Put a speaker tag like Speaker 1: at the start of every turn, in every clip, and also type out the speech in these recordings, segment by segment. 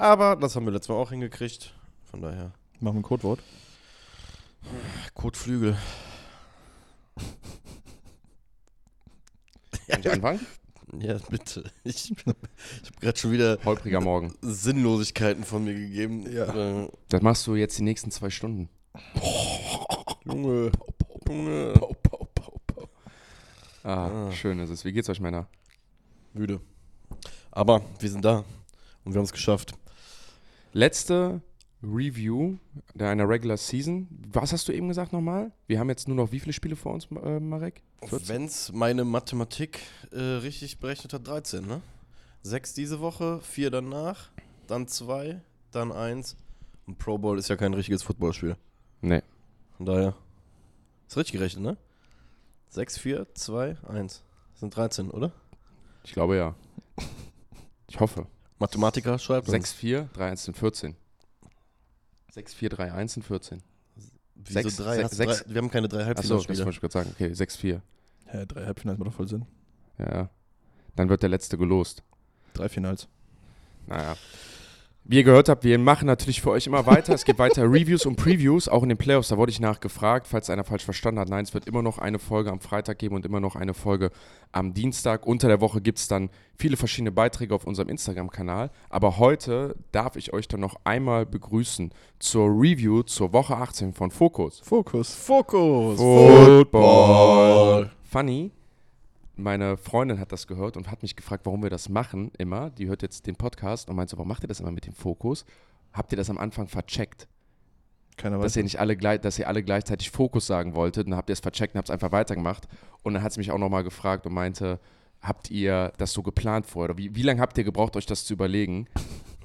Speaker 1: Aber das haben wir letztes Mal auch hingekriegt. Von daher.
Speaker 2: Machen wir ein Codewort.
Speaker 1: Kotflügel.
Speaker 3: Kann ich anfangen?
Speaker 1: Ja, bitte. Ich, ich habe gerade schon wieder
Speaker 3: Holpriger Morgen.
Speaker 1: Sinnlosigkeiten von mir gegeben.
Speaker 2: Ja.
Speaker 1: Äh,
Speaker 3: Das machst du jetzt die nächsten zwei Stunden.
Speaker 1: Junge. Junge.
Speaker 3: Ah,
Speaker 1: Ah.
Speaker 3: schön ist es. Wie geht's euch, Männer?
Speaker 1: Müde. Aber wir sind da. Und wir haben es geschafft.
Speaker 3: Letzte Review der einer Regular Season. Was hast du eben gesagt nochmal? Wir haben jetzt nur noch wie viele Spiele vor uns, äh, Marek? 14?
Speaker 1: Wenn es meine Mathematik äh, richtig berechnet hat, 13, ne? Sechs diese Woche, vier danach, dann zwei, dann eins. Und Pro Bowl ist ja kein richtiges Footballspiel.
Speaker 3: Nee.
Speaker 1: Von daher. Ist richtig gerechnet, ne? 6, 4, 2, 1. Das sind 13, oder?
Speaker 3: Ich glaube ja. Ich hoffe.
Speaker 1: Mathematiker schreibt uns.
Speaker 3: 6, 4, 3, 1 sind 14. 6, 4, 3, 1 sind 14.
Speaker 1: Wieso
Speaker 3: sechs-
Speaker 1: drei?
Speaker 3: sechs-
Speaker 1: Hast du
Speaker 3: sechs-
Speaker 1: drei? Wir haben keine drei
Speaker 3: Achso, das wollte ich gerade sagen. Okay, 6, 4.
Speaker 2: Hä, drei Halbfinals macht doch voll Sinn.
Speaker 3: Ja, ja. Dann wird der letzte gelost.
Speaker 2: Drei Finals.
Speaker 3: Naja. Wie ihr gehört habt, wir machen natürlich für euch immer weiter. Es gibt weiter Reviews und Previews, auch in den Playoffs. Da wurde ich nachgefragt, falls einer falsch verstanden hat. Nein, es wird immer noch eine Folge am Freitag geben und immer noch eine Folge am Dienstag. Unter der Woche gibt es dann viele verschiedene Beiträge auf unserem Instagram-Kanal. Aber heute darf ich euch dann noch einmal begrüßen zur Review zur Woche 18 von Focus.
Speaker 2: Fokus. Fokus.
Speaker 3: Football. Funny, meine Freundin hat das gehört und hat mich gefragt, warum wir das machen immer. Die hört jetzt den Podcast und meint so, warum macht ihr das immer mit dem Fokus? Habt ihr das am Anfang vercheckt?
Speaker 2: Keiner
Speaker 3: Dass
Speaker 2: weiß.
Speaker 3: ihr nicht alle, gleich, dass ihr alle gleichzeitig Fokus sagen wolltet. Und dann habt ihr es vercheckt und habt es einfach weitergemacht. Und dann hat sie mich auch nochmal gefragt und meinte, habt ihr das so geplant vorher? Oder wie, wie lange habt ihr gebraucht, euch das zu überlegen?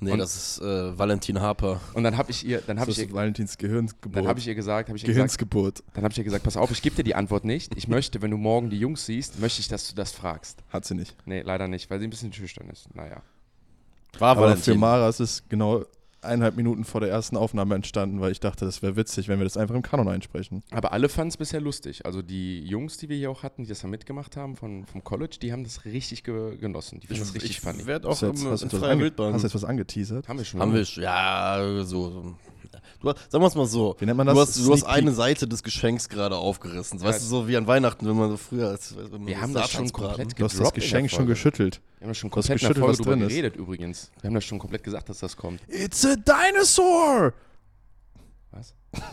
Speaker 1: Nee,
Speaker 3: Und-
Speaker 1: das ist äh, Valentin Harper.
Speaker 3: Und dann habe ich ihr, dann habe
Speaker 2: das
Speaker 3: ich
Speaker 2: ist
Speaker 3: ihr,
Speaker 2: Valentins Gehirnsgeburt.
Speaker 3: dann habe ich ihr gesagt, habe ich ihr gesagt,
Speaker 2: Gehirnsgeburt.
Speaker 3: dann habe ich ihr gesagt, pass auf, ich gebe dir die Antwort nicht. Ich möchte, wenn du morgen die Jungs siehst, möchte ich, dass du das fragst.
Speaker 2: Hat sie nicht.
Speaker 3: Nee, leider nicht, weil sie ein bisschen schüchtern ist. Naja.
Speaker 1: War
Speaker 2: Aber für
Speaker 1: Valentin.
Speaker 2: Mara ist es genau eineinhalb Minuten vor der ersten Aufnahme entstanden, weil ich dachte, das wäre witzig, wenn wir das einfach im Kanon einsprechen.
Speaker 3: Aber alle fanden es bisher lustig. Also die Jungs, die wir hier auch hatten, die das da mitgemacht haben von, vom College, die haben das richtig ge genossen. Die finden das richtig
Speaker 1: ich
Speaker 3: funny.
Speaker 1: werde auch
Speaker 2: Hast du jetzt,
Speaker 1: im,
Speaker 2: hast,
Speaker 1: in
Speaker 2: hast du jetzt was angeteasert?
Speaker 3: Haben wir schon.
Speaker 1: Haben
Speaker 3: oder?
Speaker 1: wir schon. Ja, so. So. Du, sagen wir es mal so.
Speaker 2: Wie nennt man
Speaker 1: Du
Speaker 2: das?
Speaker 1: hast, du hast eine. Seite des Geschenks gerade aufgerissen.
Speaker 3: Ja.
Speaker 1: Weißt du, so wie an Weihnachten, wenn man so früher. Als, wenn man
Speaker 3: Wir
Speaker 1: so
Speaker 3: haben das schon komplett
Speaker 2: Du hast das Geschenk schon geschüttelt.
Speaker 3: Wir haben das schon
Speaker 2: Du hast
Speaker 3: komplett in der
Speaker 2: geschüttelt,
Speaker 3: Folge
Speaker 2: was
Speaker 3: drüber
Speaker 2: drin ist.
Speaker 3: geredet übrigens. Wir haben das schon komplett gesagt, dass das kommt.
Speaker 2: It's a dinosaur!
Speaker 3: Was?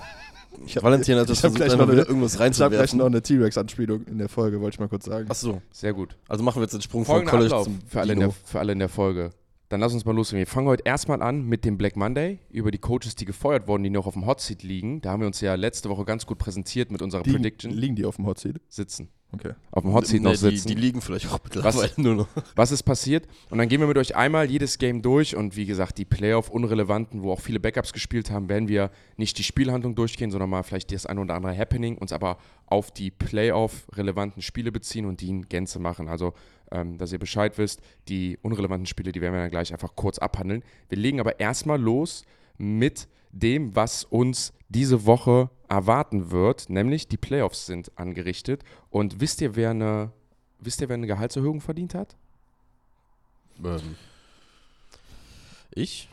Speaker 2: Ich hab-
Speaker 1: Valentin hat
Speaker 2: ich
Speaker 1: das
Speaker 2: hab
Speaker 1: versucht,
Speaker 2: gleich noch
Speaker 1: wieder irgendwas
Speaker 2: Ich habe gleich
Speaker 1: reinzuwerfen.
Speaker 2: noch eine T-Rex-Anspielung in der Folge, wollte ich mal kurz sagen.
Speaker 1: Achso,
Speaker 3: Sehr gut.
Speaker 1: also machen wir jetzt den Sprung von
Speaker 3: Folgender
Speaker 1: College
Speaker 3: Ablauf
Speaker 1: zum
Speaker 3: für alle, in der, für alle in der Folge. Dann lass uns mal loslegen. Wir fangen heute erstmal an mit dem Black Monday, über die Coaches, die gefeuert wurden, die noch auf dem Hot Seat liegen. Da haben wir uns ja letzte Woche ganz gut präsentiert mit unserer
Speaker 2: Liegen,
Speaker 3: Prediction.
Speaker 2: liegen die auf dem Hot Seat?
Speaker 3: Sitzen.
Speaker 2: Okay.
Speaker 3: Auf dem Hot Seat
Speaker 1: Nee,
Speaker 3: noch
Speaker 1: die,
Speaker 3: sitzen.
Speaker 1: die liegen vielleicht auch mittlerweile nur noch.
Speaker 3: was ist passiert. Und dann gehen wir mit euch einmal jedes Game durch und wie gesagt, die Playoff-Unrelevanten, wo auch viele Backups gespielt haben, werden wir nicht die Spielhandlung durchgehen, sondern mal vielleicht das ein oder andere Happening, uns aber auf die Playoff-relevanten Spiele beziehen und die in Gänze machen. Also, ähm, dass ihr Bescheid wisst, die unrelevanten Spiele, die werden wir dann gleich einfach kurz abhandeln. Wir legen aber erstmal los mit dem, was uns diese Woche erwarten wird, nämlich die Playoffs sind angerichtet. Und wisst ihr, wer eine, wisst ihr, wer eine Gehaltserhöhung verdient hat?
Speaker 1: Ähm, ich?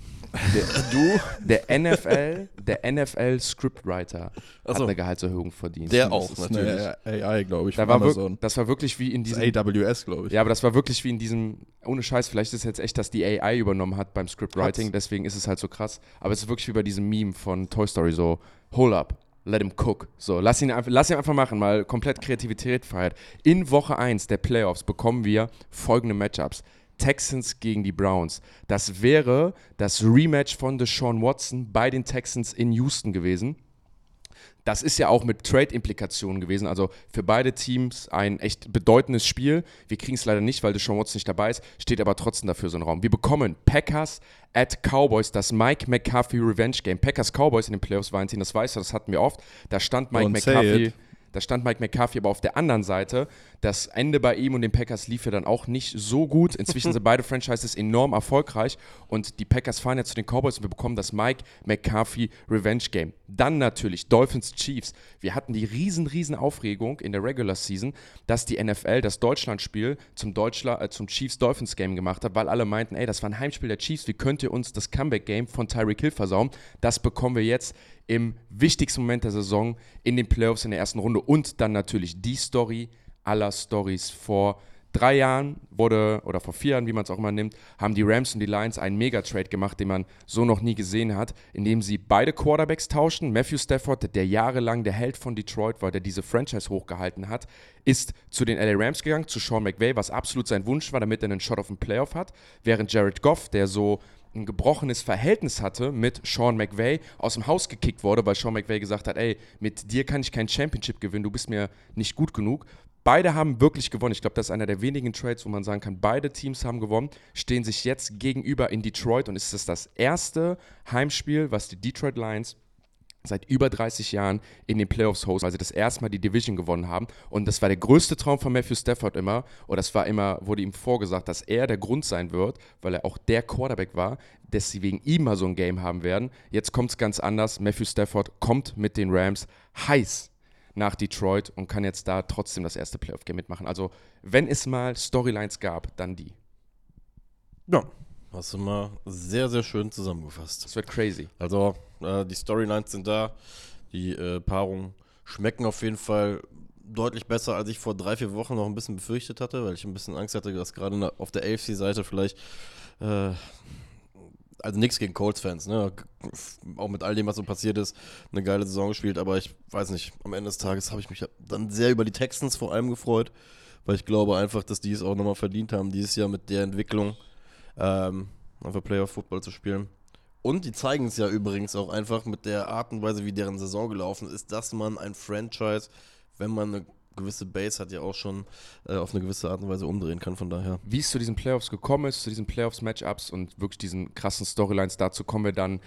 Speaker 3: Der, du? Der NFL, der NFL Scriptwriter hat eine Gehaltserhöhung verdient.
Speaker 1: der
Speaker 2: Das
Speaker 1: auch,
Speaker 2: ist
Speaker 1: natürlich.
Speaker 2: AI, glaube ich,
Speaker 3: da
Speaker 2: von
Speaker 3: war
Speaker 2: Amazon.
Speaker 3: wirk, das war wirklich wie in
Speaker 2: Das
Speaker 3: diesem.
Speaker 2: ist AWS, glaube ich.
Speaker 3: Ja, aber das war wirklich wie in diesem, ohne Scheiß, vielleicht ist es jetzt echt, dass die AI übernommen hat beim Scriptwriting,
Speaker 2: Hat's.
Speaker 3: deswegen ist es halt so krass. Aber es ist wirklich wie bei diesem Meme von Toy Story, so, hold up, let him cook. So, lass ihn, einfach- lass ihn einfach machen, mal komplett Kreativität feiert. In Woche 1 der Playoffs bekommen wir folgende Matchups. Texans gegen die Browns. Das wäre das Rematch von Deshaun Watson bei den Texans in Houston gewesen. Das ist ja auch mit Trade-Implikationen gewesen. Also für beide Teams ein echt bedeutendes Spiel. Wir kriegen es leider nicht, weil Deshaun Watson nicht dabei ist, steht aber trotzdem dafür so ein Raum. Wir bekommen Packers at Cowboys, das Mike McCarthy Revenge Game. Packers Cowboys in den Playoffs, Valentin, das weißt du, das hatten wir oft. Da stand Mike
Speaker 2: Don't
Speaker 3: McCarthy. Da stand Mike McCarthy aber auf der anderen Seite. Das Ende bei ihm und den Packers lief ja dann auch nicht so gut. Inzwischen sind beide Franchises enorm erfolgreich und die Packers fahren jetzt zu den Cowboys und wir bekommen das Mike McCarthy Revenge Game. Dann natürlich Dolphins Chiefs. Wir hatten die riesen, riesen Aufregung in der Regular Season, dass die NFL das Deutschlandspiel zum, Deutschla äh, zum Chiefs Dolphins Game gemacht hat, weil alle meinten, ey, das war ein Heimspiel der Chiefs, wie könnt ihr uns das Comeback Game von Tyreek Hill versauen? Das bekommen wir jetzt im wichtigsten Moment der Saison in den Playoffs in der ersten Runde und dann natürlich die Story aller Stories vor drei Jahren wurde, oder vor vier Jahren, wie man es auch immer nimmt, haben die Rams und die Lions einen Megatrade gemacht, den man so noch nie gesehen hat, indem sie beide Quarterbacks tauschen. Matthew Stafford, der jahrelang der Held von Detroit war, der diese Franchise hochgehalten hat, ist zu den LA Rams gegangen, zu Sean McVay, was absolut sein Wunsch war, damit er einen Shot auf den Playoff hat, während Jared Goff, der so ein gebrochenes Verhältnis hatte mit Sean McVay, aus dem Haus gekickt wurde, weil Sean McVay gesagt hat, ey, mit dir kann ich kein Championship gewinnen, du bist mir nicht gut genug. Beide haben wirklich gewonnen. Ich glaube, das ist einer der wenigen Trades, wo man sagen kann, beide Teams haben gewonnen, stehen sich jetzt gegenüber in Detroit und es ist das erste Heimspiel, was die Detroit Lions seit über 30 Jahren in den Playoffs hosten, weil sie das erste Mal die Division gewonnen haben. Und das war der größte Traum von Matthew Stafford immer. Oder das war immer, wurde ihm vorgesagt, dass er der Grund sein wird, weil er auch der Quarterback war, dass sie wegen ihm mal so ein Game haben werden. Jetzt kommt es ganz anders. Matthew Stafford kommt mit den Rams heiß nach Detroit und kann jetzt da trotzdem das erste Playoff-Game mitmachen. Also, wenn es mal Storylines gab, dann die.
Speaker 1: Ja, hast du mal sehr, sehr schön zusammengefasst.
Speaker 3: Das wird crazy.
Speaker 1: Also, äh, die Storylines sind da. Die äh, Paarungen schmecken auf jeden Fall deutlich besser, als ich vor drei, vier Wochen noch ein bisschen befürchtet hatte, weil ich ein bisschen Angst hatte, dass gerade auf der AFC-Seite vielleicht äh, also nichts gegen Colts-Fans, ne? Auch mit all dem, was so passiert ist, eine geile Saison gespielt, aber ich weiß nicht, am Ende des Tages habe ich mich dann sehr über die Texans vor allem gefreut, weil ich glaube einfach, dass die es auch nochmal verdient haben, dieses Jahr mit der Entwicklung ähm, einfach Playoff-Football zu spielen. Und die zeigen es ja übrigens auch einfach mit der Art und Weise, wie deren Saison gelaufen ist, dass man ein Franchise, wenn man eine gewisse Base hat, ja auch schon äh, auf eine gewisse Art und Weise umdrehen kann. Von daher.
Speaker 3: Wie es zu diesen Playoffs gekommen ist, zu diesen Playoffs-Matchups und wirklich diesen krassen Storylines, dazu kommen wir dann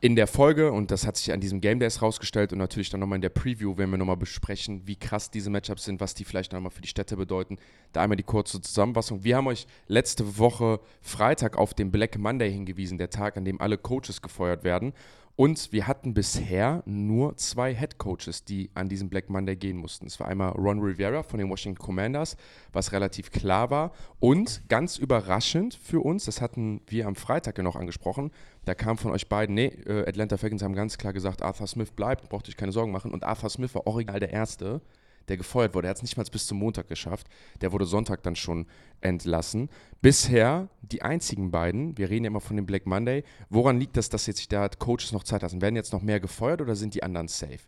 Speaker 3: in der Folge und das hat sich an diesem Game Days rausgestellt und natürlich dann nochmal in der Preview werden wir nochmal besprechen, wie krass diese Matchups sind, was die vielleicht nochmal für die Städte bedeuten. Da einmal die kurze Zusammenfassung. Wir haben euch letzte Woche Freitag auf den Black Monday hingewiesen, der Tag, an dem alle Coaches gefeuert werden. Und wir hatten bisher nur zwei Head Coaches, die an diesem Black Monday gehen mussten. Es war einmal Ron Rivera von den Washington Commanders, was relativ klar war. Und ganz überraschend für uns, das hatten wir am Freitag ja noch angesprochen, da kam von euch beiden, nee, äh, Atlanta Falcons haben ganz klar gesagt, Arthur Smith bleibt, braucht euch keine Sorgen machen. Und Arthur Smith war original der Erste, der gefeuert wurde. Er hat es nicht mal bis zum Montag geschafft. Der wurde Sonntag dann schon entlassen. Bisher die einzigen beiden, wir reden ja immer von dem Black Monday. Woran liegt das, dass jetzt sich da Coaches noch Zeit lassen? Werden jetzt noch mehr gefeuert oder sind die anderen safe?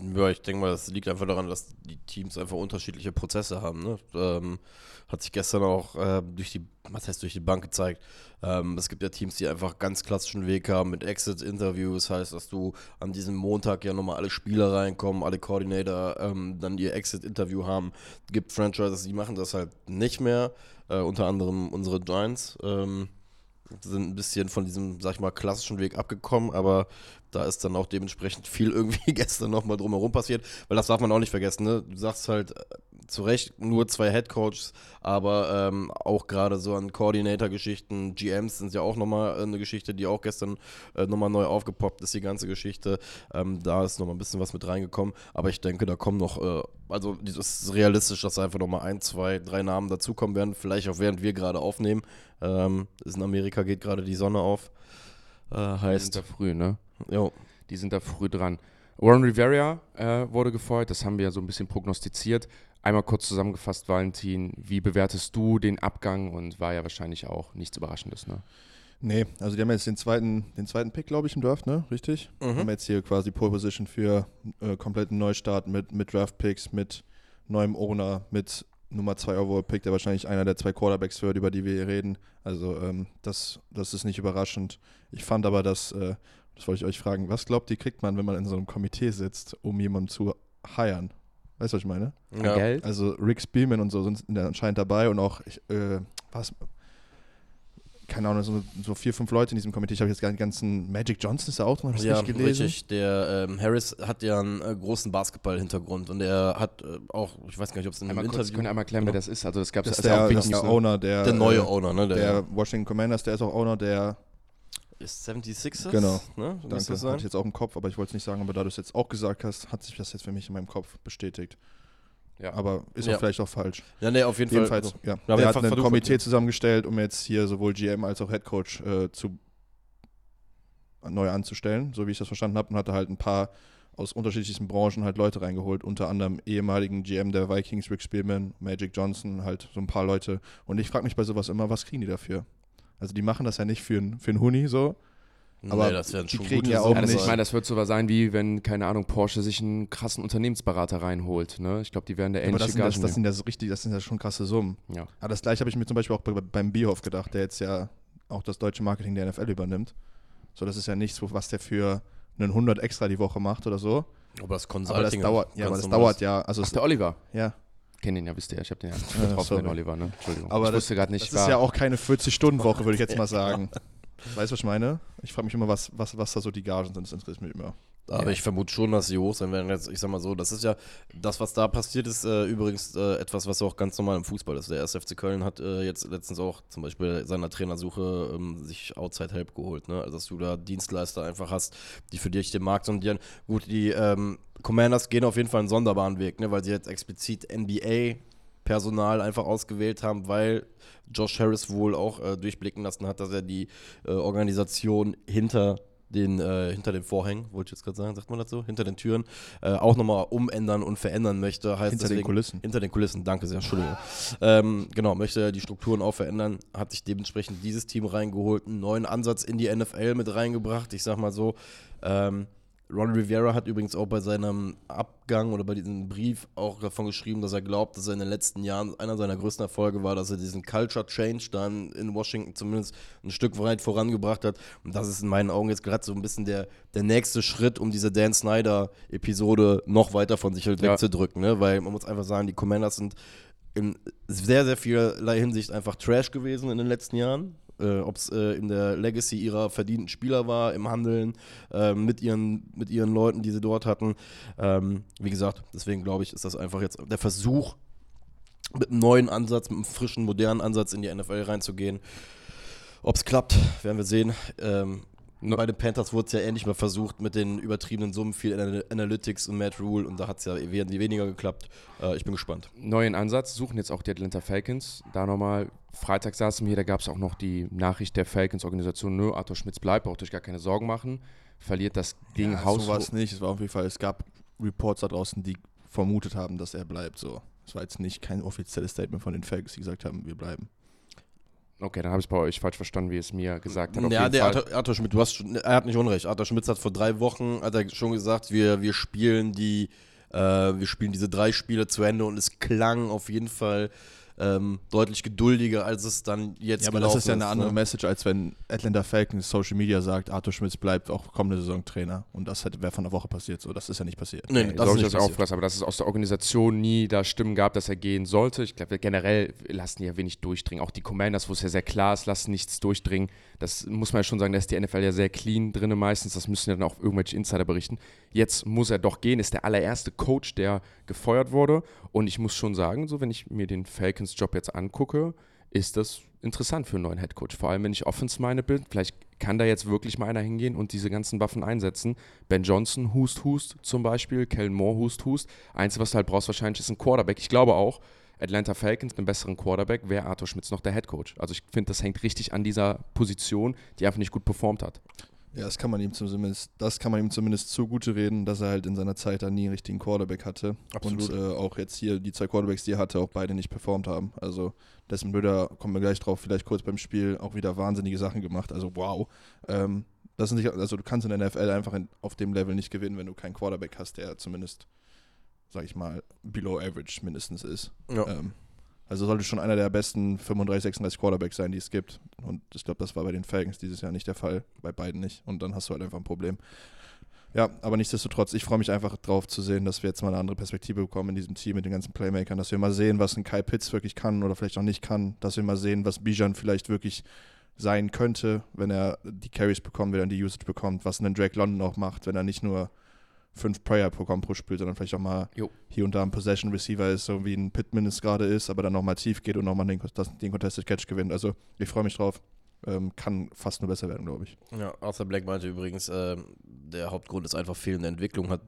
Speaker 1: Ja, ich denke mal, das liegt einfach daran, dass die Teams einfach unterschiedliche Prozesse haben. Ne? Ähm, hat sich gestern auch äh, durch die, was heißt durch die Bank gezeigt. Ähm, es gibt ja Teams, die einfach ganz klassischen Weg haben mit Exit-Interviews. Heißt, dass du an diesem Montag ja nochmal alle Spieler reinkommen, alle Coordinator ähm, dann ihr Exit-Interview haben. Es gibt Franchises, die machen das halt nicht mehr. Äh, unter anderem unsere Giants. Ähm, sind ein bisschen von diesem, sag ich mal, klassischen Weg abgekommen, aber da ist dann auch dementsprechend viel irgendwie gestern nochmal drumherum passiert, weil das darf man auch nicht vergessen. Ne? Du sagst halt äh, zu Recht nur zwei Headcoaches, aber ähm, auch gerade so an Coordinator-Geschichten, GMs sind ja auch nochmal eine Geschichte, die auch gestern äh, nochmal neu aufgepoppt ist, die ganze Geschichte. Ähm, da ist nochmal ein bisschen was mit reingekommen, aber ich denke, da kommen noch, äh, also es ist realistisch, dass einfach nochmal ein, zwei, drei Namen dazukommen werden, vielleicht auch während wir gerade aufnehmen. Ähm, in Amerika geht gerade die Sonne auf.
Speaker 3: Äh, heißt. Da früh, ne?
Speaker 1: Jo.
Speaker 3: Die sind da früh dran. Warren Rivera äh, wurde gefeuert, das haben wir ja so ein bisschen prognostiziert. Einmal kurz zusammengefasst, Valentin, wie bewertest du den Abgang und war ja wahrscheinlich auch nichts Überraschendes, ne?
Speaker 2: Nee, also die haben jetzt den zweiten, den zweiten Pick, glaube ich, im Draft, ne? Richtig? Mhm. Haben jetzt hier quasi Pole Position für äh, kompletten Neustart mit, mit Draft-Picks, mit neuem Owner, mit Nummer 2 Overall-Pick, der wahrscheinlich einer der zwei Quarterbacks wird, über die wir hier reden. Also ähm, das, das ist nicht überraschend. Ich fand aber, dass äh, das wollte ich euch fragen. Was glaubt ihr, kriegt man, wenn man in so einem Komitee sitzt, um jemanden zu hiren? Weißt du, was ich meine?
Speaker 3: Ja. Geld?
Speaker 2: Also Rick Spielman und so sind anscheinend dabei und auch, ich, äh, was, keine Ahnung, so, so vier, fünf Leute in diesem Komitee. Ich habe jetzt den ganzen Magic Johnson ist da auch drin, habe ich
Speaker 1: Ja,
Speaker 2: nicht gelesen.
Speaker 1: richtig. Der ähm, Harris hat ja einen äh, großen Basketball-Hintergrund und er hat äh, auch, ich weiß gar nicht, ob es in einem
Speaker 3: Einmal kurz,
Speaker 1: Interview.
Speaker 3: können wir einmal erklären, wer das ist. Also das gab
Speaker 2: Das
Speaker 3: es
Speaker 2: ist der,
Speaker 3: auch
Speaker 2: der
Speaker 3: News, ne?
Speaker 2: Owner, der,
Speaker 1: der neue
Speaker 2: äh,
Speaker 1: Owner, ne? Der,
Speaker 2: der Washington Commanders, der ist auch Owner der,
Speaker 1: ist 76ers.
Speaker 2: Genau.
Speaker 1: Ne?
Speaker 2: danke,
Speaker 1: das
Speaker 2: hatte ich jetzt auch im Kopf, aber ich wollte es nicht sagen, aber da du es jetzt auch gesagt hast, hat sich das jetzt für mich in meinem Kopf bestätigt.
Speaker 3: Ja.
Speaker 2: Aber ist
Speaker 1: Ja.
Speaker 2: auch vielleicht auch falsch.
Speaker 1: Ja, nee, auf jeden
Speaker 2: Jedenfalls,
Speaker 1: Fall.
Speaker 2: ja.
Speaker 1: aber
Speaker 2: Der hat
Speaker 1: einfach
Speaker 2: ein Komitee zusammengestellt, um jetzt hier sowohl GM als auch Head Coach äh, zu neu anzustellen, so wie ich das verstanden habe, und hatte halt ein paar aus unterschiedlichsten Branchen halt Leute reingeholt, unter anderem ehemaligen GM der Vikings, Rick Spielman, Magic Johnson, halt so ein paar Leute. Und ich frage mich bei sowas immer, was kriegen die dafür? Also die machen das ja nicht für einen für Huni so. Aber
Speaker 1: nee, das werden
Speaker 2: die
Speaker 1: schon
Speaker 2: kriegen
Speaker 1: gute
Speaker 2: ja auch nicht-
Speaker 3: ich meine, das wird so was sein, wie wenn, keine Ahnung, Porsche sich einen krassen Unternehmensberater reinholt. Ne? Ich glaube, die werden der
Speaker 2: Aber
Speaker 3: ähnliche
Speaker 2: das sind, das, das sind ja so richtig, das sind ja schon krasse Summen.
Speaker 3: ja.
Speaker 2: Aber das gleiche habe ich mir zum Beispiel auch bei, beim Bierhoff gedacht, der jetzt ja auch das deutsche Marketing der NFL übernimmt. So, das ist ja nichts, was der für einen 100 extra die Woche macht oder so.
Speaker 1: Aber das
Speaker 2: Aber das
Speaker 1: Consulting.
Speaker 2: dauert, ja, aber das dauert
Speaker 1: ist.
Speaker 2: ja. Also
Speaker 3: Ach, der Oliver.
Speaker 2: ja.
Speaker 3: Kenn den ja, wisst ihr. Ich habe den ja getroffen, den Oliver. Ne? Entschuldigung.
Speaker 2: Aber
Speaker 3: ich
Speaker 2: das-
Speaker 3: wusste gerade nicht,
Speaker 2: Das ist ja auch keine 40-Stunden-Woche, würde ich jetzt mal sagen. Weißt du, was ich meine? Ich frage mich immer, was, was, was da so die Gagen sind. Das interessiert mich immer.
Speaker 1: Aber
Speaker 3: Ja.
Speaker 1: ich vermute schon, dass sie hoch sein werden. Jetzt, ich sag mal so, das ist ja, das, was da passiert ist, äh, übrigens äh, etwas, was auch ganz normal im Fußball ist. Der 1. FC Köln hat äh, jetzt letztens auch zum Beispiel seiner Trainersuche ähm, sich Outside Help geholt. Ne? Also, dass du da Dienstleister einfach hast, die für dich den Markt sondieren. Gut, die ähm, Commanders gehen auf jeden Fall einen sonderbaren Weg, ne? weil sie jetzt explizit NBA Personal einfach ausgewählt haben, weil Josh Harris wohl auch äh, durchblicken lassen hat, dass er die äh, Organisation hinter den, äh, hinter den Vorhängen, wollte ich jetzt gerade sagen, sagt man so, hinter den Türen, äh, auch nochmal umändern und verändern möchte. Heißt
Speaker 2: Hinter den
Speaker 1: deswegen,
Speaker 2: Kulissen.
Speaker 1: Hinter den Kulissen, danke sehr, Entschuldigung. ähm, genau, möchte die Strukturen auch verändern, hat sich dementsprechend dieses Team reingeholt, einen neuen Ansatz in die NFL mit reingebracht. Ich sag mal so, ähm, Ron Rivera hat übrigens auch bei seinem Abgang oder bei diesem Brief auch davon geschrieben, dass er glaubt, dass er in den letzten Jahren einer seiner größten Erfolge war, dass er diesen Culture Change dann in Washington zumindest ein Stück weit vorangebracht hat. Und das ist in meinen Augen jetzt gerade so ein bisschen der, der nächste Schritt, um diese Dan Snyder-Episode noch weiter von sich halt
Speaker 3: Ja.
Speaker 1: wegzudrücken. Ne? Weil man muss einfach sagen, die Commanders sind in sehr, sehr vielerlei Hinsicht einfach Trash gewesen in den letzten Jahren. Äh, Ob es äh, in der Legacy ihrer verdienten Spieler war, im Handeln äh, mit, ihren, mit ihren Leuten, die sie dort hatten. Ähm, wie gesagt, deswegen glaube ich, ist das einfach jetzt der Versuch, mit einem neuen Ansatz, mit einem frischen, modernen Ansatz in die NFL reinzugehen. Ob es klappt, werden wir sehen. Ähm,
Speaker 3: No-
Speaker 1: bei den Panthers wurde es ja ähnlich mal versucht mit den übertriebenen Summen, viel Anal- Analytics und Matt Rule und da hat es ja we- weniger geklappt. Äh, ich bin gespannt.
Speaker 3: neuen Ansatz, suchen jetzt auch die Atlanta Falcons. Da nochmal, Freitag saßen wir hier, da gab es auch noch die Nachricht der Falcons-Organisation, nö, Arthur Schmitz bleibt, braucht euch gar keine Sorgen machen. Verliert das Ding
Speaker 2: ja,
Speaker 3: Haus.
Speaker 2: So war es nicht. Es war auf jeden Fall, es gab Reports da draußen, die vermutet haben, dass er bleibt. So. Es war jetzt nicht kein offizielles Statement von den Falcons, die gesagt haben, wir bleiben.
Speaker 3: Okay, dann habe ich es bei euch falsch verstanden, wie es mir gesagt hat. Auf
Speaker 1: Ja, der. Arthur, Arthur Schmidt, du hast er hat nicht Unrecht. Arthur Schmidt hat vor drei Wochen hat er schon gesagt, wir, wir spielen die, äh, wir spielen diese drei Spiele zu Ende und es klang auf jeden Fall ähm, deutlich geduldiger, als es dann jetzt
Speaker 2: Ja, aber das ist ja eine andere
Speaker 1: ne?
Speaker 2: Message, als wenn Atlanta Falcons Social Media sagt, Arthur Schmitz bleibt auch kommende Saison Trainer. Und das wäre von der Woche passiert. So, das ist ja nicht passiert.
Speaker 1: Nee,
Speaker 3: Nee,
Speaker 1: das
Speaker 3: soll
Speaker 1: ist
Speaker 3: ich
Speaker 1: nicht
Speaker 3: das
Speaker 1: passiert.
Speaker 3: aber dass es aus der Organisation nie da Stimmen gab, dass er gehen sollte. Ich glaube, generell lassen die ja wenig durchdringen. Auch die Commanders, wo es ja sehr klar ist, lassen nichts durchdringen. Das muss man ja schon sagen, da ist die NFL ja sehr clean drin meistens. Das müssen ja dann auch irgendwelche Insider berichten. Jetzt muss er doch gehen, ist der allererste Coach, der gefeuert wurde. Und ich muss schon sagen, so wenn ich mir den Falcons-Job jetzt angucke, ist das interessant für einen neuen Headcoach. Vor allem, wenn ich offense-minded bin. Vielleicht kann da jetzt wirklich mal einer hingehen und diese ganzen Waffen einsetzen. Ben Johnson, Hust, Hust zum Beispiel. Kellen Moore, Hust, Hust. Einzige, was du halt brauchst wahrscheinlich, ist ein Quarterback. Ich glaube auch, Atlanta Falcons mit einem besseren Quarterback wäre Arthur Schmitz noch der Headcoach. Also ich finde, das hängt richtig an dieser Position, die einfach nicht gut performt hat.
Speaker 2: Ja, das kann man ihm zumindest, das kann man ihm zumindest zugute reden, dass er halt in seiner Zeit da nie einen richtigen Quarterback hatte.
Speaker 1: Absolut.
Speaker 2: Und äh, auch jetzt hier die zwei Quarterbacks, die er hatte, auch beide nicht performt haben. Also Desmond Ritter, kommen wir gleich drauf, vielleicht kurz beim Spiel, auch wieder wahnsinnige Sachen gemacht. Also wow. Ähm, das sind nicht, also du kannst in der NFL einfach in, auf dem Level nicht gewinnen, wenn du keinen Quarterback hast, der zumindest, sag ich mal, below average mindestens ist.
Speaker 1: Ja.
Speaker 2: Ähm, also sollte schon einer der besten 35, 36 Quarterbacks sein, die es gibt. Und ich glaube, das war bei den Falcons dieses Jahr nicht der Fall, bei beiden nicht. Und dann hast du halt einfach ein Problem. Ja, aber nichtsdestotrotz, ich freue mich einfach drauf zu sehen, dass wir jetzt mal eine andere Perspektive bekommen in diesem Team mit den ganzen Playmakern, dass wir mal sehen, was ein Kai Pitts wirklich kann oder vielleicht auch nicht kann, dass wir mal sehen, was Bijan vielleicht wirklich sein könnte, wenn er die Carries bekommt, wenn er die Usage bekommt, was einen Drake London auch macht, wenn er nicht nur fünf Prayer-Programm pro Spiel, sondern vielleicht auch mal
Speaker 3: Jo.
Speaker 2: hier und da ein Possession-Receiver ist, so wie ein Pittman es gerade ist, aber dann nochmal tief geht und nochmal den, den Contested Catch gewinnt. Also ich freue mich drauf. Ähm, kann fast nur besser werden, glaube ich.
Speaker 1: Ja, Arthur Black meinte übrigens, ähm, der Hauptgrund ist einfach fehlende Entwicklung. Hat,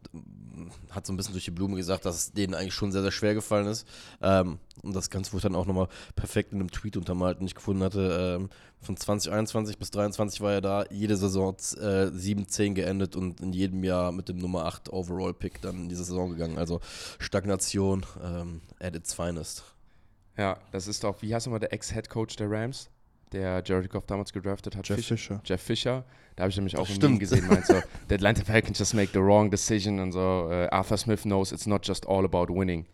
Speaker 1: hat so ein bisschen durch die Blume gesagt, dass es denen eigentlich schon sehr, sehr schwer gefallen ist. Ähm, und das Ganze wurde dann auch nochmal perfekt in einem Tweet untermalt, den ich gefunden hatte. Ähm, von 2021 bis 2023 war er da, jede Saison äh, 7-10 geendet und in jedem Jahr mit dem Nummer 8 Overall-Pick dann in diese Saison gegangen. Also Stagnation ähm, at its finest.
Speaker 3: Ja, das ist doch, wie heißt nochmal der Ex-Head-Coach der Rams, der Jared Goff damals gedraftet hat?
Speaker 2: Jeff
Speaker 3: Fish-
Speaker 2: Fisher.
Speaker 3: Jeff Fisher. Da habe ich nämlich auch
Speaker 1: Das
Speaker 3: im gesehen, meint so, the Atlanta Falcons just make the wrong decision und so. Äh, Arthur Smith knows it's not just all about winning.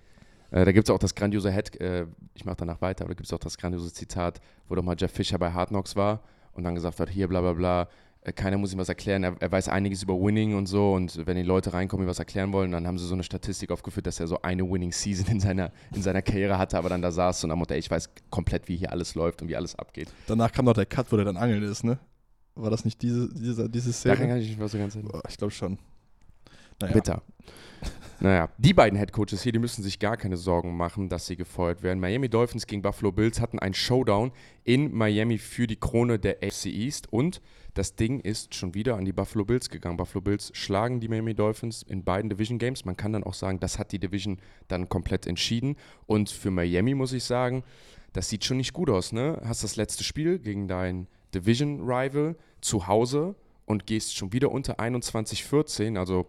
Speaker 3: Äh, da gibt es auch das grandiose Head, äh, ich mache danach weiter, aber da gibt es auch das grandiose Zitat, wo doch mal Jeff Fisher bei Hard Knocks war und dann gesagt hat, hier bla bla bla, keiner muss ihm was erklären, er, er weiß einiges über Winning und so und wenn die Leute reinkommen, ihm was erklären wollen, dann haben sie so eine Statistik aufgeführt, dass er so eine Winning Season in seiner, in seiner Karriere hatte, aber dann da saß und am Motto, ey, ich weiß komplett, wie hier alles läuft und wie alles abgeht.
Speaker 2: Danach kam noch der Cut, wo der dann angeln ist, ne? War das nicht diese, diese, diese
Speaker 3: Daran
Speaker 2: Szene?
Speaker 3: kann ich nicht mehr so ganz.
Speaker 2: Boah, ich glaube schon. Naja.
Speaker 3: Bitter. Naja, die beiden Headcoaches hier, die müssen sich gar keine Sorgen machen, dass sie gefeuert werden. Miami Dolphins gegen Buffalo Bills hatten einen Showdown in Miami für die Krone der AFC East und das Ding ist schon wieder an die Buffalo Bills gegangen. Buffalo Bills schlagen die Miami Dolphins in beiden Division Games. Man kann dann auch sagen, das hat die Division dann komplett entschieden. Und für Miami muss ich sagen, das sieht schon nicht gut aus, ne? Hast das letzte Spiel gegen dein Division Rival zu Hause und gehst schon wieder unter 21-14. Also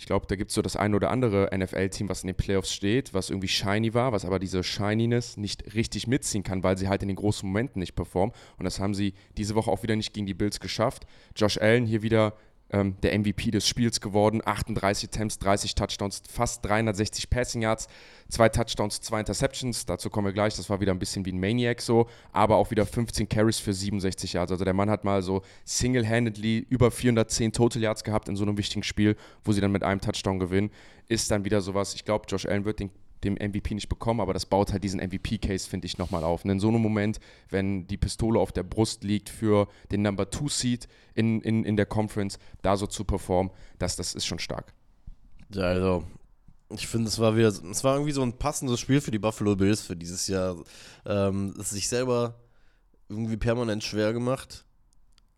Speaker 3: ich glaube, da gibt es so das ein oder andere NFL-Team, was in den Playoffs steht, was irgendwie shiny war, was aber diese Shininess nicht richtig mitziehen kann, weil sie halt in den großen Momenten nicht performen. Und das haben sie diese Woche auch wieder nicht gegen die Bills geschafft. Josh Allen hier wieder ähm, der MVP des Spiels geworden. 38 Attempts, 30 Touchdowns, fast 360 Passing Yards, zwei Touchdowns, zwei Interceptions. Dazu kommen wir gleich. Das war wieder ein bisschen wie ein Maniac so, aber auch wieder 15 Carries für 67 Yards. Also der Mann hat mal so single-handedly über 410 Total Yards gehabt in so einem wichtigen Spiel, wo sie dann mit einem Touchdown gewinnen. Ist dann wieder sowas. Ich glaube, Josh Allen wird den dem MVP nicht bekommen, aber das baut halt diesen MVP-Case, finde ich, nochmal auf. Und in so einem Moment, wenn die Pistole auf der Brust liegt für den Number Two Seed in, in, in der Conference, da so zu performen, das, das ist schon stark.
Speaker 1: Ja, also ich finde, es war wieder, es war irgendwie so ein passendes Spiel für die Buffalo Bills für dieses Jahr. Ähm, es sich selber irgendwie permanent schwer gemacht.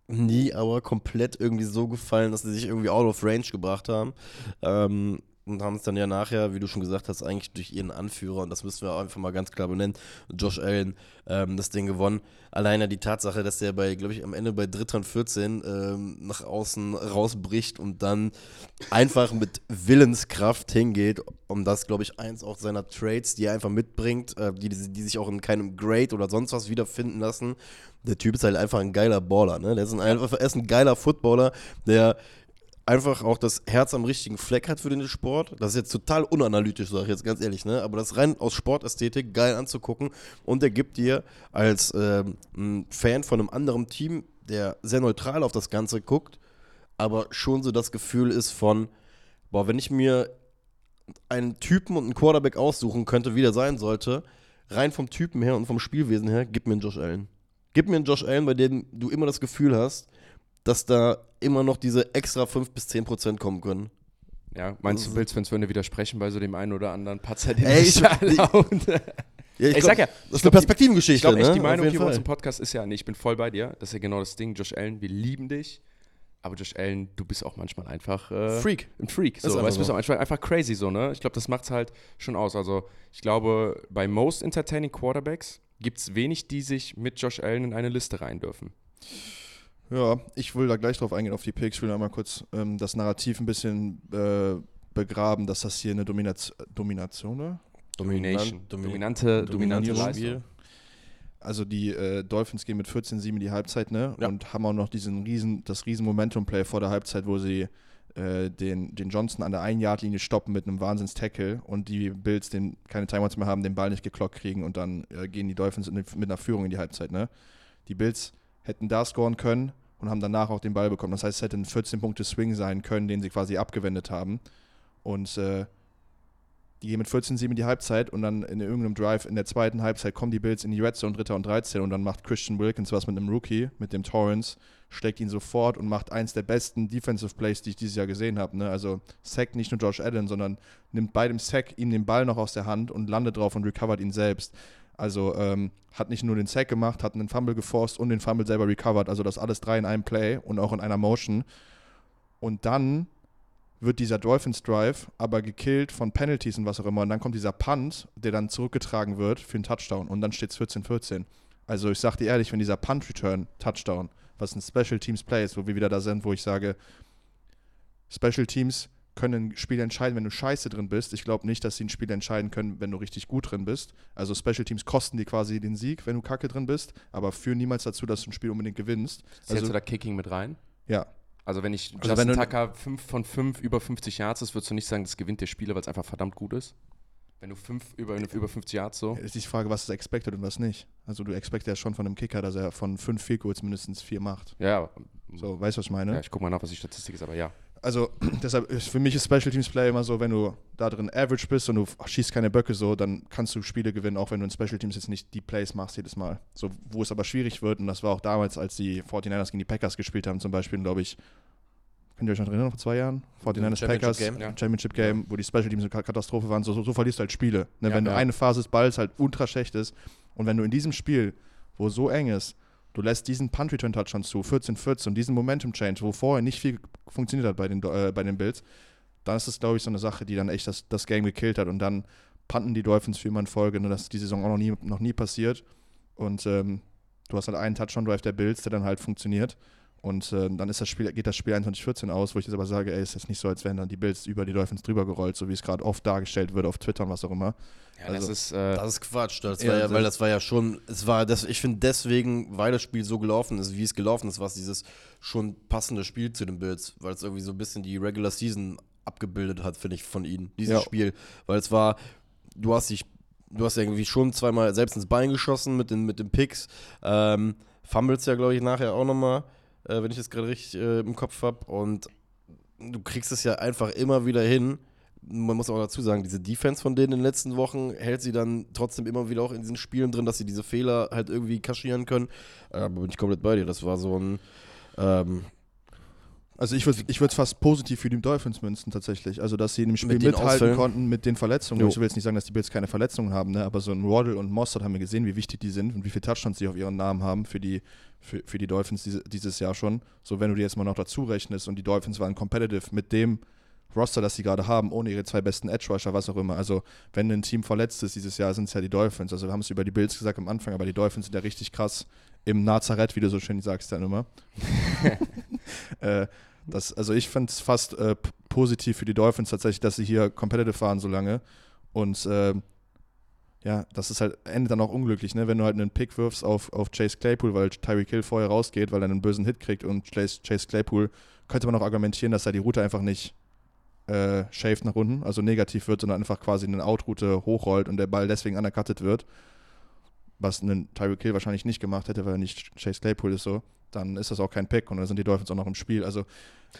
Speaker 1: Nie aber komplett irgendwie so gefallen, dass sie sich irgendwie out of range gebracht haben. Ähm, und haben es dann ja nachher, wie du schon gesagt hast, eigentlich durch ihren Anführer, und das müssen wir auch einfach mal ganz klar benennen, Josh Allen, ähm, das Ding gewonnen. Alleine die Tatsache, dass der bei, glaube ich, am Ende bei Dritter und 14 ähm, nach außen rausbricht und dann einfach mit Willenskraft hingeht, um das, glaube ich, eins auch seiner Trades, die er einfach mitbringt, äh, die, die sich auch in keinem Grade oder sonst was wiederfinden lassen. Der Typ ist halt einfach ein geiler Baller, ne? Der ist ein, einfach, er ist ein geiler Footballer, der einfach auch das Herz am richtigen Fleck hat für den Sport. Das ist jetzt total unanalytisch, sage ich jetzt ganz ehrlich, ne? Aber das rein aus Sportästhetik geil anzugucken und er gibt dir als ähm, Fan von einem anderen Team, der sehr neutral auf das Ganze guckt, aber schon so das Gefühl ist von, boah, wenn ich mir einen Typen und einen Quarterback aussuchen könnte, wie der sein sollte, rein vom Typen her und vom Spielwesen her, gib mir einen Josh Allen. Gib mir einen Josh Allen, bei dem du immer das Gefühl hast, dass da immer noch diese extra 5 bis 10 Prozent kommen können.
Speaker 3: Ja, meinst du, Bills-Fans würden dir widersprechen bei so dem einen oder anderen Patzer, den
Speaker 1: Ey,
Speaker 3: ich
Speaker 1: ich-? Ja,
Speaker 3: Ich sag ja,
Speaker 1: das
Speaker 3: ich
Speaker 1: ist eine Perspektivengeschichte.
Speaker 3: Ich glaube echt,
Speaker 1: ne?
Speaker 3: die
Speaker 1: Auf
Speaker 3: Meinung hier bei uns im Podcast ist ja, nee, ich bin voll bei dir. Das ist ja genau das Ding. Josh Allen, wir lieben dich. Aber Josh Allen, du bist auch manchmal einfach äh,
Speaker 1: Freak.
Speaker 3: ein Freak. So,
Speaker 1: Ist einfach
Speaker 3: weißt, du bist
Speaker 1: so.
Speaker 3: auch manchmal einfach crazy so, ne? Ich glaube, das macht's halt schon aus. Also, ich glaube, bei most entertaining Quarterbacks gibt es wenig, die sich mit Josh Allen in eine Liste rein dürfen.
Speaker 2: Ja, ich will da gleich drauf eingehen, auf die Picks. Ich will einmal kurz ähm, das Narrativ ein bisschen äh, begraben, dass das hier eine Dominaz Domination war.
Speaker 3: Domination.
Speaker 1: Domin-
Speaker 3: Dominante, dominante
Speaker 2: Dominierung.
Speaker 3: Leistung.
Speaker 2: Also die äh, Dolphins gehen mit 14-7 in die Halbzeit, ne?
Speaker 1: Ja.
Speaker 2: Und haben auch noch diesen riesen, das riesen Momentum-Play vor der Halbzeit, wo sie äh, den, den Johnson an der Ein-Yard-Linie stoppen mit einem Wahnsinns-Tackle und die Bills den keine Timeouts mehr haben, den Ball nicht geklockt kriegen und dann äh, gehen die Dolphins in, mit einer Führung in die Halbzeit, ne? Die Bills hätten da scoren können und haben danach auch den Ball bekommen. Das heißt, es hätte ein 14-Punkte-Swing sein können, den sie quasi abgewendet haben. Und äh, die gehen mit 14-7 in die Halbzeit und dann in irgendeinem Drive in der zweiten Halbzeit kommen die Bills in die Red Zone, dritter und 13 und dann macht Christian Wilkins was mit einem Rookie, mit dem Torrance, schlägt ihn sofort und macht eins der besten Defensive Plays, die ich dieses Jahr gesehen habe. Ne? Also sackt nicht nur Josh Allen, sondern nimmt bei dem Sack ihm den Ball noch aus der Hand und landet drauf und recovert ihn selbst. Also ähm, hat nicht nur den Sack gemacht, hat einen Fumble geforst und den Fumble selber recovered. Also das alles drei in einem Play und auch in einer Motion. Und dann wird dieser Dolphins Drive aber gekillt von Penalties und was auch immer. Und dann kommt dieser Punt, der dann zurückgetragen wird für einen Touchdown. Und dann steht es 14-14. Also ich sag dir ehrlich, wenn dieser Punt Return Touchdown, was ein Special Teams Play ist, wo wir wieder da sind, wo ich sage, Special Teams können ein Spiel entscheiden, wenn du scheiße drin bist. Ich glaube nicht, dass sie ein Spiel entscheiden können, wenn du richtig gut drin bist. Also Special Teams kosten dir quasi den Sieg, wenn du kacke drin bist, aber führen niemals dazu, dass du ein Spiel unbedingt gewinnst.
Speaker 3: Zählst
Speaker 2: Also,
Speaker 3: du da Kicking mit rein?
Speaker 2: ja,
Speaker 3: Also wenn ich
Speaker 2: Also
Speaker 3: Justin
Speaker 2: wenn
Speaker 3: Tucker 5 von 5 über 50 Yards ist, würdest du nicht sagen, das gewinnt der Spieler, weil es einfach verdammt gut ist? Wenn du 5 über, über 50 Yards so.
Speaker 2: ist die Frage, was ist expected und was nicht. Also du expect ja schon von einem Kicker, dass er von fünf Field Goals mindestens vier macht.
Speaker 3: Ja,
Speaker 2: So, weißt du, was ich meine?
Speaker 3: ja ich guck mal nach, was die Statistik ist, aber ja.
Speaker 2: Also deshalb ist für mich ist Special Teams Play immer so, wenn du da drin average bist und du schießt keine Böcke so, dann kannst du Spiele gewinnen, auch wenn du in Special Teams jetzt nicht die Plays machst jedes Mal. So, wo es aber schwierig wird, und das war auch damals, als die 49ers gegen die Packers gespielt haben, zum Beispiel, glaube ich, könnt ihr euch noch erinnern, vor zwei Jahren? 49ers
Speaker 1: Championship
Speaker 2: Packers,
Speaker 1: Game.
Speaker 3: Ja.
Speaker 2: Championship Game, wo die Special Teams eine Ka- Katastrophe waren, so, so, so verlierst du halt Spiele. Ne?
Speaker 3: Ja,
Speaker 2: wenn du
Speaker 3: ja.
Speaker 2: eine Phase des Balls halt ultra schlecht ist und wenn du in diesem Spiel, wo es so eng ist, du lässt diesen Punt-Return-Touchdown zu, 14-14 und diesen Momentum-Change, wo vorher nicht viel funktioniert hat bei den, äh, bei den Bills, dann ist das, glaube ich, so eine Sache, die dann echt das, das Game gekillt hat und dann panten die Dolphins für immer in Folge. Ne? Das ist die Saison auch noch nie, noch nie passiert und ähm, du hast halt einen Touchdown-Drive der Bills, der dann halt funktioniert und äh, dann ist das Spiel, geht das Spiel 21-14 aus, wo ich jetzt aber sage, ey, ist jetzt nicht so, als wären dann die Bills über die Dolphins drüber gerollt, so wie es gerade oft dargestellt wird auf Twitter und was auch immer.
Speaker 3: Ja,
Speaker 2: Also-
Speaker 3: das ist. Äh,
Speaker 1: Das ist Quatsch. Das
Speaker 2: Ja,
Speaker 1: war ja, weil das war ja schon, es war das, ich finde deswegen, weil das Spiel so gelaufen ist, wie es gelaufen ist, war es dieses schon passende Spiel zu den Bills, weil es irgendwie so ein bisschen die Regular Season abgebildet hat, finde ich, von ihnen, dieses
Speaker 2: Ja.
Speaker 1: Spiel. Weil es war, du hast dich, du hast irgendwie schon zweimal selbst ins Bein geschossen mit den, mit den Picks. Ähm, Fumbles ja, glaube ich, nachher auch nochmal, äh, wenn ich das gerade richtig äh, im Kopf habe. Und du kriegst es ja einfach immer wieder hin. Man muss auch dazu sagen, diese Defense von denen in den letzten Wochen hält sie dann trotzdem immer wieder auch in diesen Spielen drin, dass sie diese Fehler halt irgendwie kaschieren können. Aber bin ich komplett bei dir. Das war so ein. Ähm,
Speaker 2: Also ich würde ich würd fast positiv für die Dolphins münzen tatsächlich. Also dass sie in dem Spiel
Speaker 1: Mit
Speaker 2: mithalten
Speaker 1: Ausfällen?
Speaker 2: konnten mit den Verletzungen.
Speaker 1: Jo.
Speaker 2: Ich will jetzt nicht sagen, dass die Bills keine Verletzungen haben, ne? aber so ein Waddle und Mossad haben wir gesehen, wie wichtig die sind und wie viele Touchdowns sie auf ihren Namen haben für die, für, für die Dolphins diese, dieses Jahr schon. So wenn du die jetzt mal noch dazu rechnest und die Dolphins waren competitive mit dem Roster, das sie gerade haben, ohne ihre zwei besten Edge-Rusher, was auch immer. Also wenn ein Team verletzt ist dieses Jahr, sind es ja die Dolphins. Also wir haben es über die Bills gesagt am Anfang, aber die Dolphins sind ja richtig krass im Nazareth, wie du so schön sagst dann immer. äh, das, also ich finde es fast äh, positiv für die Dolphins tatsächlich, dass sie hier competitive fahren so lange. Und ähm, ja, das ist halt, endet dann auch unglücklich, ne? Wenn du halt einen Pick wirfst auf, auf Chase Claypool, weil Tyreek Hill vorher rausgeht, weil er einen bösen Hit kriegt und Chase, Chase Claypool, könnte man auch argumentieren, dass er die Route einfach nicht äh, shaved nach unten, also negativ wird, sondern einfach quasi eine Outroute hochrollt und der Ball deswegen undercutted wird. Was ein Tyreek Hill wahrscheinlich nicht gemacht hätte, weil er nicht Chase Claypool ist so. Dann ist das auch kein Pick und dann sind die Dolphins auch noch im Spiel. Also,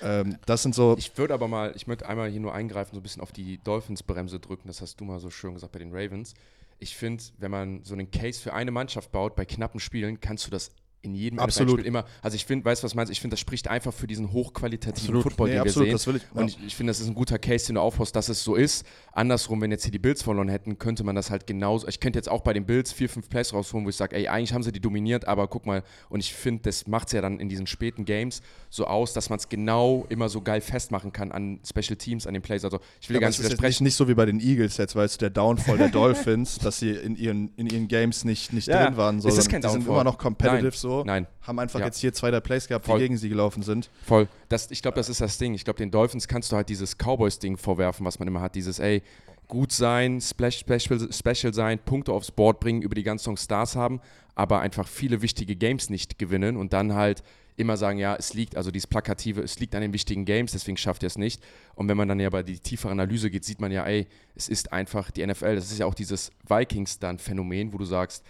Speaker 2: ähm, das sind so.
Speaker 3: Ich würde aber mal, ich möchte einmal hier nur eingreifen, so ein bisschen auf die Dolphins-Bremse drücken. Das hast du mal so schön gesagt bei den Ravens. Ich finde, wenn man so einen Case für eine Mannschaft baut bei knappen Spielen, kannst du das in jedem
Speaker 2: Absolut.
Speaker 3: NFL-Spiel immer. Also ich finde, weißt du, was du meinst? Ich finde, das spricht einfach für diesen hochqualitativen
Speaker 2: Absolut.
Speaker 3: Football,
Speaker 2: Nee,
Speaker 3: den
Speaker 2: absolut,
Speaker 3: wir
Speaker 2: das
Speaker 3: sehen.
Speaker 2: will ich-
Speaker 3: Und
Speaker 2: ja.
Speaker 3: ich, ich finde, das ist ein guter Case, den du aufbaust, dass es so ist. Andersrum, wenn jetzt hier die Bills verloren hätten, könnte man das halt genauso. Ich könnte jetzt auch bei den Bills vier, fünf Plays rausholen, wo ich sage, ey, eigentlich haben sie die dominiert, aber guck mal, und ich finde, das macht es ja dann in diesen späten Games so aus, dass man es genau immer so geil festmachen kann an Special Teams, an den Plays. Also ich will
Speaker 2: Ja,
Speaker 3: gar nicht
Speaker 2: es
Speaker 3: widersprechen.
Speaker 2: nicht, so wie bei den Eagles jetzt, weißt du, der Downfall der Dolphins, dass sie in ihren, in ihren Games nicht, nicht
Speaker 3: Ja,
Speaker 2: drin waren.
Speaker 3: es ist
Speaker 2: sondern
Speaker 3: kein
Speaker 2: die sind
Speaker 3: Downfall.
Speaker 2: immer noch competitive
Speaker 3: Nein,
Speaker 2: so.
Speaker 3: Nein,
Speaker 2: Haben einfach
Speaker 3: Ja.
Speaker 2: jetzt hier zwei, drei Plays gehabt,
Speaker 3: Voll.
Speaker 2: die gegen sie gelaufen sind.
Speaker 3: Voll. Das, ich glaube, das ist das Ding. Ich glaube, den Dolphins kannst du halt dieses Cowboys-Ding vorwerfen, was man immer hat. Dieses, ey, gut sein, splash, special, special sein, Punkte aufs Board bringen, über die ganzen Stars haben, aber einfach viele wichtige Games nicht gewinnen und dann halt immer sagen, ja, es liegt, also dieses Plakative, es liegt an den wichtigen Games, deswegen schafft ihr es nicht. Und wenn man dann ja bei die tiefere Analyse geht, sieht man ja, ey, es ist einfach die NFL. Das ist ja auch dieses Vikings dann Phänomen, wo du sagst,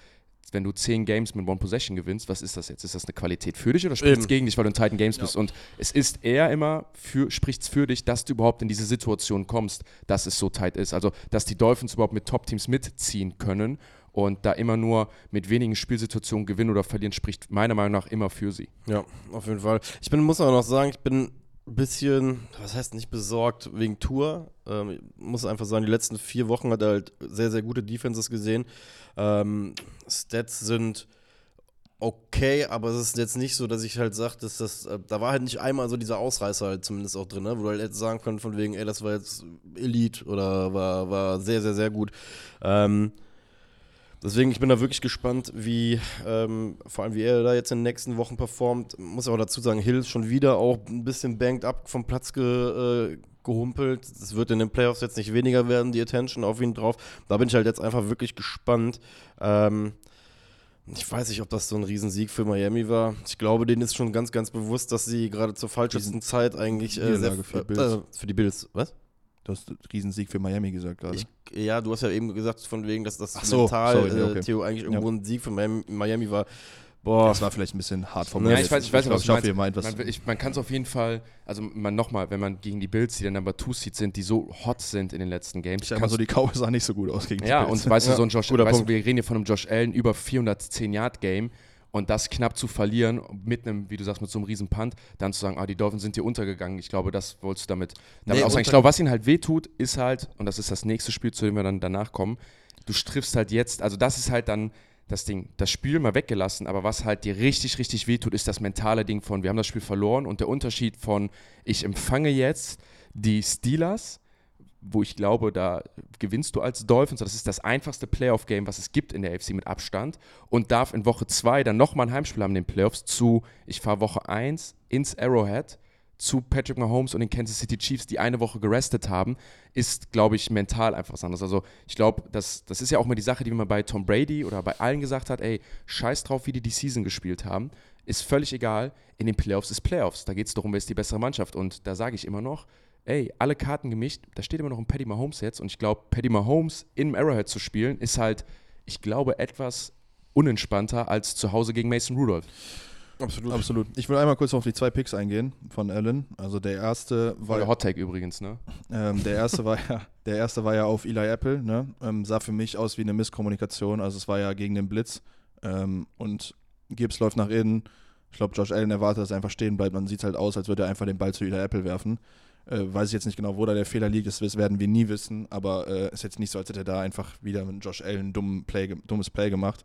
Speaker 3: wenn du zehn Games mit One Possession gewinnst, was ist das jetzt? Ist das eine Qualität für dich oder spricht es gegen dich, weil du in Titan Games ja. bist? Und es ist eher immer, für, spricht es für dich, dass du überhaupt in diese Situation kommst, dass es so tight ist. Also, dass die Dolphins überhaupt mit Top-Teams mitziehen können und da immer nur mit wenigen Spielsituationen gewinnen oder verlieren, spricht meiner Meinung nach immer für sie.
Speaker 1: Ja, auf jeden Fall. Ich bin, muss aber noch sagen, ich bin bisschen, was heißt nicht besorgt wegen Tour. Ähm, muss einfach sagen, die letzten vier Wochen hat er halt sehr, sehr gute Defenses gesehen. Ähm, Stats sind okay, aber es ist jetzt nicht so, dass ich halt sage, dass das, äh, da war halt nicht einmal so dieser Ausreißer halt zumindest auch drin, ne? wo du halt jetzt sagen kannst von wegen, ey, das war jetzt Elite oder war, war sehr, sehr, sehr gut. Ähm, Deswegen, ich bin da wirklich gespannt, wie, ähm, vor allem wie er da jetzt in den nächsten Wochen performt. Muss aber dazu sagen, Hill ist schon wieder auch ein bisschen banked up vom Platz ge, äh, gehumpelt. Es wird in den Playoffs jetzt nicht weniger werden, die Attention auf ihn drauf. Da bin ich halt jetzt einfach wirklich gespannt. Ähm, ich weiß nicht, ob das so ein Riesensieg für Miami war. Ich glaube, denen ist schon ganz, ganz bewusst, dass sie gerade zur falschesten Zeit eigentlich äh, sehr,
Speaker 2: für, die äh, für die Bills. Was? Du hast Riesensieg für Miami gesagt gerade.
Speaker 1: Ja, du hast ja eben gesagt, von wegen, dass das
Speaker 2: so, mental sorry,
Speaker 1: äh, okay. Theo eigentlich irgendwo ja. ein Sieg für Miami, Miami war. Boah.
Speaker 2: Das war vielleicht ein bisschen hart formuliert.
Speaker 3: Ja, ich weiß, ich weiß ich was, was du meinst. Man, man kann es auf jeden Fall, also man nochmal, wenn man gegen die Bills, die dann Number 2 Seed sind, die so hot sind in den letzten Games. Ich
Speaker 2: sag mal so, die Cowboys sahen nicht so gut aus gegen
Speaker 3: die ja, Bills. Ja, und weißt du, so ein Josh, weißt du, wir reden hier von einem Josh Allen über 410 Yard Game und das knapp zu verlieren, mit einem, wie du sagst, mit so einem riesen Punt, dann zu sagen, ah, die Dolphins sind hier untergegangen. Ich glaube, das wolltest du damit, damit nee, auch sagen. Ich glaube, was ihnen halt wehtut, ist halt, und das ist das nächste Spiel, zu dem wir dann danach kommen, du triffst halt jetzt, also das ist halt dann das Ding, das Spiel mal weggelassen, aber was halt dir richtig, richtig wehtut, ist das mentale Ding von, wir haben das Spiel verloren und der Unterschied von, ich empfange jetzt die Steelers wo ich glaube, da gewinnst du als Dolphins. Das ist das einfachste Playoff-Game, was es gibt in der AFC mit Abstand. Und darf in Woche 2 dann nochmal ein Heimspiel haben in den Playoffs zu, ich fahre Woche 1 ins Arrowhead zu Patrick Mahomes und den Kansas City Chiefs, die eine Woche gerestet haben, ist, glaube ich, mental einfach was anderes. Also ich glaube, das, das ist ja auch mal die Sache, die man bei Tom Brady oder bei allen gesagt hat, ey, scheiß drauf, wie die die Season gespielt haben. Ist völlig egal. In den Playoffs ist Playoffs. Da geht es darum, wer ist die bessere Mannschaft. Und da sage ich immer noch, ey, alle Karten gemischt, da steht immer noch ein Paddy Mahomes jetzt und ich glaube, Paddy Mahomes im Arrowhead zu spielen, ist halt, ich glaube, etwas unentspannter als zu Hause gegen Mason Rudolph.
Speaker 2: Absolut. Absolut. Ich will einmal kurz auf die zwei Picks eingehen von Allen. Also der erste war.
Speaker 3: Der Hot Take übrigens, ne?
Speaker 2: Ähm, der erste war ja, der erste war ja auf Eli Apple, ne? Ähm, sah für mich aus wie eine Misskommunikation. Also es war ja gegen den Blitz. Ähm, und Gibbs läuft nach innen. Ich glaube, Josh Allen erwartet, dass er einfach stehen bleibt. Man sieht halt aus, als würde er einfach den Ball zu Eli Apple werfen. Äh, weiß ich jetzt nicht genau, wo da der Fehler liegt, das werden wir nie wissen, aber äh, ist jetzt nicht so, als hätte er da einfach wieder mit Josh Allen ein Play, dummes Play gemacht.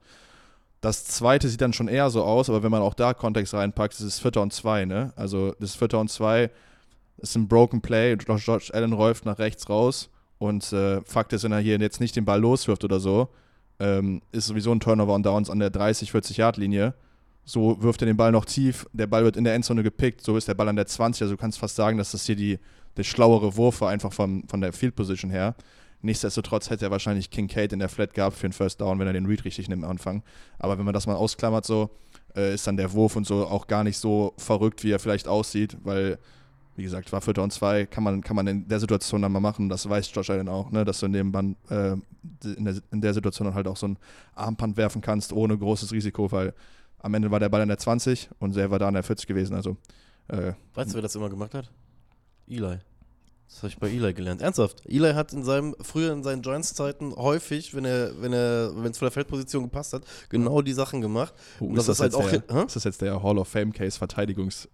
Speaker 2: Das zweite sieht dann schon eher so aus, aber wenn man auch da Kontext reinpackt, ist es Vierter und zwei, ne? Also das Vierter und zwei ist ein Broken Play, Josh, Josh Allen läuft nach rechts raus und äh, Fakt ist, wenn er hier jetzt nicht den Ball loswirft oder so, ähm, ist sowieso ein Turnover und Downs an der 30, 40 Yard Linie so wirft er den Ball noch tief, der Ball wird in der Endzone gepickt, so ist der Ball an der 20, also du kannst fast sagen, dass das hier die, der schlauere Wurf war, einfach von, von der Field Position her. Nichtsdestotrotz hätte er wahrscheinlich Kincaid in der Flat gehabt für den First Down, wenn er den Read richtig nimmt am Anfang. Aber wenn man das mal ausklammert, so äh, ist dann der Wurf und so auch gar nicht so verrückt, wie er vielleicht aussieht, weil, wie gesagt, war Vierter und zwei, kann man, kann man in der Situation dann mal machen. Das weiß Josh Allen auch, ne, dass du in, äh, in, der, in der Situation dann halt auch so ein Armband werfen kannst, ohne großes Risiko, weil am Ende war der Ball an der 20 und er war da an der 40 gewesen. Also,
Speaker 1: äh, weißt du, wer das immer gemacht hat? Eli. Das habe ich bei Eli gelernt. Ernsthaft. Eli hat in seinem, früher in seinen Joints-Zeiten häufig, wenn er, wenn er, wenn es von der Feldposition gepasst hat, genau die Sachen gemacht.
Speaker 2: Oh, ist, das, das halt auch der, ist das jetzt der Hall of Fame Case Verteidigungs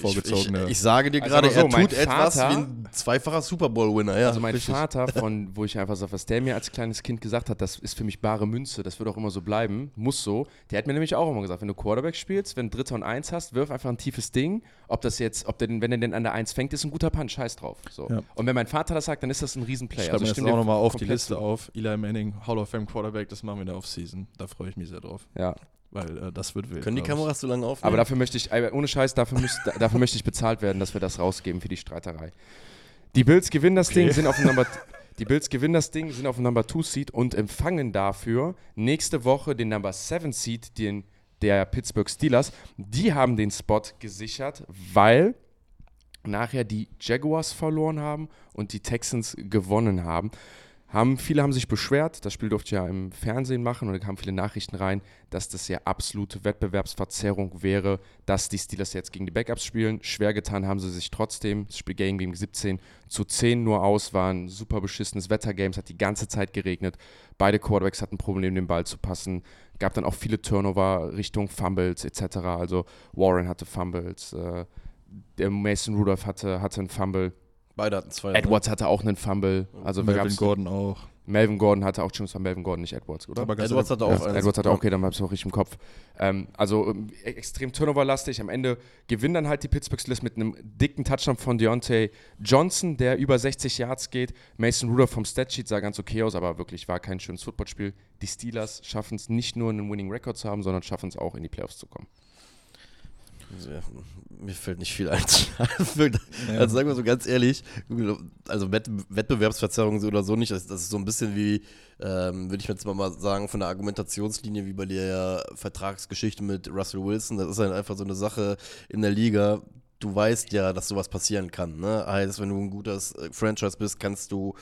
Speaker 1: vorgezogene. Ich, ich, sage dir also gerade, so, er tut etwas wie ein zweifacher Super Bowl-Winner. Ja,
Speaker 3: also mein richtig. Vater, von wo ich einfach sage, was der mir als kleines Kind gesagt hat, das ist für mich bare Münze, das wird auch immer so bleiben, muss so. Der hat mir nämlich auch immer gesagt, wenn du Quarterback spielst, wenn du Dritter und Eins hast, wirf einfach ein tiefes Ding. Ob das jetzt, ob der, wenn er den an der Eins fängt, ist ein guter Punch, scheiß drauf. So. Ja. Und wenn mein Vater das sagt, dann ist das ein Riesenplay.
Speaker 2: Ich schreibe also, das auch nochmal auf die Liste auf. Eli Manning, Hall of Fame Quarterback, das machen wir in der Offseason. Da freue ich mich sehr drauf.
Speaker 3: Ja,
Speaker 2: weil äh, das wird wild.
Speaker 1: Können die Kameras so lange aufnehmen?
Speaker 3: Aber dafür möchte ich, ohne Scheiß, dafür, müsst, dafür möchte ich bezahlt werden, dass wir das rausgeben für die Streiterei. Die Bills gewinnen das okay. Ding, sind auf dem Number, die Bills gewinnen das Ding, sind auf dem Number 2 Seed und empfangen dafür nächste Woche den Number 7 Seed, den der Pittsburgh Steelers. Die haben den Spot gesichert, weil nachher die Jaguars verloren haben und die Texans gewonnen haben. Haben, viele haben sich beschwert, das Spiel durfte ja im Fernsehen machen und da kamen viele Nachrichten rein, dass das ja absolute Wettbewerbsverzerrung wäre, dass die Steelers jetzt gegen die Backups spielen. Schwer getan haben sie sich trotzdem. Das Spiel ging gegen 17 zu 10 nur aus, war ein super beschissenes Wettergame, es hat die ganze Zeit geregnet. Beide Quarterbacks hatten Probleme, den Ball zu passen. Gab dann auch viele Turnover Richtung Fumbles etc. Also Warren hatte Fumbles, äh, der Mason Rudolph hatte, hatte einen Fumble.
Speaker 1: Beide hatten zwei.
Speaker 3: Edwards hatte auch einen Fumble. Also
Speaker 2: Melvin Gordon auch.
Speaker 3: Melvin Gordon hatte auch schon, es war Melvin Gordon, nicht Edwards, oder?
Speaker 2: Aber
Speaker 1: Edwards hatte auch
Speaker 3: Ja,
Speaker 1: eins.
Speaker 3: Edwards hatte auch, okay, dann hab's auch richtig im Kopf. Ähm, also ähm, e- extrem turnoverlastig. Am Ende gewinnen dann halt die Pittsburgh Steelers mit einem dicken Touchdown von Deontay Johnson, der über 60 Yards geht. Mason Rudolph vom Statsheet sah ganz okay aus, aber wirklich war kein schönes Footballspiel. Die Steelers schaffen es nicht nur, einen Winning Record zu haben, sondern schaffen es auch, in die Playoffs zu kommen.
Speaker 1: Mir fällt nicht viel ein. also sagen wir so ganz ehrlich, also Wett Wettbewerbsverzerrung oder so nicht, das, ist so ein bisschen wie, ähm, würde ich jetzt mal mal sagen, von der Argumentationslinie wie bei der Vertragsgeschichte mit Russell Wilson. Das ist halt einfach so eine Sache in der Liga. Du weißt ja, dass sowas passieren kann. Ne? Heißt, wenn du ein gutes äh, Franchise bist, kannst du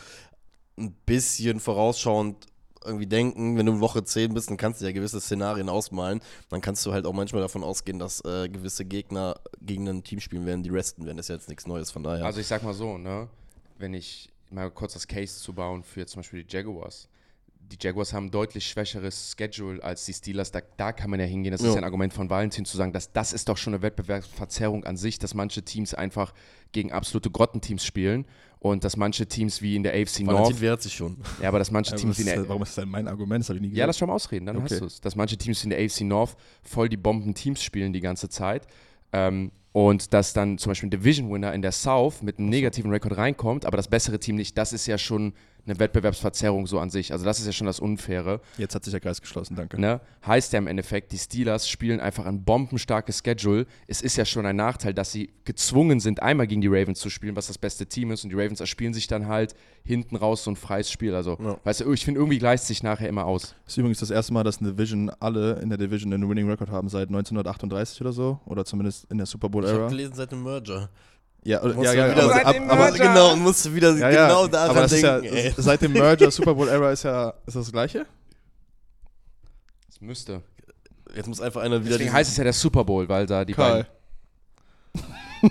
Speaker 1: ein bisschen vorausschauend irgendwie denken, wenn du in Woche 10 bist, dann kannst du ja gewisse Szenarien ausmalen. Dann kannst du halt auch manchmal davon ausgehen, dass äh, gewisse Gegner gegen ein Team spielen werden, die resten werden. Das ist ja jetzt nichts Neues, von daher.
Speaker 3: Also ich sag mal so, ne, wenn ich mal kurz das Case zu bauen für zum Beispiel die Jaguars. Die Jaguars haben ein deutlich schwächeres Schedule als die Steelers. Da, da kann man ja hingehen. Das ist
Speaker 1: Ja.
Speaker 3: ja ein Argument von Valentin zu sagen, dass das ist doch schon eine Wettbewerbsverzerrung an sich, dass manche Teams einfach gegen absolute Grottenteams spielen und dass manche Teams wie in der AFC
Speaker 1: Valentin
Speaker 3: North,
Speaker 1: wehrt sich schon.
Speaker 3: ja, aber dass manche
Speaker 2: Ja,
Speaker 3: Teams
Speaker 2: was
Speaker 3: wie in
Speaker 2: ist
Speaker 3: der
Speaker 2: das, warum ist das mein Argument? Das habe ich nie
Speaker 3: ja,
Speaker 2: gesagt.
Speaker 3: lass schon mal ausreden, dann
Speaker 2: Okay.
Speaker 3: hast du es. Dass manche Teams in der AFC North voll die Bomben-Teams spielen die ganze Zeit. Ähm, und dass dann zum Beispiel ein Division-Winner in der South mit einem negativen Rekord reinkommt, aber das bessere Team nicht, das ist ja schon eine Wettbewerbsverzerrung so an sich. Also das ist ja schon das Unfaire.
Speaker 2: Jetzt hat sich der Kreis geschlossen, danke.
Speaker 3: Ne? Heißt ja im Endeffekt, die Steelers spielen einfach ein bombenstarkes Schedule. Es ist ja schon ein Nachteil, dass sie gezwungen sind, einmal gegen die Ravens zu spielen, was das beste Team ist. Und die Ravens erspielen sich dann halt hinten raus so ein freies Spiel. Also,
Speaker 1: Ja.
Speaker 3: weißt du, ich finde, irgendwie gleicht sich nachher immer aus.
Speaker 2: Das ist übrigens das erste Mal, dass eine Division alle in der Division einen Winning Record haben seit 1938 oder so. Oder zumindest in der Super
Speaker 1: Ich habe gelesen seit dem Merger.
Speaker 2: Ja, oder- ja, ja,
Speaker 1: wieder
Speaker 2: aber, ab, aber,
Speaker 1: genau, und musst du wieder
Speaker 2: ja, ja,
Speaker 1: genau daran
Speaker 2: aber das ist ja,
Speaker 1: denken. ey.
Speaker 2: seit dem Merger Super Bowl-Ära ist ja ist das, das gleiche?
Speaker 3: Es müsste.
Speaker 1: Jetzt muss einfach einer wieder
Speaker 3: Deswegen heißt es ja der Super Bowl, weil da die
Speaker 2: Karl.
Speaker 3: beiden.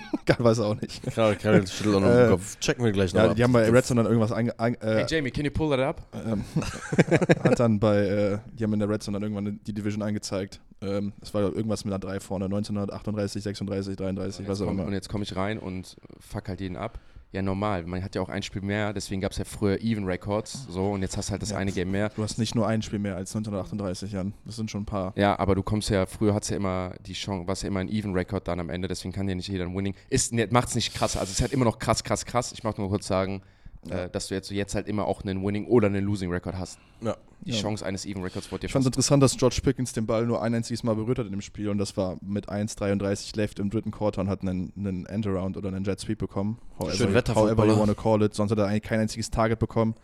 Speaker 2: Karl weiß auch nicht.
Speaker 1: Karl, Karl schüttelt auch noch
Speaker 2: Äh,
Speaker 1: den Kopf. Checken wir gleich noch
Speaker 2: Ja,
Speaker 1: ab.
Speaker 2: die haben bei Red Zone dann irgendwas einge, ein, äh,
Speaker 3: Hey Jamie, can you pull that up?
Speaker 2: ähm, hat dann bei, äh, die haben in der Red Zone dann irgendwann die Division angezeigt. Ähm, es war irgendwas mit einer 3 vorne, 1938, 36, 33, was
Speaker 3: Jetzt
Speaker 2: auch immer.
Speaker 3: und jetzt komme ich rein und fuck halt jeden ab. Ja, normal. Man hat ja auch ein Spiel mehr, deswegen gab es ja früher Even Records. So, und jetzt hast du halt das
Speaker 2: Ja.
Speaker 3: eine Game mehr.
Speaker 2: Du hast nicht nur ein Spiel mehr als 1938, Jan. Das sind schon ein paar.
Speaker 3: Ja, aber du kommst ja, früher hat's ja immer die Chance, war ja immer ein Even Record dann am Ende, deswegen kann ja nicht jeder ein Winning. Ist, ne, macht's nicht krass. Also es ist halt immer noch krass, krass, krass. Ich möchte nur kurz sagen,
Speaker 2: Ja.
Speaker 3: äh, dass du jetzt, jetzt halt immer auch einen Winning oder einen Losing Record hast.
Speaker 1: Ja.
Speaker 3: Die
Speaker 2: Ja.
Speaker 3: Chance eines Even Records wurde dir
Speaker 2: Ich fand es interessant, dass George Pickens den Ball nur ein einziges Mal berührt hat in dem Spiel und das war mit 1,33 left im dritten Quarter und hat einen, einen End-Around oder einen Jet Sweep bekommen.
Speaker 1: Schön Wetter-
Speaker 2: however you wanna call it. Sonst hat er eigentlich kein einziges Target bekommen.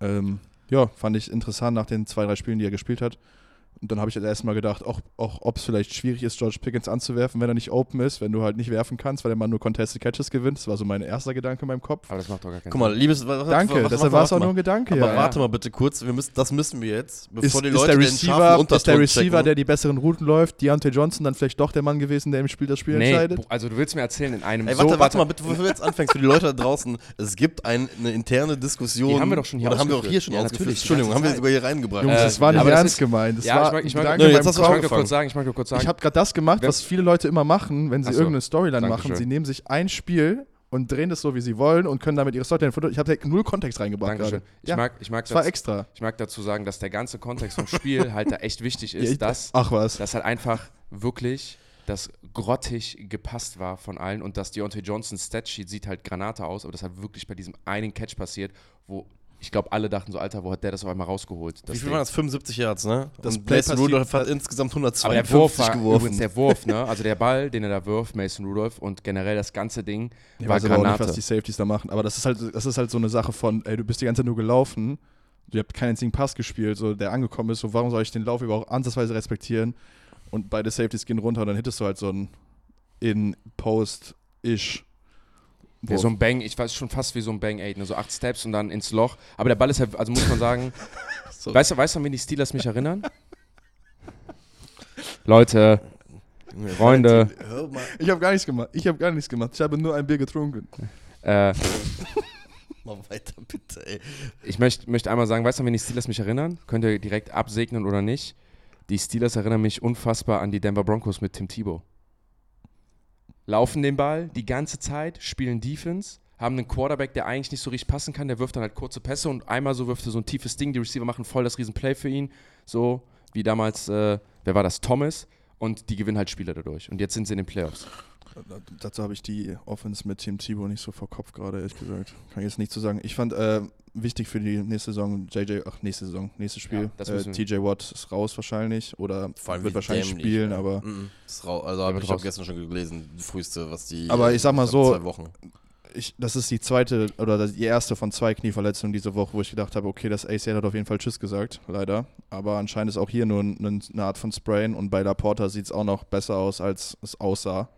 Speaker 2: Ähm, ja, fand ich interessant nach den zwei, drei Spielen, die er gespielt hat. Und dann habe ich das erste Mal gedacht, auch, auch ob es vielleicht schwierig ist, George Pickens anzuwerfen, wenn er nicht open ist, wenn du halt nicht werfen kannst, weil der Mann nur Contested Catches gewinnt. Das war so mein erster Gedanke in meinem Kopf.
Speaker 3: Aber das macht doch gar keinen
Speaker 1: Guck mal, liebes. Warte,
Speaker 2: Danke,
Speaker 1: warte,
Speaker 2: deshalb
Speaker 1: warte,
Speaker 2: war es auch
Speaker 1: warte
Speaker 2: nur ein. Gedanke.
Speaker 1: Aber
Speaker 2: ja.
Speaker 1: warte mal bitte kurz, wir müssen, das müssen wir jetzt, bevor
Speaker 2: Ist,
Speaker 1: die
Speaker 2: ist,
Speaker 1: Leute
Speaker 2: der
Speaker 1: den
Speaker 2: Receiver,
Speaker 1: scharfen
Speaker 2: ist der Receiver,
Speaker 1: checken.
Speaker 2: der die besseren Routen läuft, Deontay Johnson dann vielleicht doch der Mann gewesen, der im Spiel das Spiel
Speaker 3: Nee,
Speaker 2: entscheidet?
Speaker 3: also du willst mir erzählen, in einem
Speaker 1: Ey,
Speaker 3: so
Speaker 1: warte, warte
Speaker 3: warte-
Speaker 1: mal bitte, bevor du jetzt anfängst, für die Leute da draußen, es gibt ein, eine interne Diskussion.
Speaker 3: Die haben wir doch schon hier
Speaker 1: Oder haben wir auch
Speaker 3: ausgeführt.
Speaker 1: hier schon
Speaker 3: Ja,
Speaker 1: ausgeführt. Entschuldigung, haben wir sogar hier reingebracht.
Speaker 2: Jungs, das war nicht ernst
Speaker 3: ist-
Speaker 2: gemeint. Das war
Speaker 3: ich mag, ich mag,
Speaker 1: Nö, jetzt hast du
Speaker 3: mag kurz sagen, ich mag nur kurz sagen.
Speaker 2: Ich habe gerade das gemacht, was viele Leute immer machen, wenn sie
Speaker 3: Ach so.
Speaker 2: irgendeine Storyline
Speaker 3: Dankeschön.
Speaker 2: machen. Sie nehmen sich ein Spiel und drehen das so, wie sie wollen und können damit ihre Storyline. Ich habe da null Kontext reingebracht
Speaker 3: Dankeschön.
Speaker 2: gerade.
Speaker 3: Ich,
Speaker 2: Ja,
Speaker 3: mag, ich, mag
Speaker 2: das war
Speaker 3: dazu,
Speaker 2: extra.
Speaker 3: ich mag dazu sagen, dass der ganze Kontext vom Spiel halt da echt wichtig
Speaker 2: Ja,
Speaker 3: ist,
Speaker 2: ich-
Speaker 3: dass
Speaker 2: Ach was.
Speaker 3: das halt einfach wirklich das grottig gepasst war von allen und dass Deontay Johnsons Statsheet sieht halt Granate aus, aber das hat wirklich bei diesem einen Catch passiert, wo ich glaube, alle dachten so, Alter, wo hat der das auf einmal rausgeholt?
Speaker 1: Wie viel
Speaker 3: Ding.
Speaker 1: waren das? 75 Yards, ne?
Speaker 2: Das
Speaker 1: Und
Speaker 2: Play
Speaker 1: Mason Rudolph hat insgesamt
Speaker 3: aber
Speaker 1: 152
Speaker 3: der Wurf war
Speaker 1: geworfen.
Speaker 3: übrigens der Wurf, ne? Also der Ball, den er da wirft, Mason Rudolph und generell das ganze Ding
Speaker 2: Ich
Speaker 3: war
Speaker 2: weiß aber auch nicht,
Speaker 3: Granate.
Speaker 2: was die Safeties da machen. Aber das ist halt, das ist halt so eine Sache von, ey, du bist die ganze Zeit nur gelaufen, du habt keinen einzigen Pass gespielt, so der angekommen ist, so warum soll ich den Lauf überhaupt ansatzweise respektieren? Und beide Safeties gehen runter und dann hittest du halt so ein In-Post-Ish
Speaker 3: Ja, so ein Bang, ich weiß schon fast wie so ein Bang 8, ne? so acht Steps und dann ins Loch. Aber der Ball ist halt, also muss man sagen,
Speaker 1: So.
Speaker 3: weißt du, weißt du, an wen die Steelers mich erinnern? Leute, Freunde.
Speaker 2: Ich habe gar nichts gemacht. Ich habe gar nichts gemacht. Ich habe nur ein Bier getrunken.
Speaker 3: äh,
Speaker 1: Mal weiter, bitte, ey.
Speaker 3: ich möchte möcht einmal sagen, weißt du, an wen die Steelers mich erinnern? Könnt ihr direkt absegnen oder nicht? Die Steelers erinnern mich unfassbar an die Denver Broncos mit Tim Tebow. Laufen den Ball die ganze Zeit, spielen Defense, haben einen Quarterback, der eigentlich nicht so richtig passen kann, der wirft dann halt kurze Pässe und einmal so wirft er so ein tiefes Ding, die Receiver machen voll das Riesenplay für ihn, so wie damals, äh, wer war das, Thomas und die gewinnen halt Spiele dadurch und jetzt sind sie in den Playoffs.
Speaker 2: Dazu habe ich die Offense mit Tim Tebow nicht so vor Kopf gerade, ehrlich gesagt. Kann ich jetzt nicht zu sagen. Ich fand äh, wichtig für die nächste Saison, JJ, ach, nächste Saison, nächstes Spiel.
Speaker 3: Ja, das
Speaker 2: äh, TJ Watt ist raus wahrscheinlich oder wird wahrscheinlich
Speaker 1: dämlich,
Speaker 2: spielen,
Speaker 1: ey.
Speaker 2: aber
Speaker 1: Mhm. Also
Speaker 3: Der
Speaker 1: hab
Speaker 3: wird
Speaker 1: ich habe
Speaker 3: raus.
Speaker 1: gestern schon gelesen, die früheste, was die.
Speaker 2: Aber ich sag mal so,
Speaker 1: Zwei Wochen.
Speaker 2: ich, das ist die zweite oder die erste von zwei Knieverletzungen diese Woche, wo ich gedacht habe, okay, das ACL hat auf jeden Fall Tschüss gesagt, leider. Aber anscheinend ist auch hier nur ein, eine Art von Sprain und bei Laporta sieht es auch noch besser aus, als es aussah.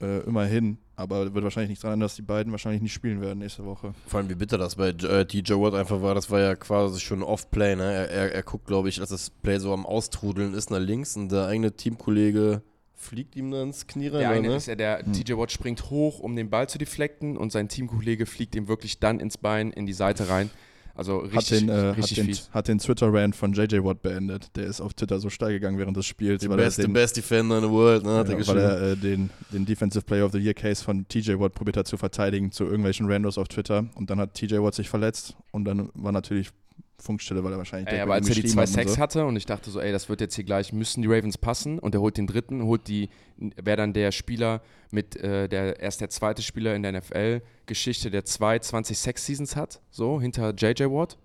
Speaker 2: Äh, immerhin. Aber wird wahrscheinlich nicht dran, ändern, dass die beiden wahrscheinlich nicht spielen werden nächste Woche.
Speaker 1: Vor allem, wie bitter das bei äh, TJ Watt einfach war, das war ja quasi schon Off-Play, ne? Er, er, er guckt, glaube ich, dass das Play so am Austrudeln ist nach links und der eigene Teamkollege fliegt ihm dann ins Knie rein,
Speaker 3: Der eine
Speaker 1: ne?
Speaker 3: ist ja der,
Speaker 2: Hm.
Speaker 3: TJ Watt springt hoch, um den Ball zu deflecten und sein Teamkollege fliegt ihm wirklich dann ins Bein, in die Seite rein. Also
Speaker 2: Hat
Speaker 3: richtig,
Speaker 2: den, äh, hat
Speaker 3: richtig
Speaker 2: den,
Speaker 3: fies.
Speaker 2: hat den Twitter-Rant von JJ Watt beendet. Der ist auf Twitter so steil gegangen während des Spiels.
Speaker 1: Der beste,
Speaker 2: er den,
Speaker 1: best Defender in the world, ne? Hat er
Speaker 2: Ja,
Speaker 1: geschrieben.
Speaker 2: weil er äh, den, den Defensive Player of the Year Case von TJ Watt probiert hat zu verteidigen zu irgendwelchen Randos auf Twitter und dann hat TJ Watt sich verletzt und dann war natürlich Funkstille, weil er wahrscheinlich direkt
Speaker 3: aber als er die zwei Sacks
Speaker 2: so.
Speaker 3: hatte und ich dachte so, ey, das wird jetzt hier gleich, müssen die Ravens passen und er holt den dritten, holt die, wäre dann der Spieler mit, äh, der erst der zweite Spieler in der NFL-Geschichte, der zwei 20 Sack-Seasons hat, so, hinter JJ Watt.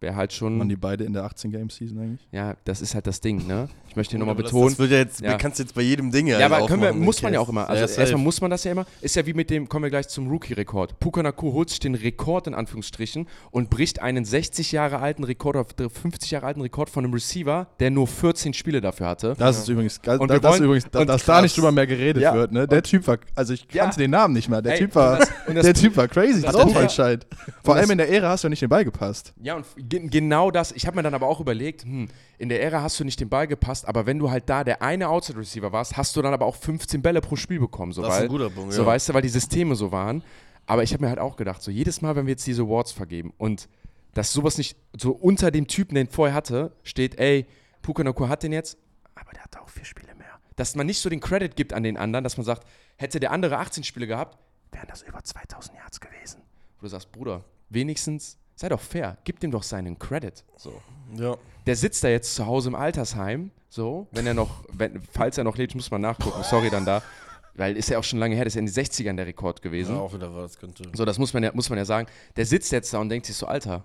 Speaker 3: Wäre halt schon,
Speaker 2: Waren die beide in der 18-Game-Season eigentlich?
Speaker 3: ja, das ist halt das Ding, ne? Ich möchte hier nochmal
Speaker 1: Aber das-
Speaker 3: betonen.
Speaker 1: Das wird ja jetzt,
Speaker 3: Ja.
Speaker 1: kannst du jetzt bei jedem Ding
Speaker 3: Ja, aber können wir, muss man ja auch immer. Also
Speaker 1: safe.
Speaker 3: erstmal muss man das ja immer. Ist ja wie mit dem, kommen wir gleich zum Rookie-Rekord. Puka Naku holt sich den Rekord in Anführungsstrichen und bricht einen 60 Jahre alten Rekord auf 50 Jahre alten Rekord von einem Receiver, der nur 14 Spiele dafür hatte.
Speaker 2: Das ist übrigens, das,
Speaker 3: Und wir
Speaker 2: das
Speaker 3: wollen-
Speaker 2: übrigens da,
Speaker 3: und
Speaker 2: dass da
Speaker 1: krass.
Speaker 2: nicht drüber mehr geredet
Speaker 3: Ja.
Speaker 2: wird, ne? Der Typ war, also ich
Speaker 3: Ja.
Speaker 2: kannte den Namen nicht mehr. Der
Speaker 3: Ey,
Speaker 2: Typ war,
Speaker 3: und das- und das-
Speaker 2: der Typ war crazy
Speaker 3: das-
Speaker 2: drauf
Speaker 3: ja.
Speaker 2: anscheinend. Vor
Speaker 3: das-
Speaker 2: allem in der Ära hast du nicht den Ball gepasst.
Speaker 3: Ja, und genau das. Ich habe mir dann aber auch überlegt, hm, in der Ära hast du nicht den Ball gepasst, aber wenn du halt da der eine Outside-Receiver warst, hast du dann aber auch 15 Bälle pro Spiel bekommen. So,
Speaker 1: Das ist
Speaker 3: weil,
Speaker 1: ein guter Punkt,
Speaker 3: so
Speaker 1: ja.
Speaker 3: weißt du, weil die Systeme so waren. Aber ich habe mir halt auch gedacht, so jedes Mal, wenn wir jetzt diese Awards vergeben und dass sowas nicht so unter dem Typen, den vorher hatte, steht, ey, Puka Nakur hat den jetzt, aber der hatte auch vier Spiele mehr. Dass man nicht so den Credit gibt an den anderen, dass man sagt, hätte der andere 18 Spiele gehabt, wären das über 2000 Yards gewesen. Wo du sagst, Bruder, wenigstens sei doch fair, gib dem doch seinen Credit. So.
Speaker 1: Ja.
Speaker 3: Der sitzt da jetzt zu Hause im Altersheim, so, wenn er noch, wenn, falls er noch lebt, muss man nachgucken, sorry dann da, weil ist ja auch schon lange her, das ist ja in den 60ern der Rekord gewesen.
Speaker 1: ja, auch wieder was könnte.
Speaker 3: So, das muss man, ja, muss man ja sagen. Der sitzt jetzt da und denkt sich so, Alter,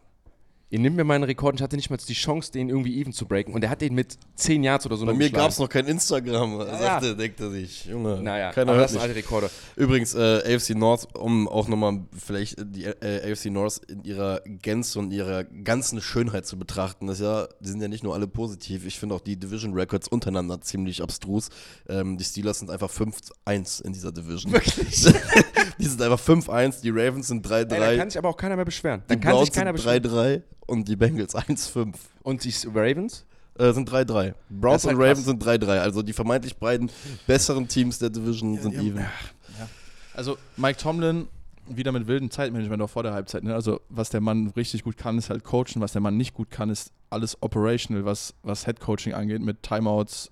Speaker 3: ihr nimmt mir meinen Rekord und ich hatte nicht mal die Chance, den irgendwie even zu breaken. Und der hat den mit 10 Yards oder so
Speaker 1: Bei mir gab es noch kein Instagram,
Speaker 3: ja.
Speaker 1: sagte, denkt er sich. Junge,
Speaker 3: Naja,
Speaker 1: keiner
Speaker 3: aber
Speaker 1: hört
Speaker 3: das sind alte Rekorde.
Speaker 1: Übrigens, äh, AFC North, um auch nochmal vielleicht die äh, AFC North in ihrer Gänze und ihrer ganzen Schönheit zu betrachten, ist ja, die sind ja nicht nur alle positiv. Ich finde auch die Division Records untereinander ziemlich abstrus. Ähm, die Steelers sind einfach 5-1 in dieser Division. Wirklich? die sind einfach 5-1, die Ravens sind
Speaker 3: Ey, da
Speaker 1: 3-3,
Speaker 3: kann sich aber auch keiner mehr beschweren.
Speaker 1: die
Speaker 3: Dann kann
Speaker 1: Browns
Speaker 3: sich keiner
Speaker 1: sind
Speaker 3: beschweren.
Speaker 1: 3-3 und die Bengals 1-5.
Speaker 3: Und die Ravens?
Speaker 1: Äh, sind 3-3. Browns
Speaker 3: Das ist halt
Speaker 1: und Ravens
Speaker 3: krass.
Speaker 1: sind 3-3. Also die vermeintlich beiden besseren Teams der Division sind
Speaker 2: ja,
Speaker 1: even.
Speaker 2: Also Mike Tomlin wieder mit wildem Zeitmanagement auch vor der Halbzeit. Ne? Also was der Mann richtig gut kann, ist halt coachen. Was der Mann nicht gut kann, ist alles operational, was, was Head Coaching angeht, mit Timeouts,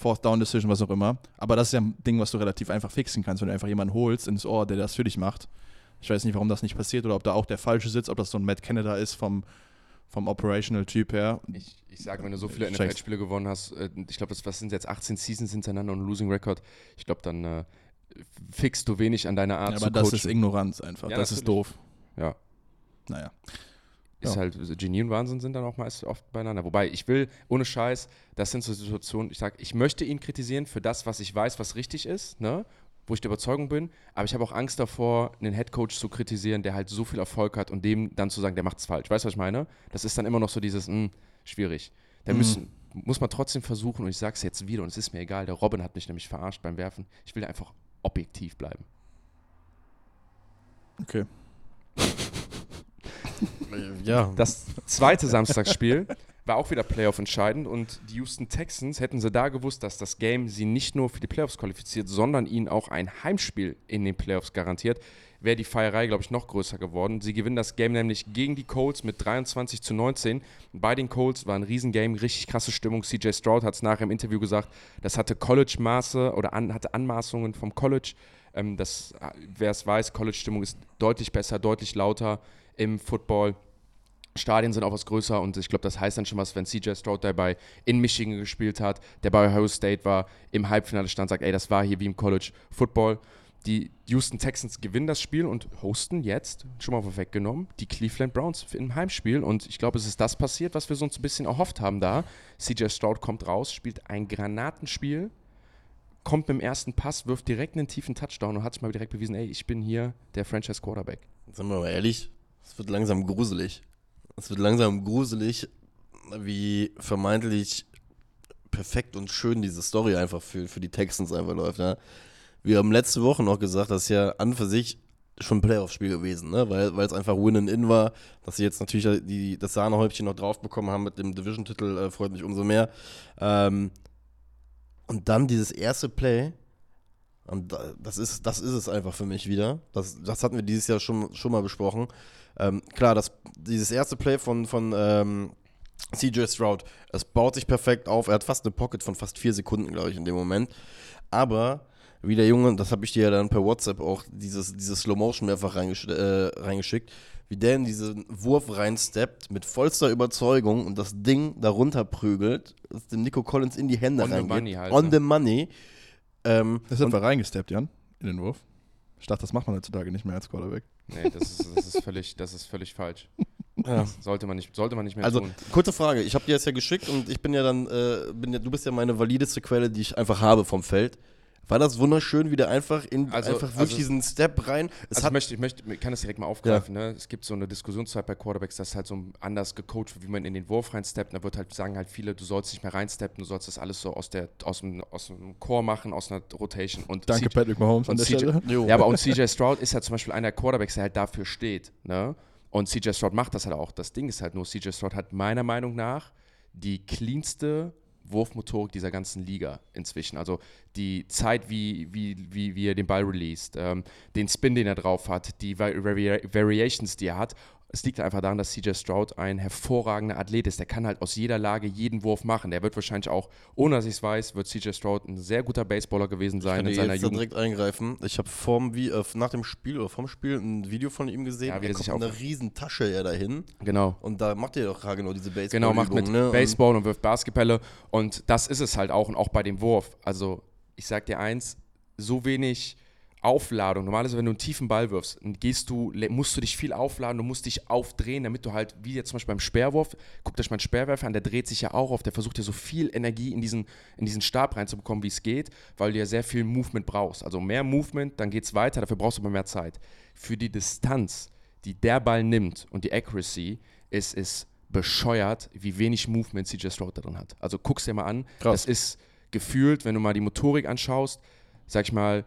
Speaker 2: Fourth Down Decision, was auch immer. Aber das ist ja ein Ding, was du relativ einfach fixen kannst, wenn du einfach jemanden holst ins Ohr, der das für dich macht. Ich weiß nicht, warum das nicht passiert oder ob da auch der Falsche sitzt, ob das so ein Matt Canada ist vom, vom Operational-Typ her.
Speaker 3: Ich, ich sage, wenn du so viele. NFL-Spiele gewonnen hast, äh, ich glaube, das was sind jetzt 18 Seasons hintereinander und ein Losing Record, ich glaube, dann äh, fixst du wenig an deiner Art
Speaker 2: Ja,
Speaker 3: zu
Speaker 2: aber das
Speaker 3: coachen.
Speaker 2: ist Ignoranz einfach.
Speaker 3: Ja,
Speaker 2: das ist
Speaker 3: natürlich.
Speaker 2: doof.
Speaker 3: Ja.
Speaker 2: Naja.
Speaker 3: Ist
Speaker 2: Ja.
Speaker 3: halt Genie und Wahnsinn sind dann auch meist oft beieinander. Wobei ich will, ohne Scheiß, das sind so Situationen, ich sage, ich möchte ihn kritisieren für das, was ich weiß, was richtig ist, ne? wo ich der Überzeugung bin, aber ich habe auch Angst davor, einen Headcoach zu kritisieren, der halt so viel Erfolg hat und dem dann zu sagen, der macht's falsch. Weißt du, was ich meine? Das ist dann immer noch so dieses, mh, schwierig. Da
Speaker 2: Mhm.
Speaker 3: müssen, muss man trotzdem versuchen, und ich sage es jetzt wieder, und es ist mir egal, der Robin hat mich nämlich verarscht beim Werfen. Ich will einfach objektiv bleiben.
Speaker 2: Okay.
Speaker 1: ja.
Speaker 3: Das zweite Samstagsspiel war auch wieder Playoff entscheidend und die Houston Texans hätten sie da gewusst, dass das Game sie nicht nur für die Playoffs qualifiziert, sondern ihnen auch ein Heimspiel in den Playoffs garantiert, wäre die Feierei, glaube ich, noch größer geworden. Sie gewinnen das Game nämlich gegen die Colts mit 23 zu 19. Bei den Colts war ein Riesengame, richtig krasse Stimmung. CJ Stroud hat es nachher im Interview gesagt, das hatte College-Maße oder an, hatte Anmaßungen vom College. Ähm, das, wer es weiß, College-Stimmung ist deutlich besser, deutlich lauter im Football. Stadien sind auch was größer und ich glaube, das heißt dann schon was, wenn CJ Stroud dabei in Michigan gespielt hat, der bei Ohio State war, im Halbfinale stand, sagt, ey, das war hier wie im College Football. Die Houston Texans gewinnen das Spiel und hosten jetzt, schon mal vorweggenommen, die Cleveland Browns im Heimspiel. Und ich glaube, es ist das passiert, was wir so ein bisschen erhofft haben da. CJ Stroud kommt raus, spielt ein Granatenspiel, kommt mit dem ersten Pass, wirft direkt einen tiefen Touchdown und hat sich mal direkt bewiesen, ey, ich bin hier der Franchise Quarterback.
Speaker 1: Sagen wir mal ehrlich, es wird langsam gruselig. Es wird langsam gruselig, wie vermeintlich perfekt und schön diese Story einfach für, für die Texans einfach läuft. Ja. Wir haben letzte Woche noch gesagt, das ist ja an für sich schon ein Playoff-Spiel gewesen, ne? weil es einfach Win-and-In war. Dass sie jetzt natürlich die, das Sahnehäubchen noch drauf bekommen haben mit dem Division-Titel, äh, freut mich umso mehr. Ähm, und dann dieses erste Play, und das ist, das ist es einfach für mich wieder. Das, das hatten wir dieses Jahr schon, schon mal besprochen. Ähm, klar, das, dieses erste Play von, von ähm, CJ Stroud, es baut sich perfekt auf. Er hat fast eine Pocket von fast vier Sekunden, glaube ich, in dem Moment. Aber wie der Junge, das habe ich dir ja dann per WhatsApp auch dieses, dieses Slow Motion mehrfach reingesch äh, reingeschickt, wie der in diesen Wurf reinsteppt mit vollster Überzeugung und das Ding darunter prügelt, das dem Nico Collins in die Hände
Speaker 3: On
Speaker 1: reingeht.
Speaker 3: the money halt,
Speaker 1: On
Speaker 3: ne?
Speaker 1: the money. Ähm,
Speaker 2: Das ist einfach reingesteppt, Jan, in den Wurf. Ich dachte, das macht man heutzutage nicht mehr als Quarterback.
Speaker 3: Nee, das ist, das ist, völlig, das ist völlig falsch.
Speaker 1: ja.
Speaker 3: Sollte man nicht, sollte man nicht mehr
Speaker 1: Also,
Speaker 3: tun.
Speaker 1: kurze Frage. Ich habe dir das ja geschickt und ich bin ja dann, äh, bin ja, du bist ja meine valideste Quelle, die ich einfach habe vom Feld. War das wunderschön, wie der einfach in
Speaker 3: Also-
Speaker 1: einfach wirklich
Speaker 3: also-
Speaker 1: diesen Step rein. Es
Speaker 3: Also ich
Speaker 1: hat
Speaker 3: möchte, ich möchte, ich kann das direkt mal aufgreifen. Ne? Es gibt so eine Diskussionszeit bei Quarterbacks, dass halt so anders gecoacht wird, wie man in den Wurf reinsteppt. Da wird halt sagen halt viele, du sollst nicht mehr reinsteppen, du sollst das alles so aus der aus dem aus dem Core machen, aus einer Rotation. Und
Speaker 2: Danke,
Speaker 3: CJ
Speaker 2: Patrick Mahomes an
Speaker 3: und
Speaker 2: der
Speaker 3: CJ
Speaker 2: Stelle.
Speaker 3: Ja, aber und CJ Stroud ist ja zum Beispiel einer der Quarterbacks, der halt dafür steht. Ne? Und CJ Stroud macht das halt auch. Das Ding ist halt nur, CJ Stroud hat meiner Meinung nach die cleanste Wurfmotorik dieser ganzen Liga inzwischen. Also die Zeit, wie, wie, wie, wie er den Ball released, ähm, den Spin, den er drauf hat, die Vari Vari Variations, die er hat. Es liegt einfach daran, dass CJ Stroud ein hervorragender Athlet ist. Der kann halt aus jeder Lage jeden Wurf machen. Der wird wahrscheinlich auch, ohne dass ich es weiß, wird CJ Stroud ein sehr guter Baseballer gewesen sein
Speaker 1: kann
Speaker 3: in
Speaker 1: ich
Speaker 3: seiner
Speaker 1: jetzt
Speaker 3: Jugend.
Speaker 1: direkt eingreifen. Ich habe vorm wie äh, nach dem Spiel oder vom Spiel ein Video von ihm gesehen.
Speaker 3: Ja, wie
Speaker 1: er kommt einer riesen Tasche ja dahin
Speaker 3: Genau.
Speaker 1: und da macht er doch gerade genau diese Baseball
Speaker 3: Genau, macht mit
Speaker 1: ne? Und-
Speaker 3: Baseball und wirft Basketbälle. Und das ist es halt auch und auch bei dem Wurf. Also, ich sag dir eins, so wenig Aufladung. Normalerweise, wenn du einen tiefen Ball wirfst, gehst du, musst du dich viel aufladen, du musst dich aufdrehen, damit du halt, wie jetzt zum Beispiel beim Speerwurf, guckt euch mal einen Speerwerfer an, der dreht sich ja auch auf, der versucht ja so viel Energie in diesen, in diesen Stab reinzubekommen, wie es geht, weil du ja sehr viel Movement brauchst. Also mehr Movement, dann geht's weiter, dafür brauchst du aber mehr Zeit. Für die Distanz, die der Ball nimmt und die Accuracy, ist es bescheuert, wie wenig Movement CJ Stroud da drin hat. Also guck's dir mal an.
Speaker 1: Krass.
Speaker 3: Das ist gefühlt, wenn du mal die Motorik anschaust, sag ich mal,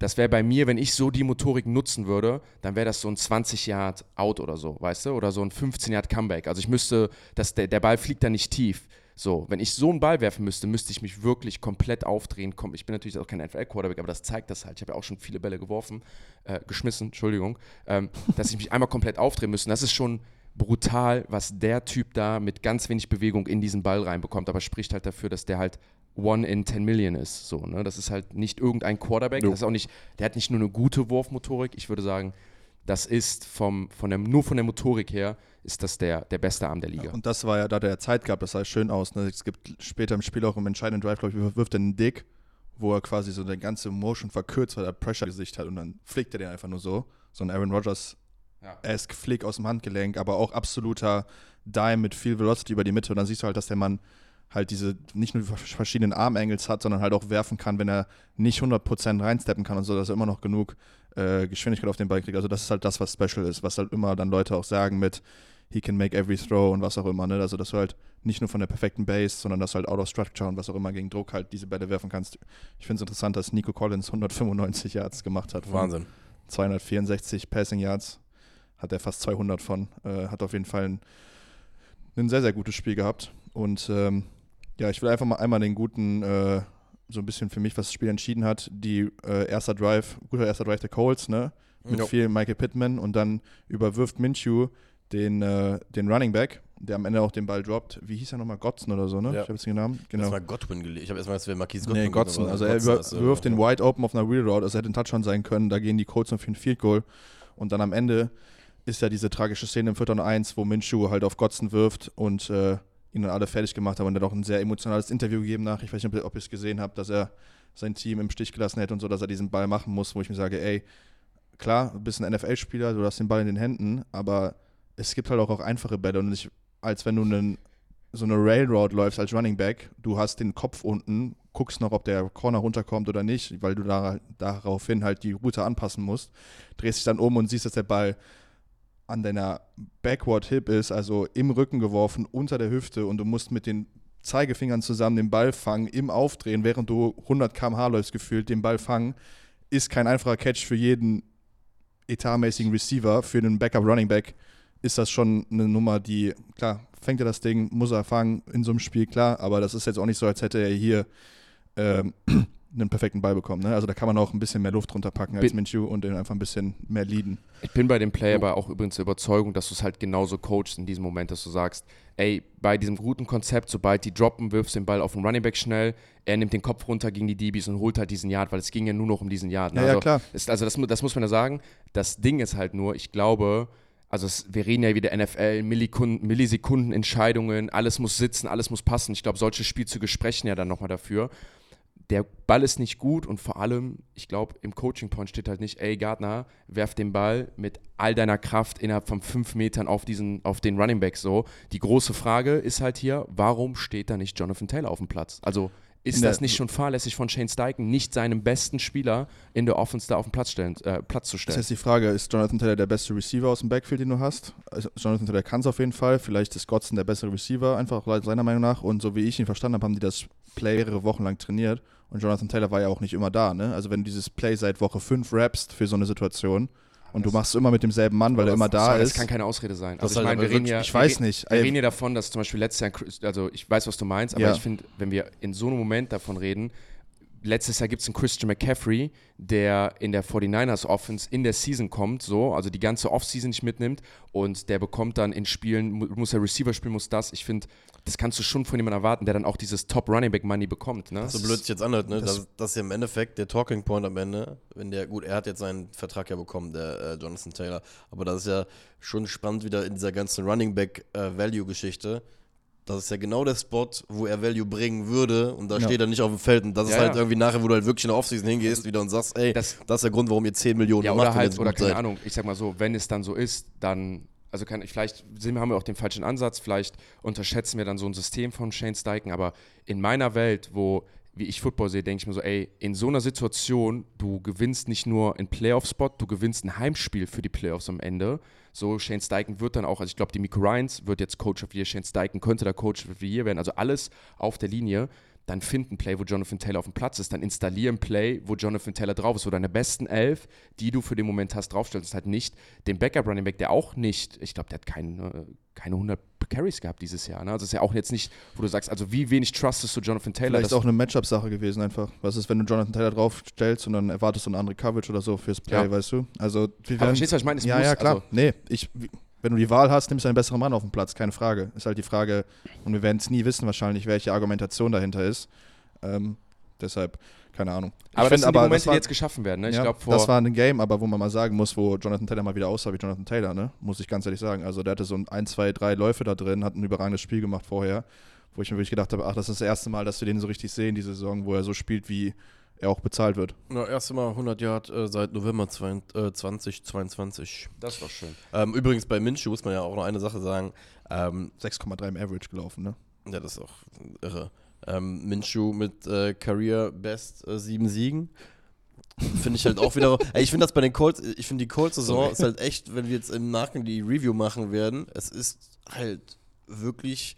Speaker 3: das wäre bei mir, wenn ich so die Motorik nutzen würde, dann wäre das so ein 20 Yard Out oder so, weißt du? Oder so ein 15 Yard Comeback. Also ich müsste, dass der, der Ball fliegt da nicht tief. So, wenn ich so einen Ball werfen müsste, müsste ich mich wirklich komplett aufdrehen. Ich bin natürlich auch kein NFL-Quarterback, aber das zeigt das halt. Ich habe ja auch schon viele Bälle geworfen, äh, geschmissen, Entschuldigung, ähm, dass ich mich einmal komplett aufdrehen müsste. Das ist schon brutal, was der Typ da mit ganz wenig Bewegung in diesen Ball reinbekommt, aber spricht halt dafür, dass der halt one in 10 Million ist. So, ne? Das ist halt nicht irgendein Quarterback,
Speaker 1: Jo.
Speaker 3: das ist auch nicht, der hat nicht nur eine gute Wurfmotorik, ich würde sagen, das ist vom, von der, nur von der Motorik her, ist das der, der beste Arm der Liga.
Speaker 2: Und das war ja, da der Zeit gab, das sah schön aus. Ne? Es gibt später im Spiel auch im entscheidenden Drive, glaube ich, wirft er einen Dick, wo er quasi so eine ganze Motion verkürzt, weil er Pressure-Gesicht hat und dann flickt er den einfach nur so. So ein Aaron Rodgers-esque
Speaker 3: Ja.
Speaker 2: Flick aus dem Handgelenk, aber auch absoluter Dime mit viel Velocity über die Mitte. Und dann siehst du halt, dass der Mann halt diese nicht nur verschiedenen Armangles hat, sondern halt auch werfen kann, wenn er nicht 100% reinsteppen kann und so, dass er immer noch genug äh, Geschwindigkeit auf den Ball kriegt. Also das ist halt das, was special ist, was halt immer dann Leute auch sagen mit he can make every throw und was auch immer. Ne? Also dass du halt nicht nur von der perfekten Base, sondern dass du halt out of structure und was auch immer gegen Druck halt diese Bälle werfen kannst. Ich finde es interessant, dass Nico Collins 195 Yards gemacht hat.
Speaker 1: Wahnsinn.
Speaker 2: 264 Passing Yards, hat er fast 200 von. Äh, hat auf jeden Fall ein, ein sehr, sehr gutes Spiel gehabt. Und ähm, ja, ich will einfach mal einmal den guten, äh, so ein bisschen für mich, was das Spiel entschieden hat, die äh, erster Drive, guter erster Drive der Colts, ne? Mit
Speaker 1: Ja.
Speaker 2: viel Michael Pittman und dann überwirft Minshew den, äh, den Running Back, der am Ende auch den Ball droppt. Wie hieß er nochmal? Godson oder so, ne?
Speaker 1: Ja.
Speaker 2: Ich habe jetzt den Namen.
Speaker 1: Genau.
Speaker 2: Genau.
Speaker 1: Erstmal Godwin gelegt. Ich habe erstmal, es wäre Marquise Godwin.
Speaker 2: Nee,
Speaker 1: aber
Speaker 2: Also er
Speaker 1: äh,
Speaker 2: wirft den. Wide Open auf einer Wheel Route, also hätte ein Touchdown sein können. Da gehen die Colts noch für ein Field Goal. Und dann am Ende ist ja diese tragische Szene im 4. und 1, wo Minshew halt auf Godson wirft und äh, ihn dann alle fertig gemacht haben. Und er hat auch ein sehr emotionales Interview gegeben nach. Ich weiß nicht, ob ihr es gesehen habt, dass er sein Team im Stich gelassen hätte und so, dass er diesen Ball machen muss, wo ich mir sage, ey, klar, du bist ein NFL-Spieler, du hast den Ball in den Händen, aber es gibt halt auch, auch einfache Bälle und nicht, als wenn du einen, so eine Railroad läufst als Running Back, du hast den Kopf unten, guckst noch, ob der Corner runterkommt oder nicht, weil du da, daraufhin halt die Route anpassen musst, drehst dich dann um und siehst, dass der Ball an deiner Backward Hip ist, also im Rücken geworfen, unter der Hüfte und du musst mit den Zeigefingern zusammen den Ball fangen, im Aufdrehen, während du 100 km/h läufst gefühlt, den Ball fangen, ist kein einfacher Catch für jeden etatmäßigen Receiver. Für einen Backup Running Back ist das schon eine Nummer, die, klar, fängt er das Ding, muss er fangen in so einem Spiel, klar, aber das ist jetzt auch nicht so, als hätte er hier ähm, einen perfekten Ball bekommen. Ne? Also da kann man auch ein bisschen mehr Luft runterpacken als
Speaker 3: Bin-
Speaker 2: Minshew und den einfach ein bisschen mehr leaden.
Speaker 3: Ich bin bei dem Play aber auch übrigens der Überzeugung, dass du es halt genauso coachst in diesem Moment, dass du sagst, ey, bei diesem guten Konzept, sobald die droppen, wirfst du den Ball auf den Running Back schnell, er nimmt den Kopf runter gegen die DBs und holt halt diesen Yard, weil es ging ja nur noch um diesen Yard. ne?
Speaker 2: Ja, ja,
Speaker 3: also,
Speaker 2: klar.
Speaker 3: Ist, also das, das muss man ja sagen. Das Ding ist halt nur, ich glaube, also es, wir reden ja wieder NFL, Millikun- Millisekunden-Entscheidungen, alles muss sitzen, alles muss passen. Ich glaube, solche Spielzüge sprechen ja dann nochmal dafür. Der Ball ist nicht gut und vor allem, ich glaube, im Coaching Point steht halt nicht, ey Gardner, werf den Ball mit all deiner Kraft innerhalb von fünf Metern auf, diesen, auf den Running Back so. Die große Frage ist halt hier, warum steht da nicht Jonathan Taylor auf dem Platz? Also ist das nicht schon fahrlässig von Shane Steichen, nicht seinen besten Spieler in der Offense da auf den Platz, stellen, äh, Platz zu
Speaker 2: Das
Speaker 3: stellen?
Speaker 2: heißt, die Frage, ist Jonathan Taylor der beste Receiver aus dem Backfield, den du hast? Also Jonathan Taylor kann es auf jeden Fall. Vielleicht ist Godson der bessere Receiver, einfach seiner Meinung nach. Und so wie ich ihn verstanden habe, haben die das Play mehrere Wochen lang trainiert. Und Jonathan Taylor war ja auch nicht immer da. Ne? Also wenn du dieses Play seit Woche 5 rappst für so eine Situation und du machst es immer mit demselben Mann, weil er immer
Speaker 1: das-
Speaker 2: da ist.
Speaker 3: Das kann keine Ausrede sein.
Speaker 1: Das
Speaker 3: Also ich meine, wir
Speaker 1: aber
Speaker 3: reden ja,
Speaker 2: ich
Speaker 3: wir
Speaker 2: weiß
Speaker 3: reden-
Speaker 2: nicht.
Speaker 3: Wir reden ja davon, dass zum Beispiel letztes Jahr, Chris- also ich weiß, was du meinst, aber
Speaker 2: Ja.
Speaker 3: ich finde, wenn wir in so einem Moment davon reden, letztes Jahr gibt es einen Christian McCaffrey, der in der 49ers Offense in der Season kommt, so, also die ganze Offseason nicht mitnimmt und der bekommt dann in Spielen, mu- muss der Receiver spielen, muss das. Ich finde, das kannst du schon von jemandem erwarten, der dann auch dieses Top Running Back Money bekommt, ne?
Speaker 1: So blöd sich jetzt anhört, ne?
Speaker 2: das-
Speaker 1: Das, das ist ja im Endeffekt der Talking Point am Ende. Wenn der, gut, er hat jetzt seinen Vertrag ja bekommen, der äh, Jonathan Taylor. Aber das ist ja schon spannend wieder in dieser ganzen Running Back äh, Value-Geschichte. Das ist ja genau der Spot, wo er Value bringen würde und da
Speaker 2: Ja.
Speaker 1: steht er nicht auf dem Feld. Und das ist
Speaker 3: Ja,
Speaker 1: halt
Speaker 3: ja.
Speaker 1: irgendwie nachher, wo du halt wirklich in der Offseason hingehst wieder und sagst, ey,
Speaker 3: Das-
Speaker 1: das, ist der Grund, warum ihr 10 Millionen
Speaker 3: Ja, oder halt, oder keine
Speaker 1: seid.
Speaker 3: Ahnung, ich sag mal so, wenn es dann so ist, dann, also kann ich, vielleicht haben wir auch den falschen Ansatz, vielleicht unterschätzen wir dann so ein System von Shane Steichen, aber in meiner Welt, wo, wie ich Football sehe, denke ich mir so, ey, in so einer Situation, du gewinnst nicht nur einen Playoff-Spot, du gewinnst ein Heimspiel für die Playoffs am Ende. So, Shane Steichen wird dann auch, also ich glaube, die Miko Ryans wird jetzt Coach of the Year, Shane Steichen könnte der Coach of the Year werden, also alles auf der Linie. Dann find ein Play, wo Jonathan Taylor auf dem Platz ist, dann installier ein Play, wo Jonathan Taylor drauf ist, wo deine besten elf, die du für den Moment hast, draufstellst, halt nicht den Backup Running Back, der auch nicht, ich glaube, der hat keine, keine 100 Carries gehabt dieses Jahr, ne? also ist ja auch jetzt nicht, wo du sagst, also wie wenig trustest du Jonathan Taylor,
Speaker 2: Vielleicht
Speaker 3: dass-
Speaker 2: auch eine Matchup-Sache gewesen einfach. Was ist, wenn du Jonathan Taylor draufstellst und dann erwartest du eine andere Coverage oder so fürs Play,
Speaker 3: Ja.
Speaker 2: weißt du? Also, wir
Speaker 3: aber verstehst du, was ich meine? Es
Speaker 2: ja,
Speaker 3: muss,
Speaker 2: ja, klar.
Speaker 3: Also,
Speaker 2: nee, ich, wenn du die Wahl hast, nimmst du einen besseren Mann auf den Platz, keine Frage. Ist halt die Frage, und wir werden es nie wissen wahrscheinlich, welche Argumentation dahinter ist. Ähm, deshalb, keine Ahnung.
Speaker 3: aber
Speaker 2: Ich
Speaker 3: das sind die Momente,
Speaker 2: war,
Speaker 3: die jetzt geschaffen werden, ne? ich
Speaker 2: ja,
Speaker 3: glaube, vor,
Speaker 2: das war ein Game, aber wo man mal sagen muss, wo Jonathan Taylor mal wieder aussah wie Jonathan Taylor, ne? Muss ich ganz ehrlich sagen. Also der hatte so ein, ein zwei, drei Läufe da drin, hat ein überragendes Spiel gemacht vorher, wo ich mir wirklich gedacht habe, ach, das ist das erste Mal, dass wir den so richtig sehen, diese Saison, wo er so spielt, wie er auch bezahlt wird.
Speaker 1: Ja, erste Mal 100 Yard äh, seit November 20, äh, 2022.
Speaker 3: das war schön.
Speaker 1: Ähm, übrigens bei Minshew muss man ja auch noch eine Sache sagen. Ähm,
Speaker 2: 6,3 im Average gelaufen, ne?
Speaker 1: Ja, das ist auch irre. Ähm, Minshew mit äh, Career Best äh, sieben Siegen. Finde ich halt auch wieder. Ey, ich finde das bei den Colts, ich finde die Colts-Saison ist halt echt, wenn wir jetzt im Nachgang die Review machen werden, es ist halt wirklich.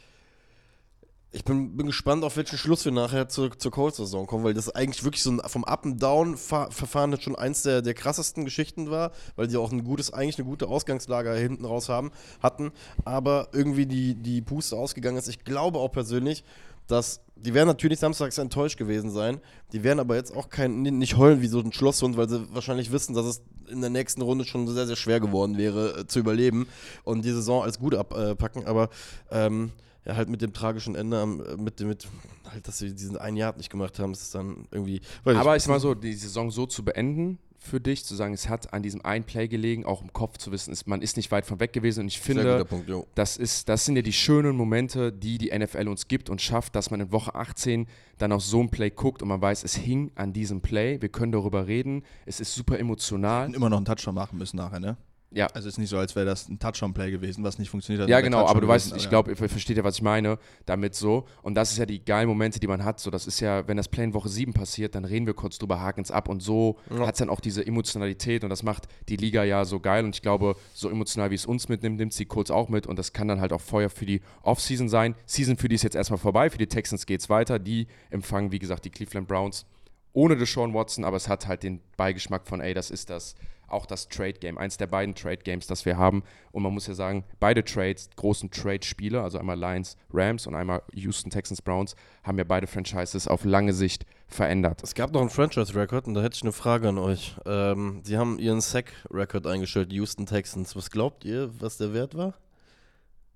Speaker 1: Ich bin, bin gespannt, auf welchen Schluss wir nachher zur, zur Colts-Saison kommen, weil das eigentlich wirklich so ein vom Up-and-Down-Verfahren schon eins der, der krassesten Geschichten war, weil die auch ein gutes, eigentlich eine gute Ausgangslage hinten raus haben, hatten, aber irgendwie die, die Puste ausgegangen ist. Ich glaube auch persönlich, dass die werden natürlich samstags enttäuscht gewesen sein. Die werden aber jetzt auch kein, nicht heulen wie so ein Schlosshund, weil sie wahrscheinlich wissen, dass es in der nächsten Runde schon sehr, sehr schwer geworden wäre, äh, zu überleben und die Saison als gut abpacken. Aber ähm, ja, halt mit dem tragischen Ende, mit dem, mit, halt, dass sie diesen einen Jahr nicht gemacht haben, ist es dann irgendwie.
Speaker 3: Aber ich, ist mal so, die Saison so zu beenden für dich, zu sagen, es hat an diesem einen Play gelegen, auch im Kopf zu wissen, ist, man ist nicht weit von weg gewesen. Und ich finde, Punkt, das, ist, das sind ja die schönen Momente, die die NFL uns gibt und schafft, dass man in Woche 18 dann auf so ein Play guckt und man weiß, es hing an diesem Play. Wir können darüber reden. Es ist super emotional.
Speaker 2: Und immer noch einen Touchdown machen müssen nachher, ne?
Speaker 3: Ja.
Speaker 2: Also es ist nicht so, als wäre das ein Touchdown-Play gewesen, was nicht funktioniert hat.
Speaker 3: Ja, genau, aber du weißt, ich glaube, ihr versteht ja, was ich meine damit so. Und das ist ja die geilen Momente, die man hat. So, das ist ja, wenn das Play in Woche 7 passiert, dann reden wir kurz drüber, haken es ab und so ja. hat es dann auch diese Emotionalität und das macht die Liga ja so geil. Und ich glaube, so emotional wie es uns mitnimmt, nimmt sie kurz auch mit und das kann dann halt auch Feuer für die Offseason sein. Season für die ist jetzt erstmal vorbei, für die Texans geht es weiter. Die empfangen, wie gesagt, die Cleveland Browns ohne Deshaun Watson, aber es hat halt den Beigeschmack von, ey, das ist das auch das Trade Game, eins der beiden Trade Games, das wir haben. Und man muss ja sagen, beide Trades, großen Trade-Spiele, also einmal Lions Rams und einmal Houston Texans Browns, haben ja beide Franchises auf lange Sicht verändert.
Speaker 1: Es gab noch einen Franchise-Record und da hätte ich eine Frage an euch. Ähm, sie haben ihren Sack-Record eingestellt, Houston Texans. Was glaubt ihr, was der Wert war?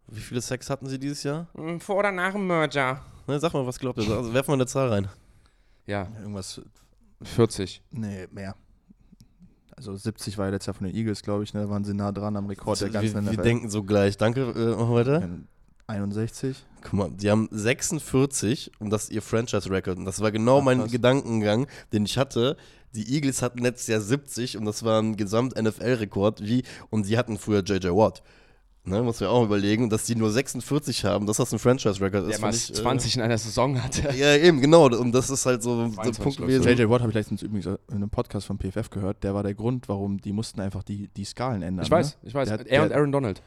Speaker 1: Wie viele Sacks hatten sie dieses Jahr?
Speaker 3: Hm, vor oder nach dem Merger?
Speaker 1: Ne, sag mal, was glaubt ihr? Also werfen wir eine Zahl rein.
Speaker 3: Ja.
Speaker 2: Irgendwas.
Speaker 3: 40.
Speaker 2: Nee, mehr. Also 70 war ja letztes Jahr von den Eagles, glaube ich, ne? Da waren sie nah dran am Rekord der ganzen
Speaker 1: Wir, wir denken so gleich. Danke, äh, heute.
Speaker 2: 61.
Speaker 1: Guck mal, die haben 46 und das ist ihr Franchise-Record. Und das war genau Ach, mein krass. Gedankengang, den ich hatte. Die Eagles hatten letztes Jahr 70 und das war ein Gesamt-NFL-Rekord. Wie, und sie hatten früher J.J. Watt. Ne, muss man auch überlegen, dass die nur 46 haben, dass das ein Franchise-Record ist.
Speaker 3: Der mal 20 äh, in einer Saison hatte.
Speaker 1: Ja, eben, genau. Und das ist halt so der Punkt
Speaker 2: gewesen. JJ Watt habe ich letztens übrigens in einem Podcast von PFF gehört. Der war der Grund, warum die mussten einfach die, die Skalen ändern.
Speaker 3: Ich weiß, ne? ich weiß.
Speaker 2: Der,
Speaker 3: er und Aaron Donald.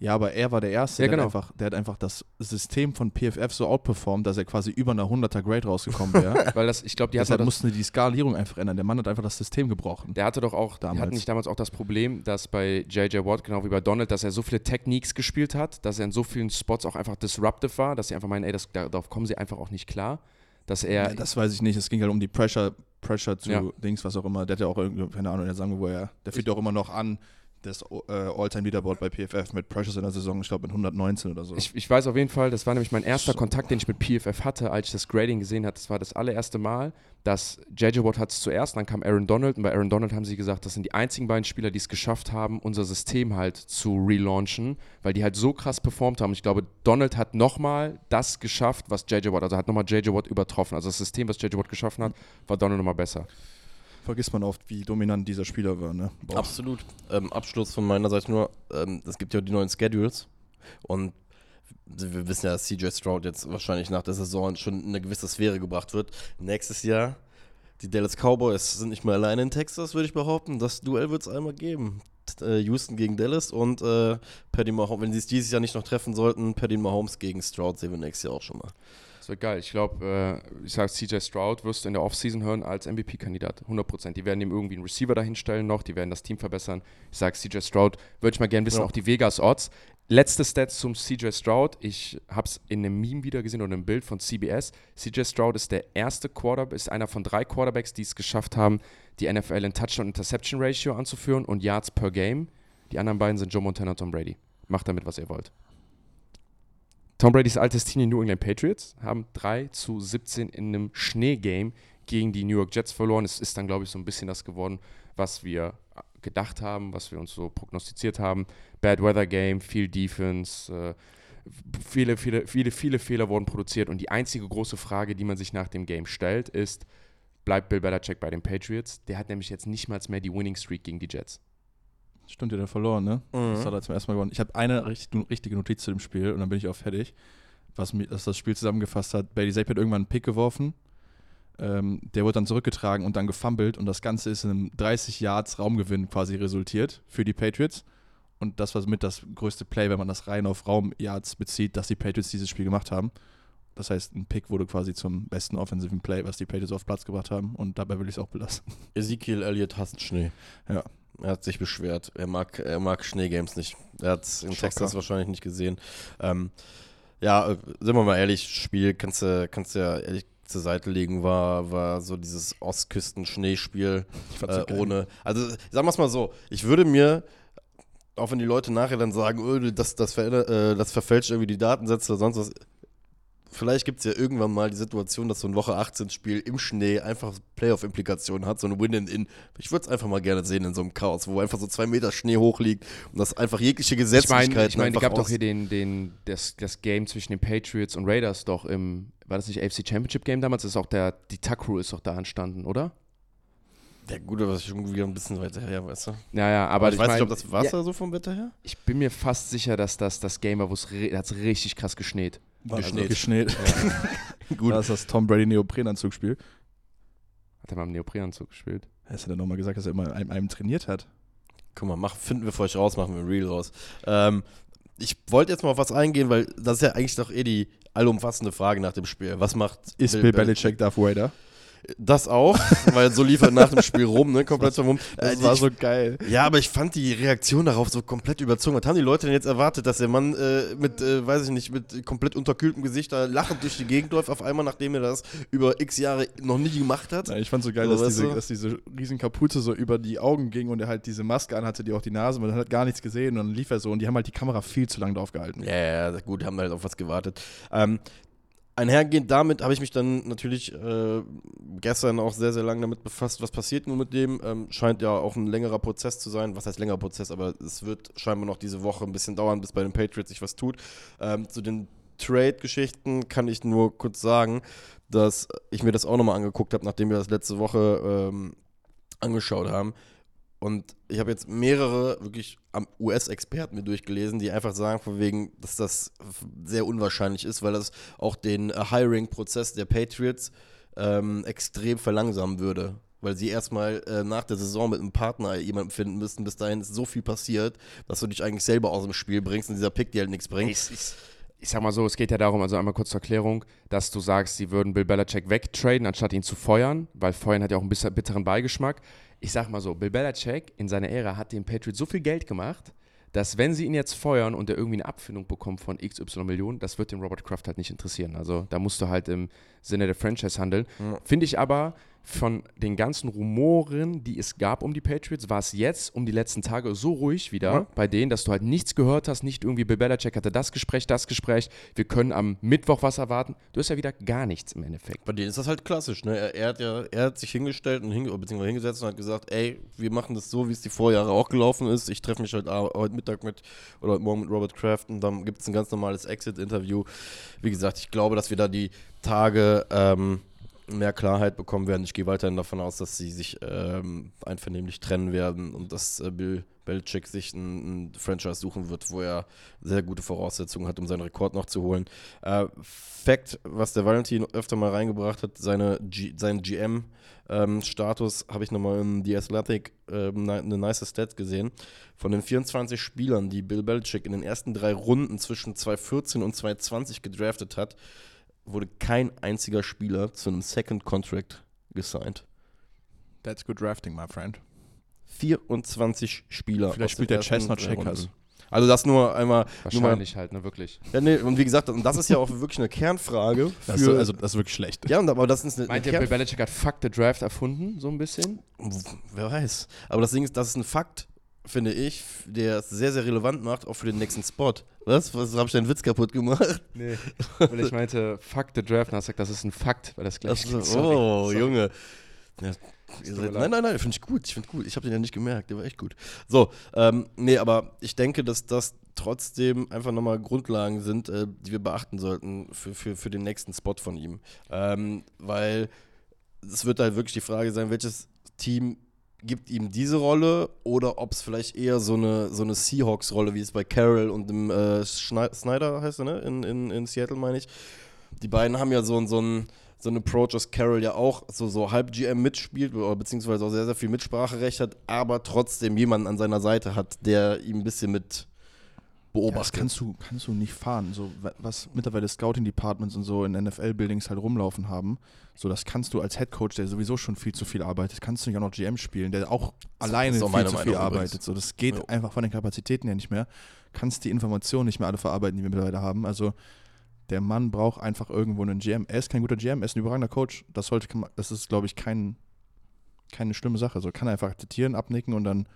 Speaker 2: Ja, aber er war der Erste,
Speaker 3: ja, genau.
Speaker 2: der, hat einfach, der hat einfach das System von PFF so outperformed, dass er quasi über einer 100er Grade rausgekommen wäre.
Speaker 3: Weil das, ich glaube, die
Speaker 2: Deshalb mussten die Skalierung einfach ändern. Der Mann hat einfach das System gebrochen.
Speaker 3: Der hatte doch auch, damals. hatten nicht damals auch das Problem, dass bei JJ Watt, genau wie bei Donald, dass er so viele Techniques gespielt hat, dass er in so vielen Spots auch einfach disruptive war, dass sie einfach meinen, ey, das, darauf kommen sie einfach auch nicht klar. Dass er.
Speaker 2: Ja, das weiß ich nicht. Es ging halt um die Pressure, Pressure zu ja. Dings, was auch immer. Der hat ja auch irgendwie, keine Ahnung, der sagen, wo er, der führt auch immer noch an das äh, All-Time-Leaderboard bei PFF mit Precious in der Saison, ich glaube mit 119 oder so.
Speaker 3: Ich, ich, weiß auf jeden Fall, das war nämlich mein erster Kontakt, den ich mit PFF hatte, als ich das Grading gesehen habe. Das war das allererste Mal, dass JJ Watt hat es zuerst, dann kam Aaron Donald und bei Aaron Donald haben sie gesagt, das sind die einzigen beiden Spieler, die es geschafft haben, unser System halt zu relaunchen, weil die halt so krass performt haben. Ich glaube, Donald hat nochmal das geschafft, was JJ Watt, also hat nochmal JJ Watt übertroffen. Also das System, was JJ Watt geschaffen hat, war Donald nochmal besser
Speaker 2: vergisst man oft, wie dominant dieser Spieler war. Ne?
Speaker 1: Absolut. Ähm, Abschluss von meiner Seite nur, ähm, es gibt ja die neuen Schedules und wir wissen ja, dass CJ Stroud jetzt wahrscheinlich nach der Saison schon in eine gewisse Sphäre gebracht wird. Nächstes Jahr, die Dallas Cowboys sind nicht mehr alleine in Texas, würde ich behaupten. Das Duell wird es einmal geben. Äh, Houston gegen Dallas und äh, Paddy Mahomes, wenn sie es dieses Jahr nicht noch treffen sollten, Paddy Mahomes gegen Stroud sehen wir nächstes Jahr auch schon mal.
Speaker 3: Das wird geil. Ich glaube, äh, ich sage, CJ Stroud wirst du in der Offseason hören als MVP-Kandidat. 100%. Die werden ihm irgendwie einen Receiver dahinstellen noch, die werden das Team verbessern. Ich sage, CJ Stroud, würde ich mal gerne wissen, ja. auch die Vegas-Odds. Letzte Stats zum CJ Stroud. Ich habe es in einem Meme wieder gesehen oder einem Bild von CBS. CJ Stroud ist der erste Quarterback, ist einer von drei Quarterbacks, die es geschafft haben, die NFL in Touchdown-Interception-Ratio anzuführen und Yards per Game. Die anderen beiden sind Joe Montana und Tom Brady. Macht damit, was ihr wollt. Tom Bradys altes Team, die New England Patriots, haben 3 zu 17 in einem Schneegame gegen die New York Jets verloren. Es ist dann, glaube ich, so ein bisschen das geworden, was wir gedacht haben, was wir uns so prognostiziert haben. Bad Weather Game, viel Defense, äh, viele, viele, viele, viele Fehler wurden produziert. Und die einzige große Frage, die man sich nach dem Game stellt, ist, bleibt Bill Belichick bei den Patriots? Der hat nämlich jetzt nicht mal mehr die Winning Streak gegen die Jets.
Speaker 2: Stimmt, der hat verloren, ne? Mhm. Das hat er zum ersten Mal gewonnen. Ich habe eine richtig, richtige Notiz zu dem Spiel und dann bin ich auch fertig. Was dass das Spiel zusammengefasst hat. Bailey Zappe hat irgendwann einen Pick geworfen. Ähm, der wurde dann zurückgetragen und dann gefummelt und das Ganze ist in einem 30 Yards Raumgewinn quasi resultiert für die Patriots. Und das war mit das größte Play, wenn man das rein auf Raumyards bezieht, dass die Patriots dieses Spiel gemacht haben. Das heißt, ein Pick wurde quasi zum besten offensiven Play, was die Patriots auf Platz gebracht haben. Und dabei will ich es auch belassen.
Speaker 1: Ezekiel Elliott hasst Schnee.
Speaker 2: Ja.
Speaker 1: Er hat sich beschwert. Er mag, er mag Schneegames nicht. Er hat es in
Speaker 2: Schocker.
Speaker 1: Texas wahrscheinlich nicht gesehen. Ähm, ja, äh, sind wir mal ehrlich, Spiel kannst du kannst du ja ehrlich zur Seite legen, war, war so dieses Ostküsten-Schneespiel äh, ohne. Also sagen wir es mal so, ich würde mir, auch wenn die Leute nachher dann sagen, oh, das, das, verändert, äh, das verfälscht irgendwie die Datensätze oder sonst was. Vielleicht gibt es ja irgendwann mal die Situation, dass so ein Woche 18-Spiel im Schnee einfach Playoff-Implikationen hat, so ein Win-in-In. Ich würde es einfach mal gerne sehen in so einem Chaos, wo einfach so zwei Meter Schnee hochliegt und das einfach jegliche
Speaker 3: Ich meine, ich mein,
Speaker 1: einfach
Speaker 3: gab doch hier den, den, das, das Game zwischen den Patriots und Raiders doch im, war das nicht AFC Championship Game damals? Ist auch der, die Tuck ist doch da entstanden, oder?
Speaker 1: Ja gut, aber das ist schon wieder ein bisschen weiter her, weißt du.
Speaker 3: Ja, ja, aber,
Speaker 1: Aber ich, weiß
Speaker 3: mein,
Speaker 1: nicht, ob das Wasser
Speaker 3: Ja,
Speaker 1: so vom Wetter her?
Speaker 3: ich bin mir fast sicher, dass das das Game war, wo es richtig krass geschneit.
Speaker 2: War
Speaker 1: Geschnät.
Speaker 2: geschnät.
Speaker 1: Gut.
Speaker 2: Das ist das Tom Brady Neoprenanzugspiel.
Speaker 3: Hat er mal im Neoprenanzug gespielt?
Speaker 2: Hast du denn nochmal gesagt, dass er immer einem, einem trainiert hat?
Speaker 1: Guck mal, mach, finden wir für euch raus, machen wir ein Reel raus. Ähm, ich wollte jetzt mal auf was eingehen, weil das ist ja eigentlich doch eh die allumfassende Frage nach dem Spiel. Was macht
Speaker 2: Ist Bill, Belichick Darth Vader?
Speaker 1: Das auch, weil so lief er nach dem Spiel rum, ne? Komplett vermummt. Äh,
Speaker 2: Das war
Speaker 1: ich-
Speaker 2: so geil.
Speaker 1: ja, aber ich fand die Reaktion darauf so komplett überzogen. Was haben die Leute denn jetzt erwartet, dass der Mann äh, mit, äh, weiß ich nicht, mit komplett unterkühltem Gesicht da lachend durch die Gegend läuft, auf einmal, nachdem er das über x Jahre noch nie gemacht hat?
Speaker 2: Ja, ich fand so geil,
Speaker 1: So,
Speaker 2: dass, diese,
Speaker 1: du?
Speaker 2: dass diese riesen Kapuze so über die Augen ging und er halt diese Maske anhatte, die auch die Nase, man hat gar nichts gesehen und dann lief er so und die haben halt die Kamera viel zu lange drauf gehalten.
Speaker 1: Ja, ja, ja, gut, haben halt auf was gewartet. Ähm, einhergehend damit habe ich mich dann natürlich äh, gestern auch sehr, sehr lange damit befasst, was passiert nun mit dem. Ähm, scheint ja auch ein längerer Prozess zu sein. Was heißt längerer Prozess? Aber es wird scheinbar noch diese Woche ein bisschen dauern, bis bei den Patriots sich was tut. Ähm, zu den Trade-Geschichten kann ich nur kurz sagen, dass ich mir das auch nochmal angeguckt habe, nachdem wir das letzte Woche ähm, angeschaut haben. Und ich habe jetzt mehrere wirklich US-Experten mir durchgelesen, die einfach sagen, von wegen, dass das sehr unwahrscheinlich ist, weil das auch den äh, Hiring-Prozess der Patriots ähm, extrem verlangsamen würde. Weil sie erstmal äh, nach der Saison mit einem Partner jemanden finden müssten. Bis dahin ist so viel passiert, dass du dich eigentlich selber aus dem Spiel bringst und dieser Pick dir halt nichts bringt.
Speaker 3: Ich, ich, ich sag mal so, es geht ja darum, also einmal kurz zur Erklärung, dass du sagst, sie würden Bill Belichick wegtraden, anstatt ihn zu feuern, weil feuern hat ja auch ein bisschen bitteren Beigeschmack. Ich sag mal so, Bill Belichick in seiner Ära hat den Patriots so viel Geld gemacht, dass wenn sie ihn jetzt feuern und er irgendwie eine Abfindung bekommt von XY Millionen, das wird den Robert Kraft halt nicht interessieren. Also da musst du halt im Sinne der Franchise handeln.
Speaker 1: Ja.
Speaker 3: Finde ich aber von den ganzen Rumoren, die es gab um die Patriots, war es jetzt um die letzten Tage so ruhig wieder
Speaker 1: Ja.
Speaker 3: bei denen, dass du halt nichts gehört hast, nicht irgendwie Bill Belichick hatte das Gespräch, das Gespräch, wir können am Mittwoch was erwarten. Du hast ja wieder gar nichts im Endeffekt.
Speaker 1: Bei denen ist das halt klassisch, ne? Er, er hat ja, er hat sich hingestellt und hinge beziehungsweise hingesetzt und hat gesagt, ey, wir machen das so, wie es die Vorjahre auch gelaufen ist. Ich treffe mich heute, heute Mittag mit oder heute Morgen mit Robert Kraft und dann gibt es ein ganz normales Exit-Interview. Wie gesagt, ich glaube, dass wir da die Tage ähm, mehr Klarheit bekommen werden. Ich gehe weiterhin davon aus, dass sie sich ähm, einvernehmlich trennen werden und dass äh, Bill Belichick sich ein, ein Franchise suchen wird, wo er sehr gute Voraussetzungen hat, um seinen Rekord noch zu holen. Äh, Fact, was der Valentin öfter mal reingebracht hat, seine sein GM-Status habe ich nochmal in The Athletic ähm, ne- eine nice Stat gesehen. Von den 24 Spielern, die Bill Belichick in den ersten drei Runden zwischen 2014 und 2020 gedraftet hat, wurde kein einziger Spieler zu einem Second Contract gesigned.
Speaker 2: That's good drafting, my friend.
Speaker 1: 24 Spieler.
Speaker 2: Vielleicht spielt der Chestnut Checkers.
Speaker 1: Also das nur einmal. Nur mal,
Speaker 3: Wahrscheinlich halt, ne, wirklich.
Speaker 1: ja, nee, und wie gesagt, und das ist ja auch wirklich eine Kernfrage. Für,
Speaker 2: Das ist, also, das ist wirklich schlecht.
Speaker 1: ja, und aber das ist eine,
Speaker 3: Meint
Speaker 1: eine
Speaker 3: ihr, Bill Belichick hat Fuck the Draft erfunden, so ein bisschen?
Speaker 1: Wer weiß. Aber das Ding ist, das ist ein Fakt, finde ich, der es sehr, sehr relevant macht, auch für den nächsten Spot. Was? Was habe ich deinen Witz kaputt gemacht?
Speaker 3: Nee. Weil ich meinte, Fuck the Draft, und hast gesagt, das ist ein Fakt, weil das gleich
Speaker 1: so,
Speaker 3: Sorry.
Speaker 1: oh,
Speaker 3: Sorry.
Speaker 1: Junge. Ja, seid, nein, nein, nein, finde ich gut. Ich finde gut. Ich habe den ja nicht gemerkt. Der war echt gut. So, ähm, nee, aber ich denke, dass das trotzdem einfach nochmal Grundlagen sind, äh, die wir beachten sollten für, für, für den nächsten Spot von ihm. Ähm, weil es wird halt wirklich die Frage sein, welches Team gibt ihm diese Rolle oder ob es vielleicht eher so eine, so eine Seahawks-Rolle, wie es bei Carroll und dem äh, Snyder heißt er, ne? In, in, in Seattle, meine ich. Die beiden haben ja so, so ein so ein Approach, dass Carroll ja auch so, so halb GM mitspielt, beziehungsweise auch sehr, sehr viel Mitspracherecht hat, aber trotzdem jemanden an seiner Seite hat, der ihm ein bisschen mit beobachtet.
Speaker 2: das kannst du, kannst du nicht fahren. So, wa- was mittlerweile Scouting-Departments und so in NFL-Buildings halt rumlaufen haben, so das kannst du als Headcoach, der sowieso schon viel zu viel arbeitet, kannst du nicht auch noch GM spielen, der auch alleine
Speaker 1: ist auch
Speaker 2: viel
Speaker 1: meine
Speaker 2: zu viel
Speaker 1: übrigens.
Speaker 2: arbeitet. So, das geht
Speaker 1: Jo.
Speaker 2: einfach von den Kapazitäten her nicht mehr. Kannst die Informationen nicht mehr alle verarbeiten, die wir mittlerweile haben. Also der Mann braucht einfach irgendwo einen GM. Er ist kein guter GM, er ist ein überragender Coach. Das sollte, das ist, glaube ich, kein, keine schlimme Sache. So kann er einfach akzeptieren, abnicken und dann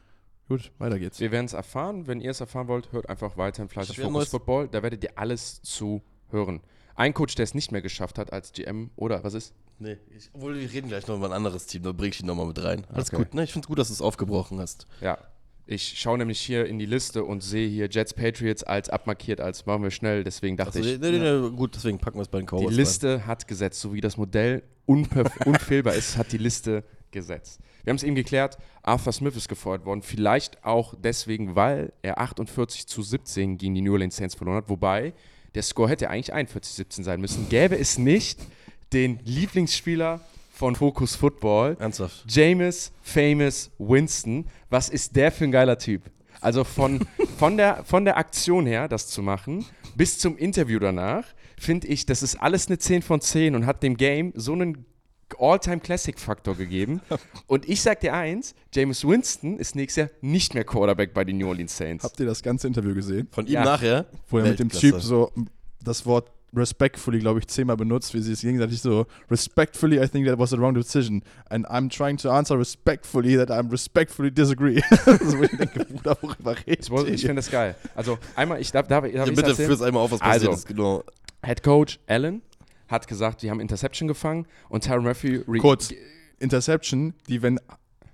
Speaker 2: gut, weiter geht's.
Speaker 3: Wir werden es erfahren. Wenn ihr es erfahren wollt, hört einfach weiter
Speaker 1: will
Speaker 3: Focus
Speaker 1: neues-
Speaker 3: Football. Da werdet ihr alles zu hören. Ein Coach, der es nicht mehr geschafft hat als GM, oder was ist?
Speaker 1: Nee, ich, obwohl wir reden gleich noch über ein anderes Team, da bring ich ihn nochmal mit rein. Alles
Speaker 3: Okay.
Speaker 1: gut, ne? Ich finde gut, dass du es aufgebrochen hast.
Speaker 3: Ja. Ich schaue nämlich hier in die Liste und sehe hier Jets Patriots als abmarkiert, als machen wir schnell. Deswegen dachte
Speaker 1: Also,
Speaker 3: ich,
Speaker 1: nee, nee, nee, gut, deswegen packen wir es bei den
Speaker 3: die
Speaker 1: Cowboys
Speaker 3: Liste hat gesetzt. So wie das Modell unfehlbar ist, hat die Liste gesetzt. Wir haben es eben geklärt, Arthur Smith ist gefeuert worden. Vielleicht auch deswegen, weil er 48 zu 17 gegen die New Orleans Saints verloren hat. Wobei, der Score hätte eigentlich 41 17 sein müssen. Gäbe es nicht den Lieblingsspieler von Focus Football,
Speaker 1: Ernsthaft.
Speaker 3: Jameis Famous Winston. Was ist der für ein geiler Typ? Also von, von, der, von der Aktion her, das zu machen, bis zum Interview danach, finde ich, das ist alles eine 10 von 10 und hat dem Game so einen All-Time-Classic-Faktor gegeben. Und ich sag dir eins, Jameis Winston ist nächstes Jahr nicht mehr Quarterback bei den New Orleans Saints.
Speaker 2: Habt ihr das ganze Interview gesehen?
Speaker 1: Von ihm
Speaker 3: Ja.
Speaker 1: nachher?
Speaker 2: Wo er mit dem. Typ so das Wort respectfully, glaube ich, zehnmal benutzt, wie sie es gegenseitig so respectfully, I think that was the wrong decision. And I'm trying to answer respectfully that I'm respectfully disagree. so, ich denke, Bruder, worüber
Speaker 3: Ich,
Speaker 2: redet
Speaker 3: ich finde das geil. Also einmal, ich darf, darf, darf
Speaker 1: Ja,
Speaker 3: ich's
Speaker 1: bitte führ's einmal auf, was passiert
Speaker 3: Also.
Speaker 1: ist, genau.
Speaker 3: Head Coach Allen hat gesagt, wir haben Interception gefangen und Tyron re-
Speaker 2: Kurz, Interception, die, wenn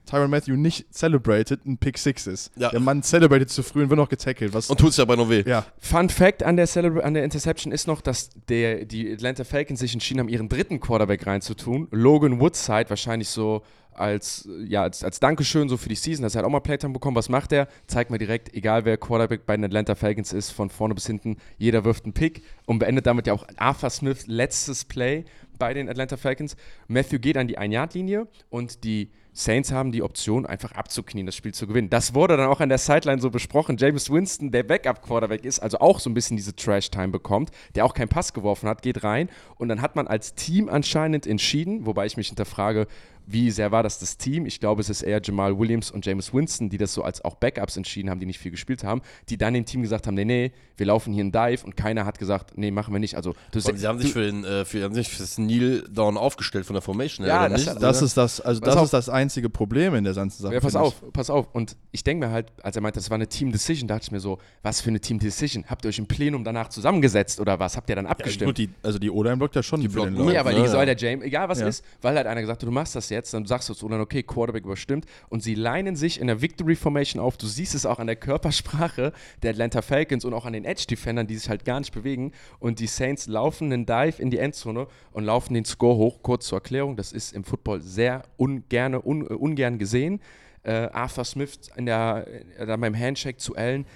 Speaker 2: Tyron Matthew nicht celebrated, ein Pick Six ist.
Speaker 1: Ja.
Speaker 2: Der Mann celebrated zu früh und wird noch getackelt. Was,
Speaker 1: Und tut's ja bei noch weh.
Speaker 2: ja,
Speaker 3: Fun Fact an der, Celebra an der Interception ist noch, dass der, die Atlanta Falcons sich entschieden haben, ihren dritten Quarterback reinzutun. Logan Woodside, wahrscheinlich so als, ja, als, als Dankeschön so für die Season, dass er halt auch mal Playtime bekommen. Was macht er? Zeigt mir direkt, egal wer Quarterback bei den Atlanta Falcons ist, von vorne bis hinten, jeder wirft einen Pick und beendet damit ja auch Arthur Smiths letztes Play bei den Atlanta Falcons. Matthew geht an die Ein-Yard-Linie und die Saints haben die Option, einfach abzuknien, das Spiel zu gewinnen. Das wurde dann auch an der Sideline so besprochen. James Winston, der Backup-Quarterback ist, also auch so ein bisschen diese Trash-Time bekommt, der auch keinen Pass geworfen hat, geht rein. Und dann hat man als Team anscheinend entschieden, wobei ich mich hinterfrage, wie sehr war das das Team? Ich glaube, es ist eher Jamal Williams und James Winston, die das so als auch Backups entschieden haben, die nicht viel gespielt haben, die dann dem Team gesagt haben, nee, nee, wir laufen hier einen Dive und keiner hat gesagt, nee, machen wir nicht. Also
Speaker 1: Und sie haben sich für den, äh, für, haben sich fürs Kneel Down aufgestellt von der Formation.
Speaker 3: Ja, das-
Speaker 1: nicht?
Speaker 2: das ist das, also das ist das einzige Problem in der ganzen Sache.
Speaker 3: Ja, pass auf, pass auf. Und ich denke mir halt, als er meinte, das war eine Team Decision, dachte ich mir so, was für eine Team Decision? Habt ihr euch im Plenum danach zusammengesetzt oder was? Habt ihr dann
Speaker 2: Ja,
Speaker 3: abgestimmt?
Speaker 2: gut, die, also die O-Line blockt ja schon
Speaker 1: Die
Speaker 2: für den
Speaker 1: blocken
Speaker 2: Lauf.
Speaker 3: ja, aber
Speaker 1: ne,
Speaker 3: die soll
Speaker 1: ja.
Speaker 3: der James, egal was
Speaker 2: Ja.
Speaker 3: ist, weil halt einer gesagt hat, du machst das jetzt, dann sagst du zu dann, okay, Quarterback überstimmt und sie leinen sich in der Victory Formation auf. Du siehst es auch an der Körpersprache der Atlanta Falcons und auch an den Edge-Defendern, die sich halt gar nicht bewegen und die Saints laufen einen Dive in die Endzone und laufen den Score hoch. Kurz zur Erklärung, das ist im Football sehr ungerne, un, äh, ungern gesehen. Äh, Arthur Smith in der, äh, dann beim Handshake zu Allen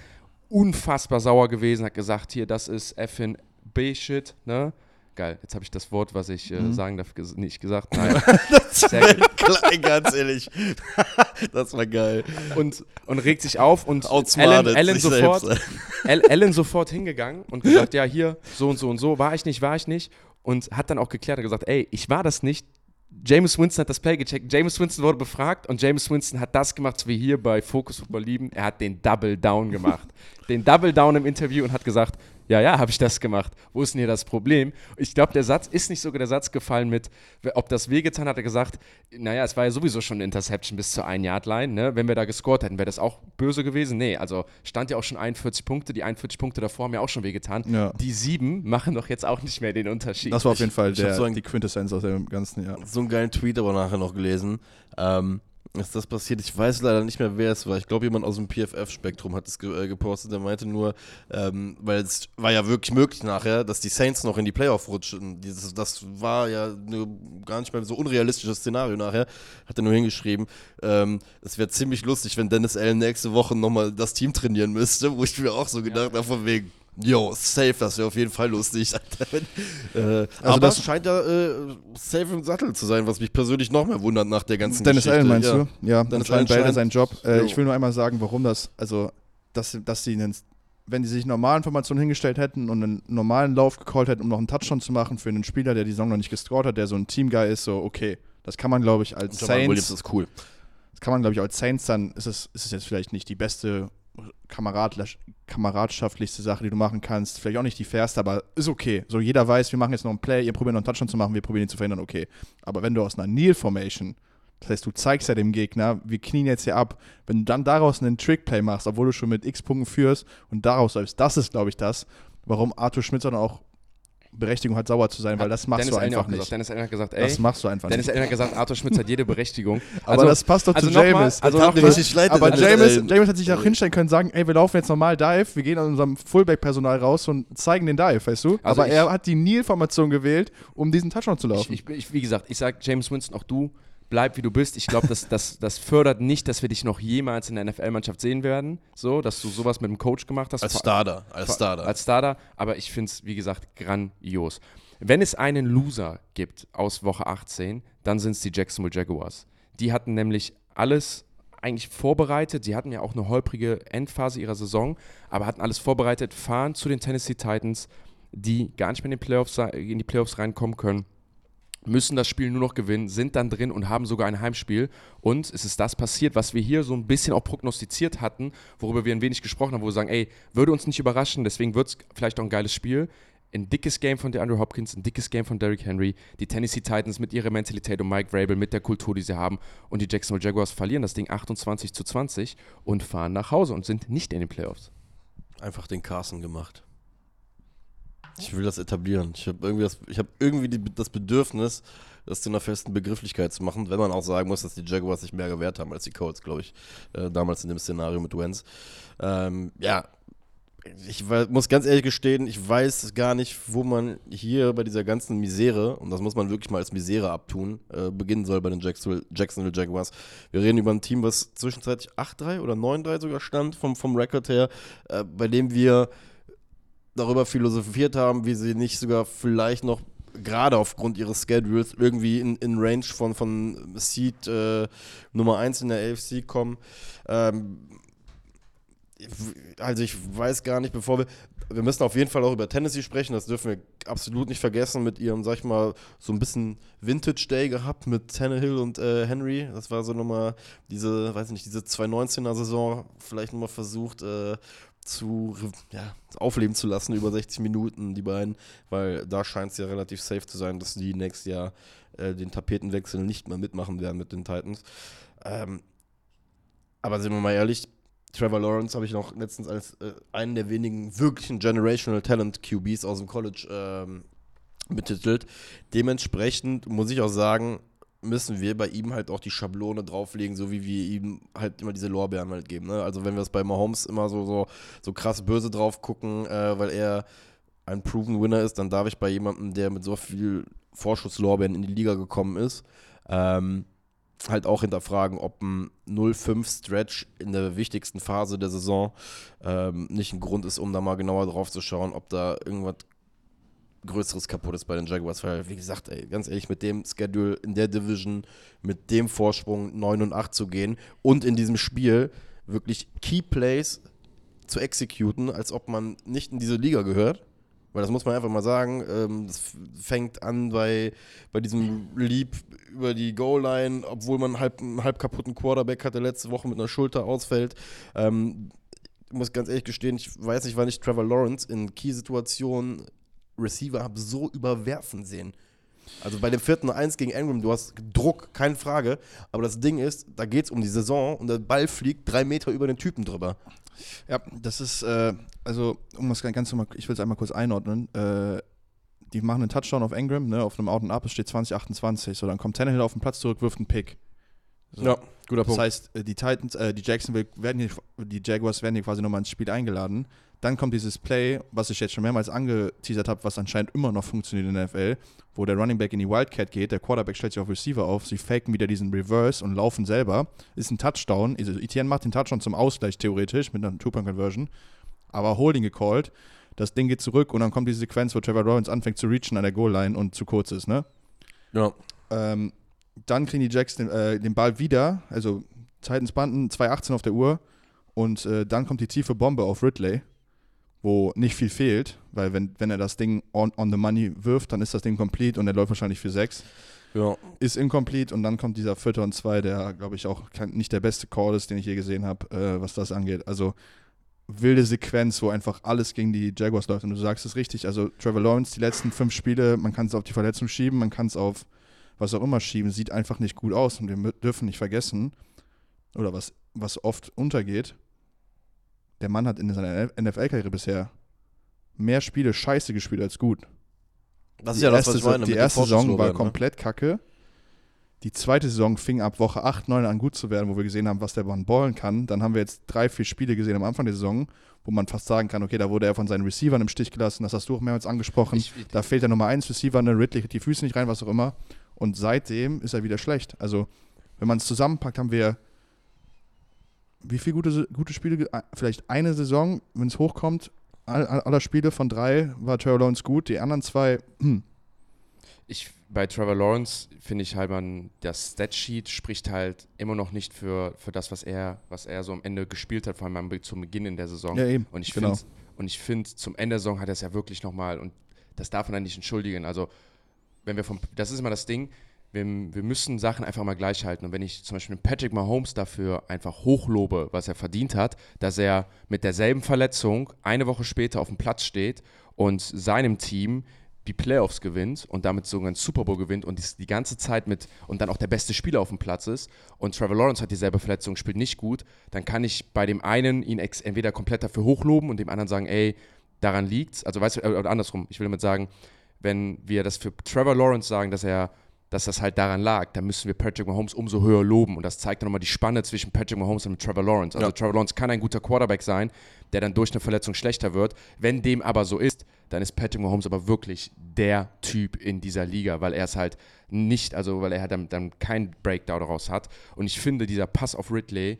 Speaker 3: unfassbar sauer gewesen, hat gesagt, hier, das ist effing B-Shit, ne? Geil, jetzt habe ich das Wort, was ich äh, sagen darf, ges nicht gesagt. Nein. Sehr gut.
Speaker 1: Klein, ganz ehrlich. das war geil.
Speaker 3: Und, und regt sich auf und Alan,
Speaker 1: Outsmartet
Speaker 3: Alan, sofort, Alan sofort hingegangen und gesagt, ja, hier, so und so und so, war ich nicht, war ich nicht. Und hat dann auch geklärt und gesagt, ey, ich war das nicht. James Winston hat das Play gecheckt. James Winston wurde befragt und James Winston hat das gemacht, wie wir bei Focus Football lieben. Er hat den Double Down gemacht. den Double Down im Interview und hat gesagt, ja, ja, habe ich das gemacht. Wo ist denn hier das Problem? Ich glaube, der Satz ist nicht sogar der Satz gefallen mit, ob das wehgetan hat, hat er gesagt, naja, es war ja sowieso schon eine Interception bis zur 1-Yard-Line. Ne? Wenn wir da gescored hätten, wäre das auch böse gewesen? Nee, also stand ja auch schon 41 Punkte. Die 41 Punkte davor haben ja auch schon wehgetan.
Speaker 2: Ja.
Speaker 3: Die sieben machen doch jetzt auch nicht mehr den Unterschied.
Speaker 2: Das war auf jeden Fall
Speaker 1: ich
Speaker 2: der,
Speaker 1: so ein-
Speaker 2: die Quintessenz aus dem ganzen Jahr.
Speaker 1: so einen geilen Tweet aber nachher noch gelesen. Ähm, ist das passiert? Ich weiß leider nicht mehr, wer es war. Ich glaube, jemand aus dem PFF-Spektrum hat es ge äh, gepostet. Der meinte nur, ähm, weil es war ja wirklich möglich nachher, dass die Saints noch in die Playoff rutschen. Dieses, das war ja ne, gar nicht mehr so unrealistisches Szenario nachher. Hat er nur hingeschrieben. Ähm, es wäre ziemlich lustig, wenn Dennis Allen nächste Woche nochmal das Team trainieren müsste, wo ich mir auch so gedacht habe, von wegen. Jo, safe, das wäre auf jeden Fall lustig. Äh, aber
Speaker 2: das-
Speaker 1: scheint ja äh, safe im Sattel zu sein, was mich persönlich noch mehr wundert nach der ganzen
Speaker 2: Dennis
Speaker 1: Geschichte.
Speaker 2: Allen meinst
Speaker 1: ja.
Speaker 2: du? Ja,
Speaker 1: Dennis Allen
Speaker 2: er seinen Job. Äh, ich will nur einmal sagen, warum das, also, dass, dass sie einen wenn die sich normalen Formationen hingestellt hätten und einen normalen Lauf gecallt hätten, um noch einen Touchdown zu machen für einen Spieler, der die Saison noch nicht gescored hat, der so ein Teamguy ist, so okay. Das kann man, glaube ich, als
Speaker 1: Jamal Williams
Speaker 2: Saints,
Speaker 1: ist cool.
Speaker 2: das kann man, glaube ich, als Saints dann, ist es, ist es jetzt vielleicht nicht die beste Kameradla- kameradschaftlichste Sache, die du machen kannst. Vielleicht auch nicht die fairste, aber ist okay. So jeder weiß, wir machen jetzt noch einen Play, ihr probiert noch einen Touchdown zu machen, wir probieren ihn zu verhindern, okay. Aber wenn du aus einer Kneel-Formation, das heißt, du zeigst ja dem Gegner, wir knien jetzt hier ab, wenn du dann daraus einen Trick-Play machst, obwohl du schon mit x Punkten führst und daraus läufst, das ist, glaube ich, das, warum Arthur Schmidt dann auch Berechtigung hat, sauer zu sein, weil das machst
Speaker 3: Dennis
Speaker 2: du einfach
Speaker 3: gesagt.
Speaker 2: nicht.
Speaker 3: Dennis Allen hat gesagt, ey,
Speaker 2: Das machst du einfach
Speaker 3: Dennis
Speaker 2: nicht.
Speaker 3: Allen hat gesagt, Arthur Schmitz hat jede Berechtigung.
Speaker 2: Aber das passt doch
Speaker 3: also
Speaker 2: zu
Speaker 3: mal-
Speaker 2: James.
Speaker 3: also mal-
Speaker 1: richtig leid,
Speaker 2: aber
Speaker 1: Dennis
Speaker 2: James. James hat sich auch hinstellen können, sagen, ey, wir laufen jetzt normal Dive, wir gehen an unserem Fullback-Personal raus und zeigen den Dive, weißt du?
Speaker 3: Also
Speaker 2: aber
Speaker 3: ich-
Speaker 2: er hat die Kneel-Formation gewählt, um diesen Touchdown zu laufen.
Speaker 3: ich, ich, wie gesagt, ich sage James Winston, auch du, bleib wie du bist. Ich glaube, das, das, das fördert nicht, dass wir dich noch jemals in der NFL-Mannschaft sehen werden. So, dass du sowas mit dem Coach gemacht hast.
Speaker 1: Als Starter. Als Starter.
Speaker 3: Als Starter, aber ich finde es, wie gesagt, grandios. Wenn es einen Loser gibt aus Woche 18, dann sind es die Jacksonville Jaguars. Die hatten nämlich alles eigentlich vorbereitet. Sie hatten ja auch eine holprige Endphase ihrer Saison, aber hatten alles vorbereitet, fahren zu den Tennessee Titans, die gar nicht mehr in, Playoffs, in die Playoffs reinkommen können müssen das Spiel nur noch gewinnen, sind dann drin und haben sogar ein Heimspiel. Und es ist das passiert, was wir hier so ein bisschen auch prognostiziert hatten, worüber wir ein wenig gesprochen haben, wo wir sagen, ey, würde uns nicht überraschen, deswegen wird es vielleicht auch ein geiles Spiel. Ein dickes Game von DeAndre Hopkins, ein dickes Game von Derrick Henry, die Tennessee Titans mit ihrer Mentalität und Mike Vrabel mit der Kultur, die sie haben und die Jacksonville Jaguars verlieren das Ding 28 zu 20 und fahren nach Hause und sind nicht in den Playoffs.
Speaker 1: Einfach den Carson gemacht. Ich will das etablieren. Ich habe irgendwie, das, ich hab irgendwie die, das Bedürfnis, das zu einer festen Begrifflichkeit zu machen, wenn man auch sagen muss, dass die Jaguars sich mehr gewährt haben als die Colts, glaube ich, äh, damals in dem Szenario mit Wentz. Ähm, ja, ich muss ganz ehrlich gestehen, ich weiß gar nicht, wo man hier bei dieser ganzen Misere, und das muss man wirklich mal als Misere abtun, äh, beginnen soll bei den Jacksonville, Jacksonville Jaguars. Wir reden über ein Team, was zwischenzeitlich 8-3 oder 9-3 sogar stand, vom, vom Rekord her, äh, bei dem wir darüber philosophiert haben, wie sie nicht sogar vielleicht noch gerade aufgrund ihres Schedules irgendwie in, in Range von, von Seed äh, Nummer 1 in der AFC kommen. Ähm, also ich weiß gar nicht, bevor wir, wir müssen auf jeden Fall auch über Tennessee sprechen, das dürfen wir absolut nicht vergessen mit ihrem, sag ich mal, so ein bisschen Vintage Day gehabt mit Tannehill und äh, Henry, das war so nochmal diese, weiß nicht, diese 2019er Saison vielleicht nochmal versucht äh, zu, ja, aufleben zu lassen über 60 Minuten, die beiden, weil da scheint es ja relativ safe zu sein, dass die nächstes Jahr äh, den Tapetenwechsel nicht mehr mitmachen werden mit den Titans. Ähm, aber sind wir mal ehrlich, Trevor Lawrence habe ich noch letztens als äh, einen der wenigen wirklichen Generational Talent QBs aus dem College ähm, betitelt. Dementsprechend muss ich auch sagen, müssen wir bei ihm halt auch die Schablone drauflegen, so wie wir ihm halt immer diese Lorbeeren halt geben. Ne? Also wenn wir es bei Mahomes immer so, so, so krass böse drauf gucken, äh, weil er ein Proven Winner ist, dann darf ich bei jemandem, der mit so viel Vorschusslorbeeren in die Liga gekommen ist, ähm, halt auch hinterfragen, ob ein 0-5-Stretch in der wichtigsten Phase der Saison ähm, nicht ein Grund ist, um da mal genauer drauf zu schauen, ob da irgendwas Größeres kaputt ist bei den Jaguars. Weil, wie gesagt, ey, ganz ehrlich, mit dem Schedule in der Division, mit dem Vorsprung 9 und 8 zu gehen und in diesem Spiel wirklich Key Plays zu exekuten, als ob man nicht in diese Liga gehört. Weil das muss man einfach mal sagen. Ähm, das fängt an bei, bei diesem Leap über die Goal-Line, obwohl man halb, einen halb kaputten Quarterback hatte letzte Woche mit einer Schulter ausfällt. Ähm, ich muss ganz ehrlich gestehen, ich weiß nicht, wann ich Trevor Lawrence in Key-Situationen Receiver habe so überwerfen sehen. Also bei dem vierten 1 gegen Ingram, du hast Druck, keine Frage. Aber das Ding ist, da geht es um die Saison und der Ball fliegt drei Meter über den Typen drüber.
Speaker 2: Ja, das ist, äh, also, um das ganz normal, ich will es einmal kurz einordnen. Äh, die machen einen Touchdown auf Engram, ne, auf einem Out and Up, es steht 2028. So, dann kommt Tannehill auf den Platz zurück, wirft einen Pick. So.
Speaker 1: Ja, guter
Speaker 2: Das heißt, äh, die Titans, äh, die Jacksonville werden hier, die Jaguars werden hier quasi nochmal ins Spiel eingeladen. Dann kommt dieses Play, was ich jetzt schon mehrmals angeteasert habe, was anscheinend immer noch funktioniert in der NFL, wo der Running Back in die Wildcat geht, der Quarterback stellt sich auf Receiver auf, sie faken wieder diesen Reverse und laufen selber. Ist ein Touchdown. Also Etienne macht den Touchdown zum Ausgleich theoretisch mit einer Two-Point-Conversion, aber Holding gecallt. Das Ding geht zurück und dann kommt diese Sequenz, wo Trevor Lawrence anfängt zu reachen an der Goal-Line und zu kurz ist, ne?
Speaker 1: Ja.
Speaker 2: Ähm, dann kriegen die Jacks den, äh, den Ball wieder, also Titans Banden 2.18 auf der Uhr und äh, dann kommt die tiefe Bombe auf Ridley. Wo nicht viel fehlt, weil wenn, wenn er das Ding on, on the money wirft, dann ist das Ding complete und er läuft wahrscheinlich für sechs.
Speaker 1: Ja.
Speaker 2: Ist incomplete und dann kommt dieser Vierter und zwei, der, glaube ich, auch kein, nicht der beste Call ist, den ich je gesehen habe, äh, was das angeht. Also wilde Sequenz, wo einfach alles gegen die Jaguars läuft. Und du sagst es richtig, also Trevor Lawrence, die letzten fünf Spiele, man kann es auf die Verletzung schieben, man kann es auf was auch immer schieben, sieht einfach nicht gut aus. Und wir dürfen nicht vergessen, oder was, was oft untergeht, der Mann hat in seiner NFL-Karriere bisher mehr Spiele scheiße gespielt als gut.
Speaker 1: Das ist
Speaker 2: die
Speaker 1: ja das,
Speaker 2: erste,
Speaker 1: was ich meine.
Speaker 2: die erste Saison war
Speaker 1: ne?
Speaker 2: komplett kacke. Die zweite Saison fing ab Woche 8, 9 an gut zu werden, wo wir gesehen haben, was der Mann ballen kann. Dann haben wir jetzt drei, vier Spiele gesehen am Anfang der Saison, wo man fast sagen kann, okay, da wurde er von seinen Receivern im Stich gelassen. Das hast du auch mehrmals angesprochen.
Speaker 3: Ich-
Speaker 2: da fehlt der Nummer 1 Receiver, ne, Ridley die Füße nicht rein, was auch immer. Und seitdem ist er wieder schlecht. Also, wenn man es zusammenpackt, haben wir wie viele gute, gute Spiele? Vielleicht eine Saison, wenn es hochkommt. All, all- aller Spiele von drei war Trevor Lawrence gut. Die anderen zwei, hm,
Speaker 3: ich, bei Trevor Lawrence finde ich halt, man, das Statsheet spricht halt immer noch nicht für, für das, was er, was er so am Ende gespielt hat, vor allem zum Beginn in der Saison.
Speaker 2: ja eben.
Speaker 3: Und ich
Speaker 2: genau.
Speaker 3: finde, und ich finde, zum Ende der Saison hat er es ja wirklich nochmal, und das darf man dann nicht entschuldigen. Also, wenn wir vom, das ist immer das Ding, wir, wir müssen Sachen einfach mal gleich halten. Und wenn ich zum Beispiel Patrick Mahomes dafür einfach hochlobe, was er verdient hat, dass er mit derselben Verletzung eine Woche später auf dem Platz steht und seinem Team die Playoffs gewinnt und damit sogar einen Super Bowl gewinnt und die ganze Zeit mit und dann auch der beste Spieler auf dem Platz ist und Trevor Lawrence hat dieselbe Verletzung, spielt nicht gut, dann kann ich bei dem einen ihn entweder komplett dafür hochloben und dem anderen sagen, ey, daran liegt's. Also weißt du, äh, andersrum, ich will damit sagen, wenn wir das für Trevor Lawrence sagen, dass er dass das halt daran lag, dann müssen wir Patrick Mahomes umso höher loben. Und das zeigt dann nochmal die Spanne zwischen Patrick Mahomes und Trevor Lawrence. Also
Speaker 1: Ja.
Speaker 3: Trevor Lawrence kann ein guter Quarterback sein, der dann durch eine Verletzung schlechter wird. Wenn dem aber so ist, dann ist Patrick Mahomes aber wirklich der Typ in dieser Liga, weil er es halt nicht, also weil er halt dann, dann keinen Breakdown daraus hat. Und ich finde, dieser Pass auf Ridley,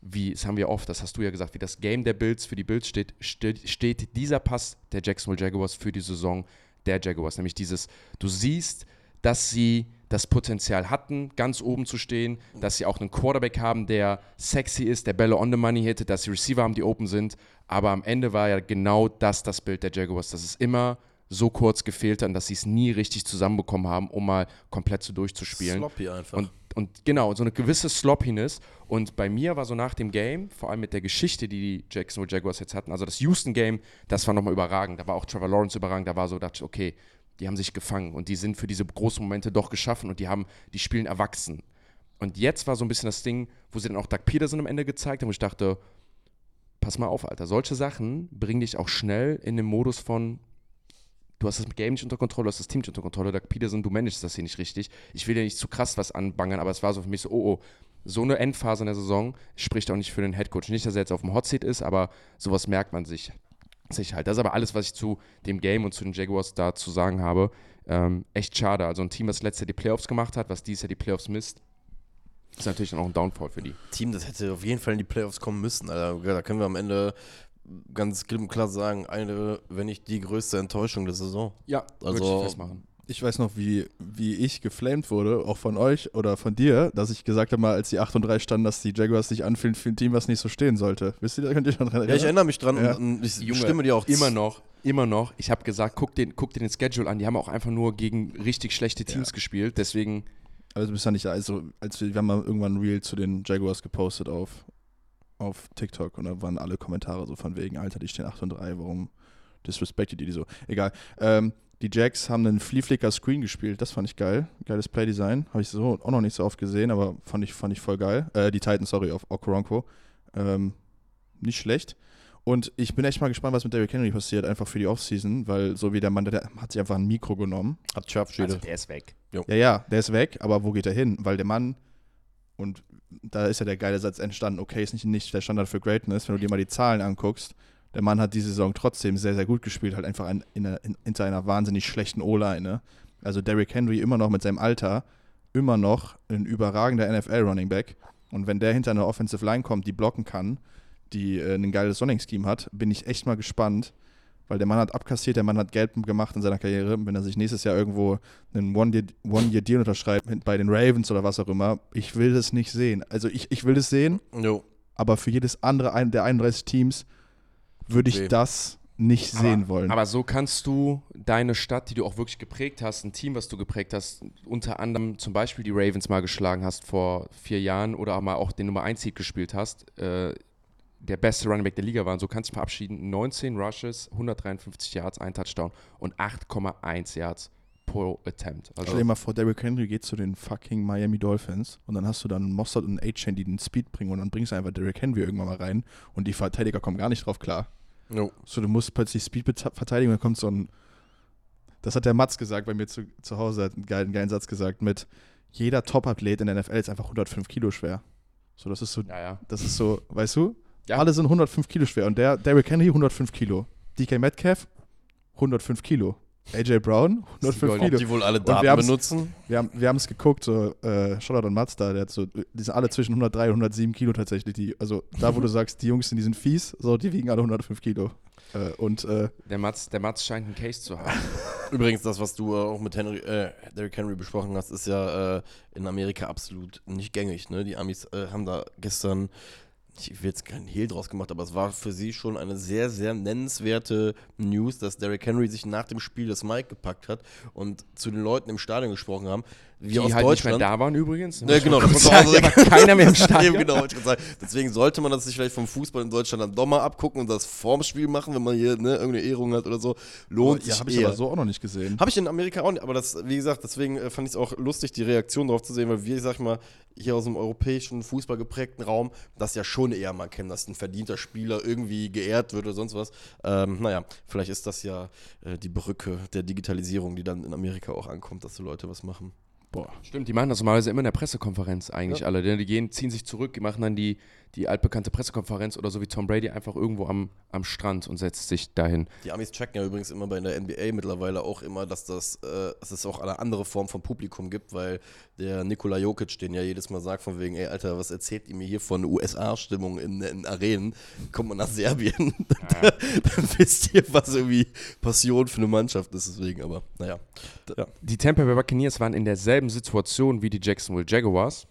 Speaker 3: wie, das haben wir oft, das hast du ja gesagt, wie das Game der Bills für die Bills steht, steht, steht dieser Pass der Jacksonville Jaguars für die Saison der Jaguars. Nämlich dieses, du siehst, dass sie das Potenzial hatten, ganz oben zu stehen, dass sie auch einen Quarterback haben, der sexy ist, der Bälle on the money hittet, dass sie Receiver haben, die open sind. Aber am Ende war ja genau das das Bild der Jaguars, dass es immer so kurz gefehlt hat und dass sie es nie richtig zusammenbekommen haben, um mal komplett so durchzuspielen.
Speaker 1: Sloppy einfach.
Speaker 3: Und, und genau, so eine gewisse Sloppiness. Und bei mir war so nach dem Game, vor allem mit der Geschichte, die die Jacksonville Jaguars jetzt hatten, also das Houston-Game, das war nochmal überragend. Da war auch Trevor Lawrence überragend. Da war so, dachte ich, okay, die haben sich gefangen und die sind für diese großen Momente doch geschaffen und die haben, die spielen erwachsen. Und jetzt war so ein bisschen das Ding, wo sie dann auch Doug Peterson am Ende gezeigt haben, wo ich dachte, pass mal auf, Alter, solche Sachen bringen dich auch schnell in den Modus von, du hast das Game nicht unter Kontrolle, du hast das Team nicht unter Kontrolle, Doug Peterson, du managst das hier nicht richtig. Ich will dir nicht zu krass was anbangern, aber es war so für mich so, oh, oh, so eine Endphase in der Saison spricht auch nicht für den Headcoach. Nicht, dass er jetzt auf dem Hotseat ist, aber sowas merkt man sich, sich halt. Das ist aber alles, was ich zu dem Game und zu den Jaguars da zu sagen habe. Ähm, echt schade. Also ein Team, was letztes Jahr die Playoffs gemacht hat, was dieses Jahr die Playoffs misst, ist natürlich dann auch ein Downfall für die.
Speaker 1: Team, das hätte auf jeden Fall in die Playoffs kommen müssen. Alter. Da können wir am Ende ganz klipp und klar sagen, eine, wenn nicht die größte Enttäuschung der Saison.
Speaker 3: Ja,
Speaker 1: Also-
Speaker 3: würde ich festmachen.
Speaker 2: Ich weiß noch, wie, wie ich geflamed wurde, auch von euch oder von dir, dass ich gesagt habe, mal, als die 8 und 3 standen, dass die Jaguars sich anfühlen für ein Team, was nicht so stehen sollte. Wisst ihr, da könnt ihr schon dran
Speaker 1: Ja, ich erinnere mich dran
Speaker 2: Ja.
Speaker 1: und, und ich
Speaker 3: Junge,
Speaker 1: stimme dir auch
Speaker 3: immer noch, immer noch. Ich habe gesagt, guck, den, guck dir den Schedule an. Die haben auch einfach nur gegen richtig schlechte Teams
Speaker 2: Ja.
Speaker 3: gespielt. Deswegen,
Speaker 2: Also du bist ja nicht, also als wir, wir haben mal irgendwann ein Reel zu den Jaguars gepostet auf, auf TikTok und da waren alle Kommentare so von wegen, Alter, die stehen 8 und 3, warum disrespected ihr die so? Egal. Ähm, die Jacks haben einen Flea Flicker Screen gespielt, das fand ich geil. Geiles Playdesign. Habe ich so auch noch nicht so oft gesehen, aber fand ich, fand ich voll geil. Äh, die Titans, sorry, auf Okoronkwo. Ähm, nicht schlecht. Und ich bin echt mal gespannt, was mit Derrick Henry passiert, einfach für die Offseason, weil so wie der Mann, der hat sich einfach ein Mikro genommen.
Speaker 1: hat Sharpshooter.
Speaker 3: also der ist weg.
Speaker 2: Ja, ja, der ist weg, aber wo geht er hin? Weil der Mann, und da ist ja der geile Satz entstanden, okay, ist nicht, nicht der Standard für Greatness, wenn du dir mal die Zahlen anguckst. Der Mann hat diese Saison trotzdem sehr, sehr gut gespielt, halt einfach in, in, in, hinter einer wahnsinnig schlechten O-Line. Ne? Also Derrick Henry immer noch mit seinem Alter, immer noch ein überragender NFL-Running Back. Und wenn der hinter einer Offensive Line kommt, die blocken kann, die äh, ein geiles Running-Scheme hat, bin ich echt mal gespannt, weil der Mann hat abkassiert, der Mann hat Geld gemacht in seiner Karriere. Wenn er sich nächstes Jahr irgendwo einen One-Year-Deal One unterschreibt bei den Ravens oder was auch immer, ich will das nicht sehen. Also ich, ich will das sehen,
Speaker 1: Jo.
Speaker 2: aber für jedes andere ein, der 31 Teams würde ich das nicht sehen wollen.
Speaker 3: Aber so kannst du deine Stadt, die du auch wirklich geprägt hast, ein Team, was du geprägt hast, unter anderem zum Beispiel die Ravens mal geschlagen hast vor vier Jahren oder mal auch den Nummer 1 Seed gespielt hast, äh, der beste Running Back der Liga war. Und so kannst du verabschieden. 19 Rushes, 153 Yards, ein Touchdown und 8,1 Yards pro Attempt. Also
Speaker 2: Stell dir mal vor, Derrick Henry geht zu den fucking Miami Dolphins und dann hast du dann Mossad und A-Chain, die den Speed bringen und dann bringst du einfach Derrick Henry irgendwann mal rein und die Verteidiger kommen gar nicht drauf klar.
Speaker 1: No.
Speaker 2: So, du musst plötzlich Speed verteidigen und dann kommt so ein. Das hat der Matz gesagt bei mir zu, zu Hause, hat einen geilen, geilen Satz gesagt mit: jeder Top-Athlet in der NFL ist einfach 105 Kilo schwer. So, das ist so,
Speaker 3: ja, ja.
Speaker 2: das ist so, weißt du?
Speaker 3: Ja.
Speaker 2: Alle sind 105 Kilo schwer und der Derrick Henry 105 Kilo. DK Metcalf 105 Kilo. AJ Brown 105
Speaker 3: Gold.
Speaker 1: Ob
Speaker 2: Kilo.
Speaker 1: die wohl alle
Speaker 2: wir
Speaker 1: Daten benutzen?
Speaker 2: Wir haben wir es geguckt, so äh, Shoutout an Mazda, der hat so, die sind alle zwischen 103 und 107 Kilo tatsächlich. Die, also da, wo du sagst, die Jungs sind, die sind fies, so, die wiegen alle 105 Kilo. Äh, und äh,
Speaker 3: Der Mats, der Mats scheint einen Case zu haben.
Speaker 1: Übrigens, das, was du äh, auch mit Henry, äh, Derrick Henry besprochen hast, ist ja äh, in Amerika absolut nicht gängig. Ne? Die Amis äh, haben da gestern, ich will jetzt keinen Hehl draus gemacht, aber es war für sie schon eine sehr, sehr nennenswerte News, dass Derrick Henry sich nach dem Spiel das Mic gepackt hat und zu den Leuten im Stadion gesprochen haben,
Speaker 3: Die
Speaker 1: aus
Speaker 3: halt nicht mehr
Speaker 1: Deutschland.
Speaker 3: da waren übrigens.
Speaker 1: Ja, genau, das muss
Speaker 3: das
Speaker 1: man auch
Speaker 3: war
Speaker 1: sagen.
Speaker 3: keiner mehr im Stadion.
Speaker 1: Genau, ich sagen. Deswegen sollte man das sich vielleicht vom Fußball in Deutschland dann doch mal abgucken und das vorm Spiel machen, wenn man hier ne, irgendeine Ehrung hat oder so. Lohnt
Speaker 2: Oh, ja,
Speaker 1: sich
Speaker 2: habe ich aber so auch noch nicht gesehen.
Speaker 1: Habe ich in Amerika auch nicht, aber das, wie gesagt, deswegen äh, fand ich es auch lustig, die Reaktion darauf zu sehen, weil wir, sag ich mal, hier aus dem europäischen, Fußball geprägten Raum das ja schon eher mal kennen, dass ein verdienter Spieler irgendwie geehrt wird oder sonst was. Ähm, naja, vielleicht ist das ja äh, die Brücke der Digitalisierung, die dann in Amerika auch ankommt, dass so Leute was machen.
Speaker 2: Boah.
Speaker 3: Stimmt, die machen das normalerweise immer in der Pressekonferenz eigentlich
Speaker 1: Ja.
Speaker 3: alle. Die die gehen, ziehen sich zurück, die machen dann die, die altbekannte Pressekonferenz oder so wie Tom Brady einfach irgendwo am, am Strand und setzt sich dahin.
Speaker 1: Die Amis checken ja übrigens immer bei der NBA mittlerweile auch immer, dass, das, äh, dass es auch eine andere Form von Publikum gibt, weil der Nikola Jokic den ja jedes Mal sagt von wegen, ey Alter, was erzählt ihr mir hier von USA-Stimmung in, in Arenen? Kommt man nach Serbien, dann wisst ihr, was irgendwie Passion für eine Mannschaft ist, deswegen, aber naja. Ja.
Speaker 3: Die Tampa Bay Buccaneers waren in derselben Situation wie die Jacksonville Jaguars.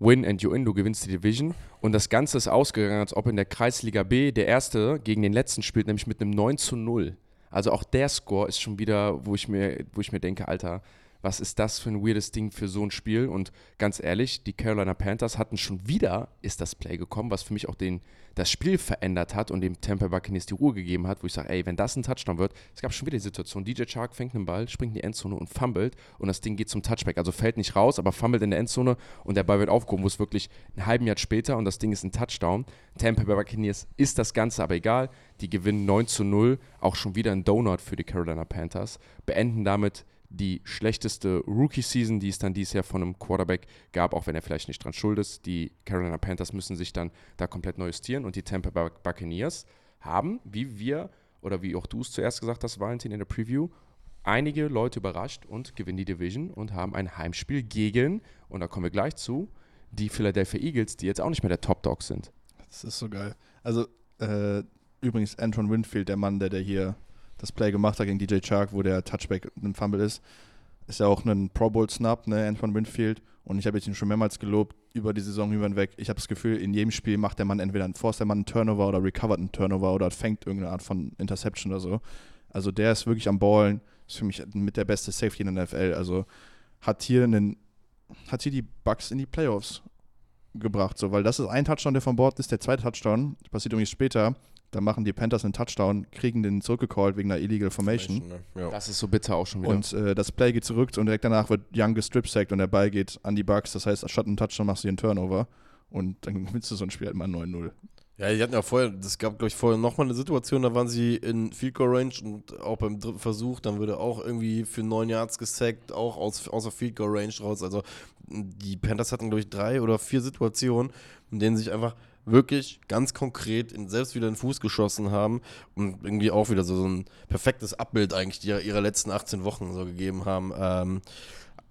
Speaker 3: Win and you in, du gewinnst die Division. Und das Ganze ist ausgegangen, als ob in der Kreisliga B der erste gegen den letzten spielt, nämlich mit einem 9 zu 0. Also auch der Score ist schon wieder, wo ich mir, wo ich mir denke, Alter, was ist das für ein weirdes Ding für so ein Spiel? Und ganz ehrlich, die Carolina Panthers hatten schon wieder, ist das Play gekommen, was für mich auch den, das Spiel verändert hat und dem Tampa Buccaneers die Ruhe gegeben hat, wo ich sage, ey, wenn das ein Touchdown wird, es gab schon wieder die Situation, DJ Chark fängt einen Ball, springt in die Endzone und fummelt und das Ding geht zum Touchback. Also fällt nicht raus, aber fummelt in der Endzone und der Ball wird aufgehoben, wo es wirklich einen halben Jahr später und das Ding ist ein Touchdown. Tampa Buccaneers ist das Ganze aber egal. Die gewinnen 9 zu 0, auch schon wieder ein Donut für die Carolina Panthers, beenden damit die schlechteste Rookie-Season, die es dann dieses Jahr von einem Quarterback gab, auch wenn er vielleicht nicht dran schuld ist. Die Carolina Panthers müssen sich dann da komplett neu justieren und die Tampa Bay Buccaneers haben, wie wir oder wie auch du es zuerst gesagt hast, Valentin, in der Preview, einige Leute überrascht und gewinnen die Division und haben ein Heimspiel gegen, und da kommen wir gleich zu, die Philadelphia Eagles, die jetzt auch nicht mehr der Top-Dog sind.
Speaker 2: Das ist so geil. Also, äh, übrigens, Anton Winfield, der Mann, der, der hier das Play gemacht hat gegen DJ Chark, wo der Touchback ein Fumble ist, ist ja auch ein Pro Bowl Snap, ne, Anton Winfield. Und ich habe ihn schon mehrmals gelobt über die Saison hinweg. Ich habe das Gefühl, in jedem Spiel macht der Mann entweder einen, forst der Mann einen Turnover oder recovert einen Turnover oder fängt irgendeine Art von Interception oder so. Also der ist wirklich am Ballen, ist für mich mit der beste Safety in der NFL. Also hat hier einen, hat hier die Bucks in die Playoffs gebracht, so, weil das ist ein Touchdown, der von Bord ist, der zweite Touchdown, passiert übrigens später, da machen die Panthers einen Touchdown, kriegen den zurückgecallt wegen einer Illegal Formation.
Speaker 1: Ne?
Speaker 3: Das ist so bitter auch schon wieder.
Speaker 2: Und äh, das Play geht zurück und direkt danach wird Young gestrip-sackt und der Ball geht an die Bucks. Das heißt, statt einen Touchdown machst du einen Turnover und dann gewinnst du so ein Spiel halt mal 9-0.
Speaker 1: Ja, die hatten ja vorher, das gab, glaube ich, vorher nochmal eine Situation, da waren sie in Field Goal Range und auch beim dritten Versuch, dann wurde auch irgendwie für neun Yards gesackt, auch aus, außer Field Goal Range raus. Also die Panthers hatten, glaube ich, drei oder vier Situationen, in denen sich einfach wirklich ganz konkret in, selbst wieder in den Fuß geschossen haben und irgendwie auch wieder so, so ein perfektes Abbild eigentlich die, ihrer letzten 18 Wochen so gegeben haben. Ähm,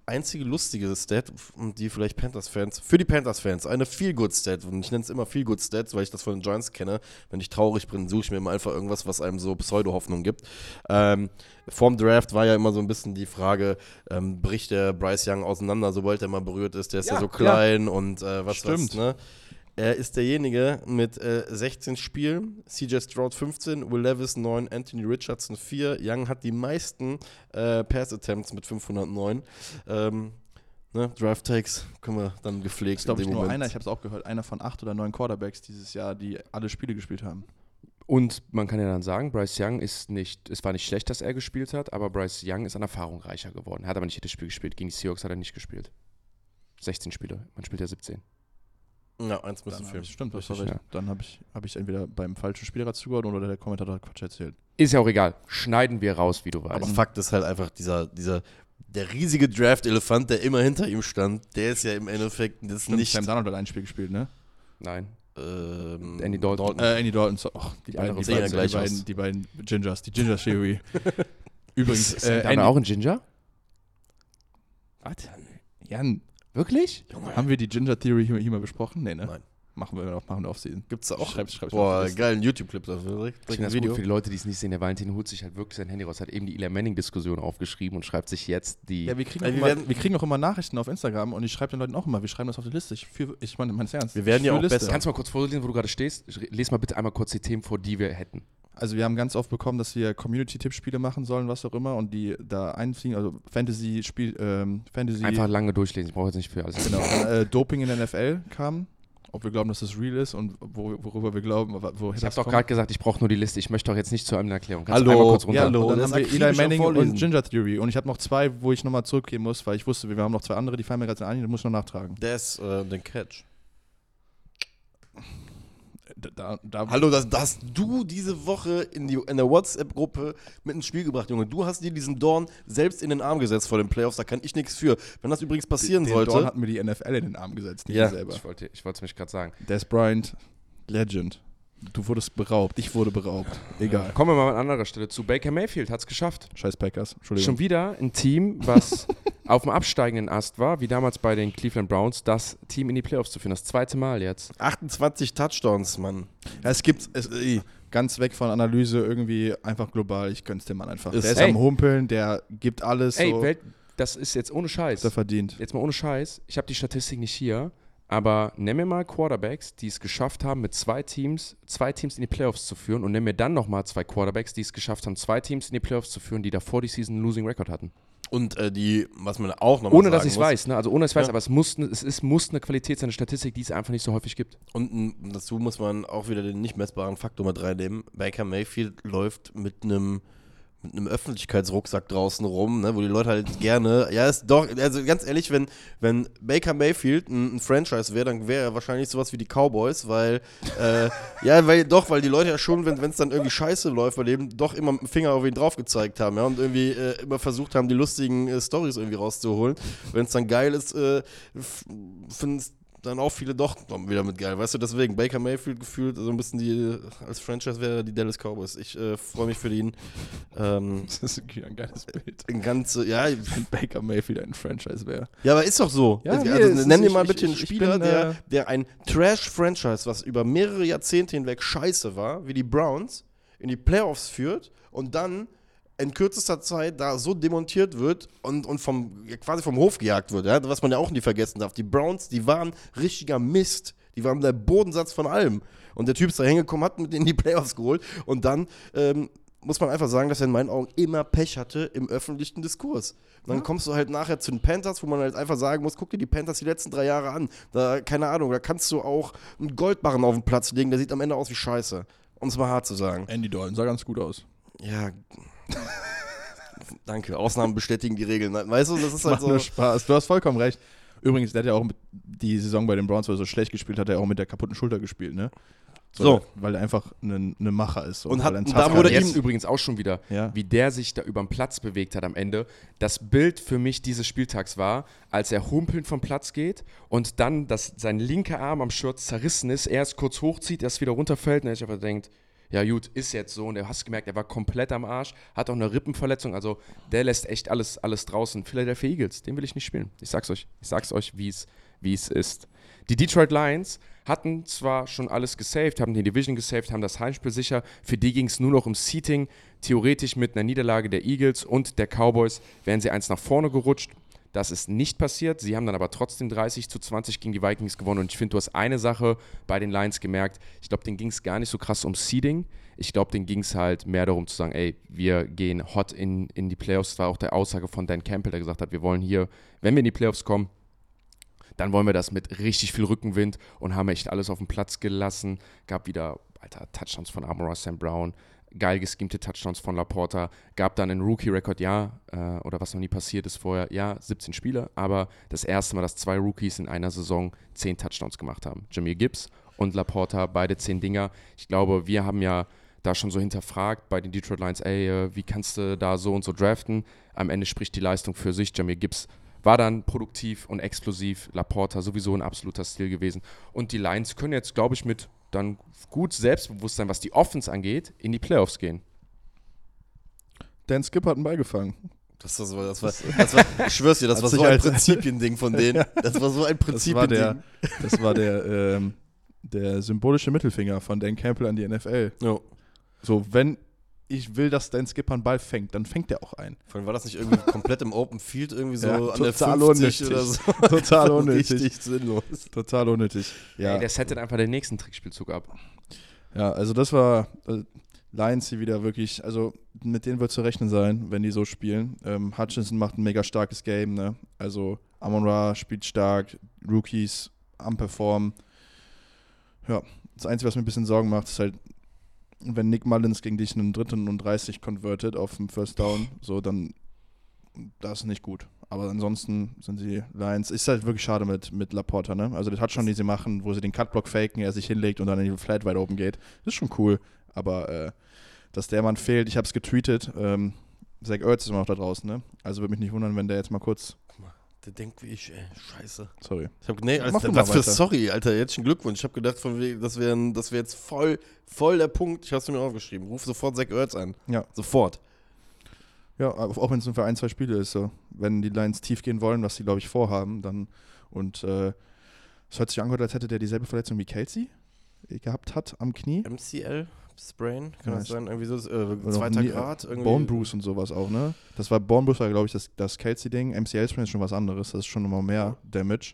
Speaker 1: einzige lustige Stat, und die vielleicht Panthers-Fans, für die Panthers-Fans, eine Feel-Good-Stat, und ich nenne es immer Feel-Good-Stats, weil ich das von den Giants kenne. Wenn ich traurig bin, suche ich mir immer einfach irgendwas, was einem so Pseudo-Hoffnung gibt. Ähm, vorm Draft war ja immer so ein bisschen die Frage, ähm, bricht der Bryce Young auseinander, sobald er mal berührt ist, der ist ja,
Speaker 2: Ja,
Speaker 1: so klein und äh, was
Speaker 2: Stimmt.
Speaker 1: was, ne? Er ist derjenige mit äh, 16 Spielen, CJ Stroud 15, Will Levis 9, Anthony Richardson 4. Young hat die meisten äh, Pass-Attempts mit 509. Ähm, ne, Draft-Takes können wir dann gepflegt
Speaker 2: glaube ich,
Speaker 1: dem
Speaker 2: nur
Speaker 1: Moment.
Speaker 2: einer, ich habe es auch gehört, einer von acht oder neun Quarterbacks dieses Jahr, die alle Spiele gespielt haben.
Speaker 3: Und man kann ja dann sagen, Bryce Young ist nicht, es war nicht schlecht, dass er gespielt hat, aber Bryce Young ist an Erfahrung reicher geworden. Er hat aber nicht jedes Spiel gespielt. Gegen die Seahawks hat er nicht gespielt. 16 Spiele, man spielt ja 17.
Speaker 1: Ja, eins müssen
Speaker 2: ich, stimmt, das
Speaker 3: Richtig,
Speaker 2: recht. Dann habe ich, hab ich entweder beim falschen Spieler zugehört oder der Kommentator hat Quatsch erzählt.
Speaker 3: Ist ja auch egal. Schneiden wir raus, wie du weißt.
Speaker 1: Aber Fakt ist halt einfach, dieser, dieser, der riesige Draft-Elefant, der immer hinter ihm stand, der ist ja im Endeffekt das
Speaker 2: Stimmt,
Speaker 1: nicht.
Speaker 2: Sam Darnold hat ein Spiel gespielt, ne?
Speaker 3: Nein.
Speaker 1: Ähm,
Speaker 3: Andy Dalton.
Speaker 2: Äh, Andy Dalton. so- Och, die,
Speaker 3: Die
Speaker 2: beiden, die,
Speaker 1: sehen ja
Speaker 2: beiden,
Speaker 1: gleich
Speaker 2: die, beiden, die beiden Gingers, die Ginger Theory. Übrigens,
Speaker 3: Ist
Speaker 2: äh,
Speaker 3: äh,
Speaker 2: Andy,
Speaker 3: auch ein Ginger?
Speaker 2: Was? Jan,
Speaker 3: Wirklich?
Speaker 2: haben wir die Ginger Theory hier, hier mal besprochen? Nee, ne?
Speaker 1: Nein.
Speaker 2: Machen wir noch, machen wir auf Season.
Speaker 1: Gibt's da auch?
Speaker 2: Schreib's- schreib's
Speaker 1: Boah, geilen YouTube-Clip dafür.
Speaker 3: Ich finde das
Speaker 1: Video.
Speaker 3: gut für die Leute, die es nicht sehen. Der Valentin holt sich halt wirklich sein Handy raus, hat eben die Eli Manning-Diskussion aufgeschrieben und schreibt sich jetzt die.
Speaker 2: Ja, wir kriegen, auch
Speaker 1: wir
Speaker 2: immer,
Speaker 1: werden-
Speaker 2: wir kriegen auch immer Nachrichten auf Instagram und ich schreibe den Leuten auch immer, wir schreiben das auf die Liste. Ich, führ, ich meine, mein's ernst.
Speaker 1: Wir werden ja auch
Speaker 2: Liste.
Speaker 1: besser.
Speaker 3: Kannst du mal kurz vorlesen, wo du gerade stehst? Lies mal bitte einmal kurz die Themen vor, die wir hätten.
Speaker 2: Also wir haben ganz oft bekommen, dass wir Community-Tippspiele machen sollen, was auch immer, und die da einfliegen, also Fantasy-Spiel, ähm, Fantasy,
Speaker 3: Einfach lange durchlesen. Ich brauche jetzt nicht für alles.
Speaker 2: genau, äh, Doping in der NFL kam, ob wir glauben, dass das real ist und wo, worüber wir glauben, wo woher
Speaker 3: Ich habe doch gerade gesagt, ich brauche nur die Liste. Ich möchte doch jetzt nicht zu einem Erklärung. Kannst
Speaker 1: Hallo.
Speaker 3: du einmal kurz runter?
Speaker 2: Ja,
Speaker 1: Hallo,
Speaker 2: und dann
Speaker 1: der
Speaker 2: haben wir
Speaker 1: ist
Speaker 2: Eli Manning und Ginger Theory. Und ich habe noch zwei, wo ich nochmal zurückgehen muss, weil ich wusste, wir haben noch zwei andere, die fallen mir gerade ein, die muss ich noch nachtragen.
Speaker 1: Das, äh, den Catch.
Speaker 2: Da, da, da
Speaker 1: Hallo, das, das hast du diese Woche in, die, in der WhatsApp-Gruppe mit ins Spiel gebracht, Junge. Du hast dir diesen Dorn selbst in den Arm gesetzt vor den Playoffs, da kann ich nichts für. Wenn das übrigens passieren
Speaker 2: den
Speaker 1: sollte.
Speaker 2: Dorn hat mir die NFL in den Arm gesetzt, nicht
Speaker 1: Ja.
Speaker 2: ich selber.
Speaker 3: Ich wollte ich wollte es mich gerade sagen.
Speaker 2: Des Bryant, Legend. Du wurdest beraubt, ich wurde beraubt. Egal.
Speaker 3: Kommen wir mal an anderer Stelle zu. Baker Mayfield hat es geschafft.
Speaker 2: Scheiß Packers, Entschuldigung.
Speaker 3: Schon wieder ein Team, was auf dem absteigenden Ast war, wie damals bei den Cleveland Browns, das Team in die Playoffs zu führen. Das zweite Mal jetzt.
Speaker 1: 28 Touchdowns, Mann.
Speaker 2: Ja, es gibt es, ey, ganz weg von Analyse, irgendwie einfach global. Ich gönn's dem Mann einfach.
Speaker 1: Ist-
Speaker 2: der ist
Speaker 3: Ey.
Speaker 2: am Humpeln, der gibt alles
Speaker 3: Ey,
Speaker 2: so,
Speaker 3: Welt, das ist jetzt ohne Scheiß.
Speaker 2: was er verdient.
Speaker 3: Jetzt mal ohne Scheiß. Ich habe die Statistik nicht hier, aber nenn mir mal Quarterbacks, die es geschafft haben, mit zwei Teams, zwei Teams in die Playoffs zu führen und nenn mir dann nochmal zwei Quarterbacks, die es geschafft haben, zwei Teams in die Playoffs zu führen, die davor die Season einen Losing Record hatten.
Speaker 1: Und äh, die, was man auch noch
Speaker 3: Ohne dass ich es weiß, ne? Also ohne dass ich weiß,
Speaker 1: Ja.
Speaker 3: aber es muss, es ist, muss eine Qualität sein, eine Statistik, die es einfach nicht so häufig gibt.
Speaker 1: Und dazu muss man auch wieder den nicht messbaren Faktor mit reinnehmen. Baker Mayfield läuft mit einem mit einem Öffentlichkeitsrucksack draußen rum, ne, wo die Leute halt gerne, ja, ist doch, also ganz ehrlich, wenn, wenn Baker Mayfield ein, ein Franchise wäre, dann wäre er wahrscheinlich sowas wie die Cowboys, weil, äh, ja, weil doch, weil die Leute ja schon, wenn es dann irgendwie scheiße läuft, bei dem doch immer mit dem Finger auf ihn drauf gezeigt haben, ja, und irgendwie äh, immer versucht haben, die lustigen äh, Stories irgendwie rauszuholen. Wenn es dann geil ist, äh, finden dann auch viele doch wieder mit geil. Weißt du, deswegen Baker Mayfield gefühlt so ein bisschen die, als Franchise wäre die Dallas Cowboys. Ich äh, freue mich für ihn. Ähm,
Speaker 2: Das ist irgendwie ein geiles Bild.
Speaker 1: ein ganze, ja,
Speaker 2: Wenn Baker Mayfield ein Franchise wäre.
Speaker 1: ja, aber ist doch so.
Speaker 2: Ja,
Speaker 1: also,
Speaker 2: nee,
Speaker 1: also, nenn mir mal
Speaker 2: ich-
Speaker 1: bitte einen
Speaker 2: ich
Speaker 1: Spieler,
Speaker 2: bin,
Speaker 1: der,
Speaker 2: äh,
Speaker 1: der ein Trash-Franchise, was über mehrere Jahrzehnte hinweg scheiße war, wie die Browns, in die Playoffs führt und dann in kürzester Zeit da so demontiert wird und, und vom, ja, quasi vom Hof gejagt wird, ja? was man ja auch nie vergessen darf. Die Browns, die waren richtiger Mist. Die waren der Bodensatz von allem. Und der Typ ist da hingekommen, hat mit denen die Playoffs geholt und dann ähm, muss man einfach sagen, dass er in meinen Augen immer Pech hatte im öffentlichen Diskurs. Und dann kommst du halt nachher zu den Panthers, wo man halt einfach sagen muss, guck dir die Panthers die letzten drei Jahre an. Da, keine Ahnung, da kannst du auch einen Goldbarren auf den Platz legen, der sieht am Ende aus wie Scheiße. Um es mal hart zu sagen.
Speaker 2: Andy Dalton sah ganz gut aus.
Speaker 1: Ja. Danke. Ausnahmen bestätigen die Regeln. Weißt du, das ist halt
Speaker 2: Macht nur
Speaker 1: so.
Speaker 2: Spaß. Du hast vollkommen recht. Übrigens, der hat ja auch die Saison bei den Browns, weil er so schlecht gespielt hat, er auch mit der kaputten Schulter gespielt, ne?
Speaker 1: So.
Speaker 2: Weil er einfach ein ne Macher ist. so.
Speaker 1: Und hat- und da wurde
Speaker 3: jetzt übrigens auch schon wieder,
Speaker 2: Ja.
Speaker 3: wie der sich da über den Platz bewegt hat am Ende. Das Bild für mich dieses Spieltags war, als er humpelnd vom Platz geht und dann dass sein linker Arm am Shirt zerrissen ist, er es kurz hochzieht, erst wieder runterfällt und er sich einfach denkt, ja gut, ist jetzt so. Und du hast gemerkt, er war komplett am Arsch, hat auch eine Rippenverletzung. Also der lässt echt alles, alles draußen. Philadelphia Eagles, den will ich nicht spielen. Ich sag's euch. Ich sag's euch, wie es wie es ist. Die Detroit Lions hatten zwar schon alles gesaved, haben die Division gesaved, haben das Heimspiel sicher. Für die ging es nur noch um Seating. Theoretisch mit einer Niederlage der Eagles und der Cowboys wären sie eins nach vorne gerutscht. Das ist nicht passiert. Sie haben dann aber trotzdem 30 zu 20 gegen die Vikings gewonnen. Und ich finde, du hast eine Sache bei den Lions gemerkt. Ich glaube, denen ging es gar nicht so krass um Seeding. Ich glaube, denen ging es halt mehr darum zu sagen, ey, wir gehen hot in, in die Playoffs. Das war auch der Aussage von Dan Campbell, der gesagt hat, wir wollen hier, wenn wir in die Playoffs kommen, dann wollen wir das mit richtig viel Rückenwind und haben echt alles auf den Platz gelassen. Gab wieder, alter, Touchdowns von Amora Sam Brown, geil geschemte Touchdowns von Laporta. Gab dann einen Rookie-Record, ja, äh, oder was noch nie passiert ist vorher, ja, 17 Spiele, aber das erste Mal, dass zwei Rookies in einer Saison 10 Touchdowns gemacht haben. Jameer Gibbs und Laporta, beide 10 Dinger. Ich glaube, wir haben ja da schon so hinterfragt bei den Detroit Lions, ey, äh, wie kannst du da so und so draften? Am Ende spricht die Leistung für sich. Jameer Gibbs war dann produktiv und explosiv. Laporta sowieso ein absoluter Stil gewesen. Und die Lions können jetzt, glaube ich, mit dann gut Selbstbewusstsein, was die Offense angeht, in die Playoffs gehen.
Speaker 2: Dan Skip hat einen Ball gefangen.
Speaker 1: Das war so, das war, das war, ich schwör's dir, das war so ein
Speaker 2: als-
Speaker 1: Prinzipiending von denen. Das war so ein
Speaker 2: Das war der,
Speaker 1: Prinzipiending.
Speaker 2: das war der, ähm, der symbolische Mittelfinger von Dan Campbell an die NFL.
Speaker 1: Ja.
Speaker 2: So, wenn ich will, dass Dan Skipper einen Ball fängt, dann fängt er auch ein.
Speaker 1: Vor allem war das nicht irgendwie komplett im Open Field irgendwie so
Speaker 2: Ja,
Speaker 1: an der
Speaker 2: total
Speaker 1: 50
Speaker 2: unnötig.
Speaker 1: oder so.
Speaker 2: Total unnötig.
Speaker 1: Richtig sinnlos.
Speaker 2: Total unnötig. Ja,
Speaker 3: Ey, der settet einfach den nächsten Trickspielzug ab.
Speaker 2: ja also das war äh, Lions, die wieder wirklich, also mit denen wird zu rechnen sein, wenn die so spielen. Ähm, Hutchinson macht ein mega starkes Game, ne? Also Amon Ra spielt stark, Rookies am Performen. Ja, das Einzige, was mir ein bisschen Sorgen macht, ist halt, wenn Nick Mullins gegen dich einen dritten und 30 convertet auf dem First Down, so dann das ist nicht gut. Aber ansonsten sind die Lions, ist halt wirklich schade mit, mit Laporta, ne? Also der Touchdown, die sie machen, wo sie den Cutblock faken, er sich hinlegt und dann in die Flat wide open geht, ist schon cool. Aber äh, dass der Mann fehlt, ich habe es getweetet, ähm, Zach Ertz ist immer noch da draußen, ne? Also würde mich nicht wundern, wenn der jetzt mal kurz,
Speaker 1: Der denkt wie ich, ey. Scheiße.
Speaker 2: sorry.
Speaker 1: Ich hab, nee, Alter, was für sorry, Alter. Herzlichen Glückwunsch. Ich habe gedacht, von das wäre das wär jetzt voll, voll der Punkt. Ich hab's mir aufgeschrieben. Ruf sofort Zach Ertz an.
Speaker 2: Ja.
Speaker 1: Sofort.
Speaker 2: Ja, auch wenn es nur für ein, zwei Spiele ist, so. Wenn die Lions tief gehen wollen, was sie, glaube ich, vorhaben, dann und äh, es hört sich angehört, als hätte der dieselbe Verletzung wie Kelsey gehabt hat am Knie.
Speaker 1: MCL? Sprain? Kann
Speaker 2: Ja,
Speaker 1: das sein? Irgendwie so äh, zweiter
Speaker 2: nie-
Speaker 1: Grad? Irgendwie.
Speaker 2: Bone Bruce und sowas auch, ne? Das war Bone Bruce war, glaube ich, das, das Kelsey-Ding. MCL-Sprain ist schon was anderes, das ist schon nochmal mehr Damage.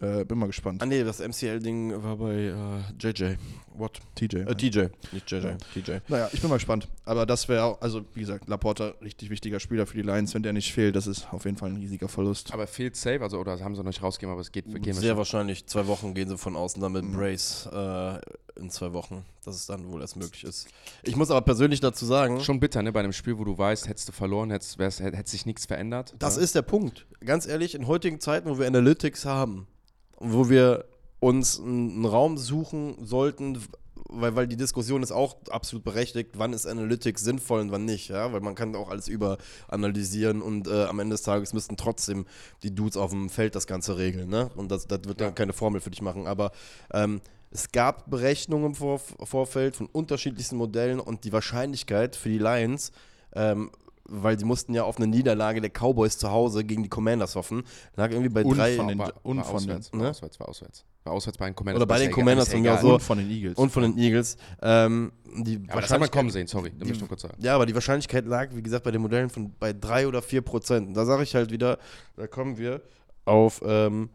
Speaker 2: Äh, bin mal gespannt.
Speaker 1: Ah nee, das MCL-Ding war bei äh, JJ. What?
Speaker 2: TJ.
Speaker 1: Äh, TJ. Nicht JJ.
Speaker 2: Ja.
Speaker 1: TJ.
Speaker 2: Naja, ich bin mal gespannt. Aber das wäre auch, also wie gesagt, Laporta, richtig wichtiger Spieler für die Lions. Wenn der nicht fehlt, das ist auf jeden Fall ein riesiger Verlust.
Speaker 3: Aber fehlt safe, also oder haben sie noch nicht rausgegeben, aber es geht gehen wir
Speaker 1: Sehr
Speaker 3: schon.
Speaker 1: wahrscheinlich. Zwei Wochen gehen sie von außen dann mit
Speaker 2: Mhm.
Speaker 1: Brace äh, in zwei Wochen, dass es dann wohl erst möglich ist. Ich muss aber persönlich dazu sagen,
Speaker 3: Schon bitter, ne? Bei einem Spiel, wo du weißt, hättest du verloren, hättest, wär's, hätte, hätte sich nichts verändert.
Speaker 1: Das
Speaker 3: ja.
Speaker 1: ist der Punkt. Ganz ehrlich, in heutigen Zeiten, wo wir Analytics haben, wo wir uns einen Raum suchen sollten, weil, weil die Diskussion ist auch absolut berechtigt, wann ist Analytics sinnvoll und wann nicht, ja, weil man kann auch alles überanalysieren und äh, am Ende des Tages müssten trotzdem die Dudes auf dem Feld das Ganze regeln, ne, und das, das wird
Speaker 3: Ja.
Speaker 1: dann keine Formel für dich machen, aber ähm, es gab Berechnungen im Vor Vorfeld von unterschiedlichsten Modellen und die Wahrscheinlichkeit für die Lions, ähm, weil die mussten ja auf eine Niederlage der Cowboys zu Hause gegen die Commanders hoffen, lag irgendwie bei
Speaker 2: Und
Speaker 1: drei
Speaker 2: von den-
Speaker 3: war,
Speaker 2: und
Speaker 3: war
Speaker 2: von
Speaker 3: auswärts,
Speaker 1: den-
Speaker 3: war
Speaker 1: ne?
Speaker 3: auswärts, war auswärts. War auswärts bei den Commanders.
Speaker 1: Oder bei den Commanders von mir so.
Speaker 2: und von den Eagles.
Speaker 1: und von den Eagles. Ähm, die
Speaker 3: Aber das hat man kommen sehen, sorry,
Speaker 1: die-
Speaker 3: möchte ich kurz sagen.
Speaker 1: Ja, aber die Wahrscheinlichkeit lag, wie gesagt, bei den Modellen von bei drei oder vier Prozent. Da sage ich halt wieder, da kommen wir auf, ähm,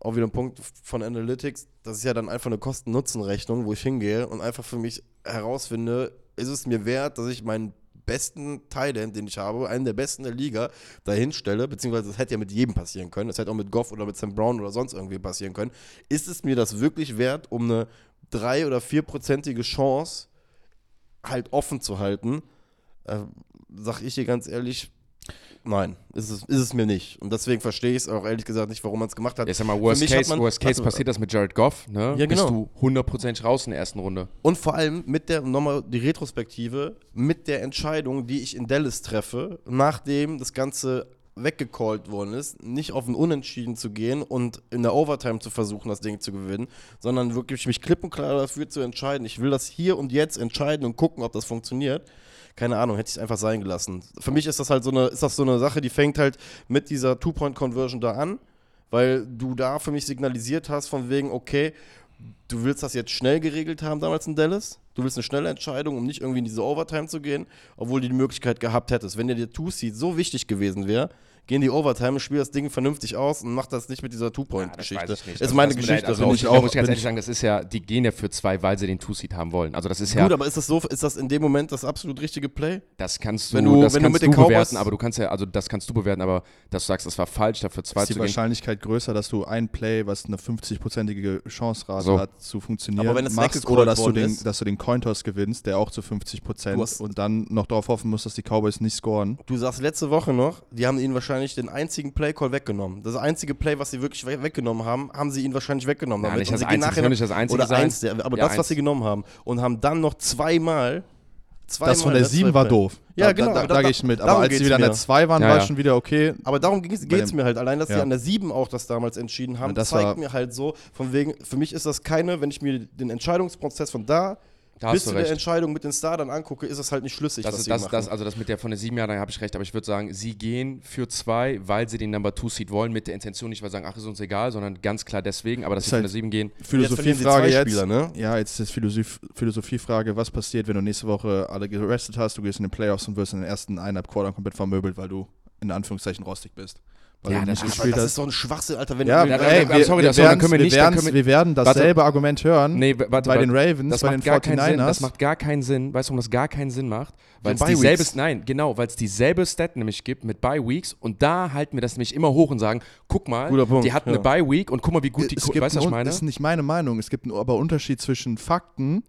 Speaker 1: auf wieder einen Punkt von Analytics. Das ist ja dann einfach eine Kosten-Nutzen-Rechnung, wo ich hingehe und einfach für mich herausfinde, ist es mir wert, dass ich meinen besten Thailand, den ich habe, einen der besten der Liga, dahin stelle, beziehungsweise das hätte ja mit jedem passieren können, das hätte auch mit Goff oder mit Sam Brown oder sonst irgendwie passieren können. Ist es mir das wirklich wert, um eine drei- oder vierprozentige Chance halt offen zu halten? Äh, sag ich dir ganz ehrlich, nein, ist es, ist es mir nicht. Und deswegen verstehe ich es auch ehrlich gesagt nicht, warum man es gemacht hat.
Speaker 3: Jetzt sag mal, Worst Case,
Speaker 1: man-
Speaker 3: Worst Case
Speaker 1: warte,
Speaker 3: passiert das mit Jared Goff, ne?
Speaker 1: Ja,
Speaker 3: Bist
Speaker 1: genau.
Speaker 3: du hundertprozentig raus in der ersten Runde.
Speaker 1: Und vor allem mit der, nochmal die Retrospektive, mit der Entscheidung, die ich in Dallas treffe, nachdem das Ganze weggecallt worden ist, nicht auf ein Unentschieden zu gehen und in der Overtime zu versuchen, das Ding zu gewinnen, sondern wirklich mich klipp und klar dafür zu entscheiden. Ich will das hier und jetzt entscheiden und gucken, ob das funktioniert. Keine Ahnung, hätte ich es einfach sein gelassen. Für mich ist das halt so eine, ist das so eine Sache, die fängt halt mit dieser Two-Point-Conversion da an, weil du da für mich signalisiert hast, von wegen, okay, du willst das jetzt schnell geregelt haben damals in Dallas. Du willst eine schnelle Entscheidung, um nicht irgendwie in diese Overtime zu gehen, obwohl du die Möglichkeit gehabt hättest. Wenn dir der Two-Seed so wichtig gewesen wäre, geh in die Overtime, spiel das Ding vernünftig aus und mach das nicht mit dieser
Speaker 3: Ja,
Speaker 1: Two-Point-Geschichte.
Speaker 3: das nicht.
Speaker 1: ist
Speaker 3: Also
Speaker 1: meine
Speaker 3: das mit
Speaker 1: Geschichte.
Speaker 3: Also ich
Speaker 2: auch-
Speaker 3: muss ich ganz ehrlich
Speaker 2: ich-
Speaker 3: sagen, das ist ja, die gehen ja für zwei, weil sie den Two-Seed haben wollen. Also das ist ja,
Speaker 1: Gut, aber ist das so, ist das in dem Moment das absolut richtige Play?
Speaker 3: das kannst du,
Speaker 1: wenn du-
Speaker 3: das
Speaker 1: wenn du
Speaker 3: kannst
Speaker 1: mit den
Speaker 3: du
Speaker 1: Cowboys-
Speaker 3: bewerten, aber du kannst ja, also das kannst du bewerten, aber dass du sagst, es war falsch, dafür zwei
Speaker 2: ist die
Speaker 3: zu gehen.
Speaker 2: Wahrscheinlichkeit größer, dass du ein Play, was eine 50-prozentige Chance-Rate
Speaker 3: So.
Speaker 2: hat, zu funktionieren,
Speaker 1: Aber wenn es
Speaker 2: machst, oder dass du, den,
Speaker 1: ist-
Speaker 2: dass du den Cointoss gewinnst, der auch zu 50
Speaker 1: Du
Speaker 2: Prozent und dann noch darauf hoffen musst, dass die Cowboys nicht scoren.
Speaker 1: Du sagst letzte Woche noch, die haben ihnen wahrscheinlich den einzigen Play-Call weggenommen. Das einzige Play, was sie wirklich we weggenommen haben, haben sie ihnen wahrscheinlich weggenommen.
Speaker 3: Ja,
Speaker 1: damit.
Speaker 3: nicht
Speaker 1: Und
Speaker 3: das
Speaker 1: sie
Speaker 3: einzige,
Speaker 1: nachher
Speaker 3: nicht das einzige
Speaker 1: Oder
Speaker 3: sein.
Speaker 1: eins, der, aber
Speaker 3: Ja,
Speaker 1: das, was
Speaker 3: eins.
Speaker 1: sie genommen haben. Und haben dann noch zweimal. zweimal
Speaker 2: Das von der
Speaker 1: letzte
Speaker 2: 7 war doof.
Speaker 1: Ja,
Speaker 2: da,
Speaker 1: genau,
Speaker 2: Da, da,
Speaker 1: da-
Speaker 2: gehe ich mit. Aber als sie wieder an der
Speaker 1: mir.
Speaker 2: 2 waren,
Speaker 3: Ja,
Speaker 2: war
Speaker 3: ja.
Speaker 2: es schon wieder okay.
Speaker 1: Aber darum geht es mir halt. Allein, dass sie
Speaker 2: Ja.
Speaker 1: an der 7 auch das damals entschieden haben,
Speaker 2: Ja, das
Speaker 1: zeigt mir halt so, von wegen, für mich ist das keine, wenn ich mir den Entscheidungsprozess von da
Speaker 3: Da
Speaker 1: bis zu der
Speaker 3: recht.
Speaker 1: Entscheidung mit den Startern angucke, ist es halt nicht schlüssig,
Speaker 3: Das
Speaker 1: was sie
Speaker 3: das,
Speaker 1: machen.
Speaker 3: das, also das mit der von der sieben Jahre, da habe ich recht, aber ich würde sagen, sie gehen für zwei, weil sie den Number Two Seed wollen, mit der Intention nicht, weil sie sagen, ach, ist uns egal, sondern ganz klar deswegen, aber dass
Speaker 2: Ist
Speaker 3: sie von
Speaker 2: halt-
Speaker 3: der sieben gehen.
Speaker 2: Philosophiefrage
Speaker 1: Jetzt Spieler, ne?
Speaker 2: Ja, jetzt ist Philosoph Philosophiefrage, was passiert, wenn du nächste Woche alle gerestet hast, du gehst in den Playoffs und wirst in den ersten eineinhalb Quartern komplett vermöbelt, weil du in Anführungszeichen rostig bist. Weil
Speaker 3: Ja, das ist-
Speaker 1: aber das ist doch ein Schwachsinn, Alter. Wenn
Speaker 2: Ja,
Speaker 1: du,
Speaker 3: Ja,
Speaker 2: ey,
Speaker 3: ja,
Speaker 2: wir,
Speaker 3: sorry,
Speaker 2: wir,
Speaker 3: das- dann können wir nicht-
Speaker 2: wir,
Speaker 3: können wir-
Speaker 2: wir werden dasselbe Argument hören
Speaker 3: Nee, warte,
Speaker 2: bei
Speaker 3: warte.
Speaker 2: den Ravens,
Speaker 3: das
Speaker 2: bei
Speaker 3: macht
Speaker 2: den
Speaker 3: gar keinen
Speaker 2: 49ers.
Speaker 3: Sinn. Das macht gar keinen Sinn. Weißt du, warum das gar keinen Sinn macht? Weil es dieselbe, nein, genau, weil es dieselbe Stat nämlich gibt mit Bye Weeks und da halten wir das nämlich immer hoch und sagen, guck mal,
Speaker 1: Guter Punkt,
Speaker 3: die hatten
Speaker 1: ja.
Speaker 3: eine Bye Week und guck mal, wie gut die,
Speaker 2: es gibt
Speaker 3: weißt du, was ich meine?
Speaker 2: Das ist nicht meine Meinung. Es gibt einen aber Unterschied zwischen Fakten,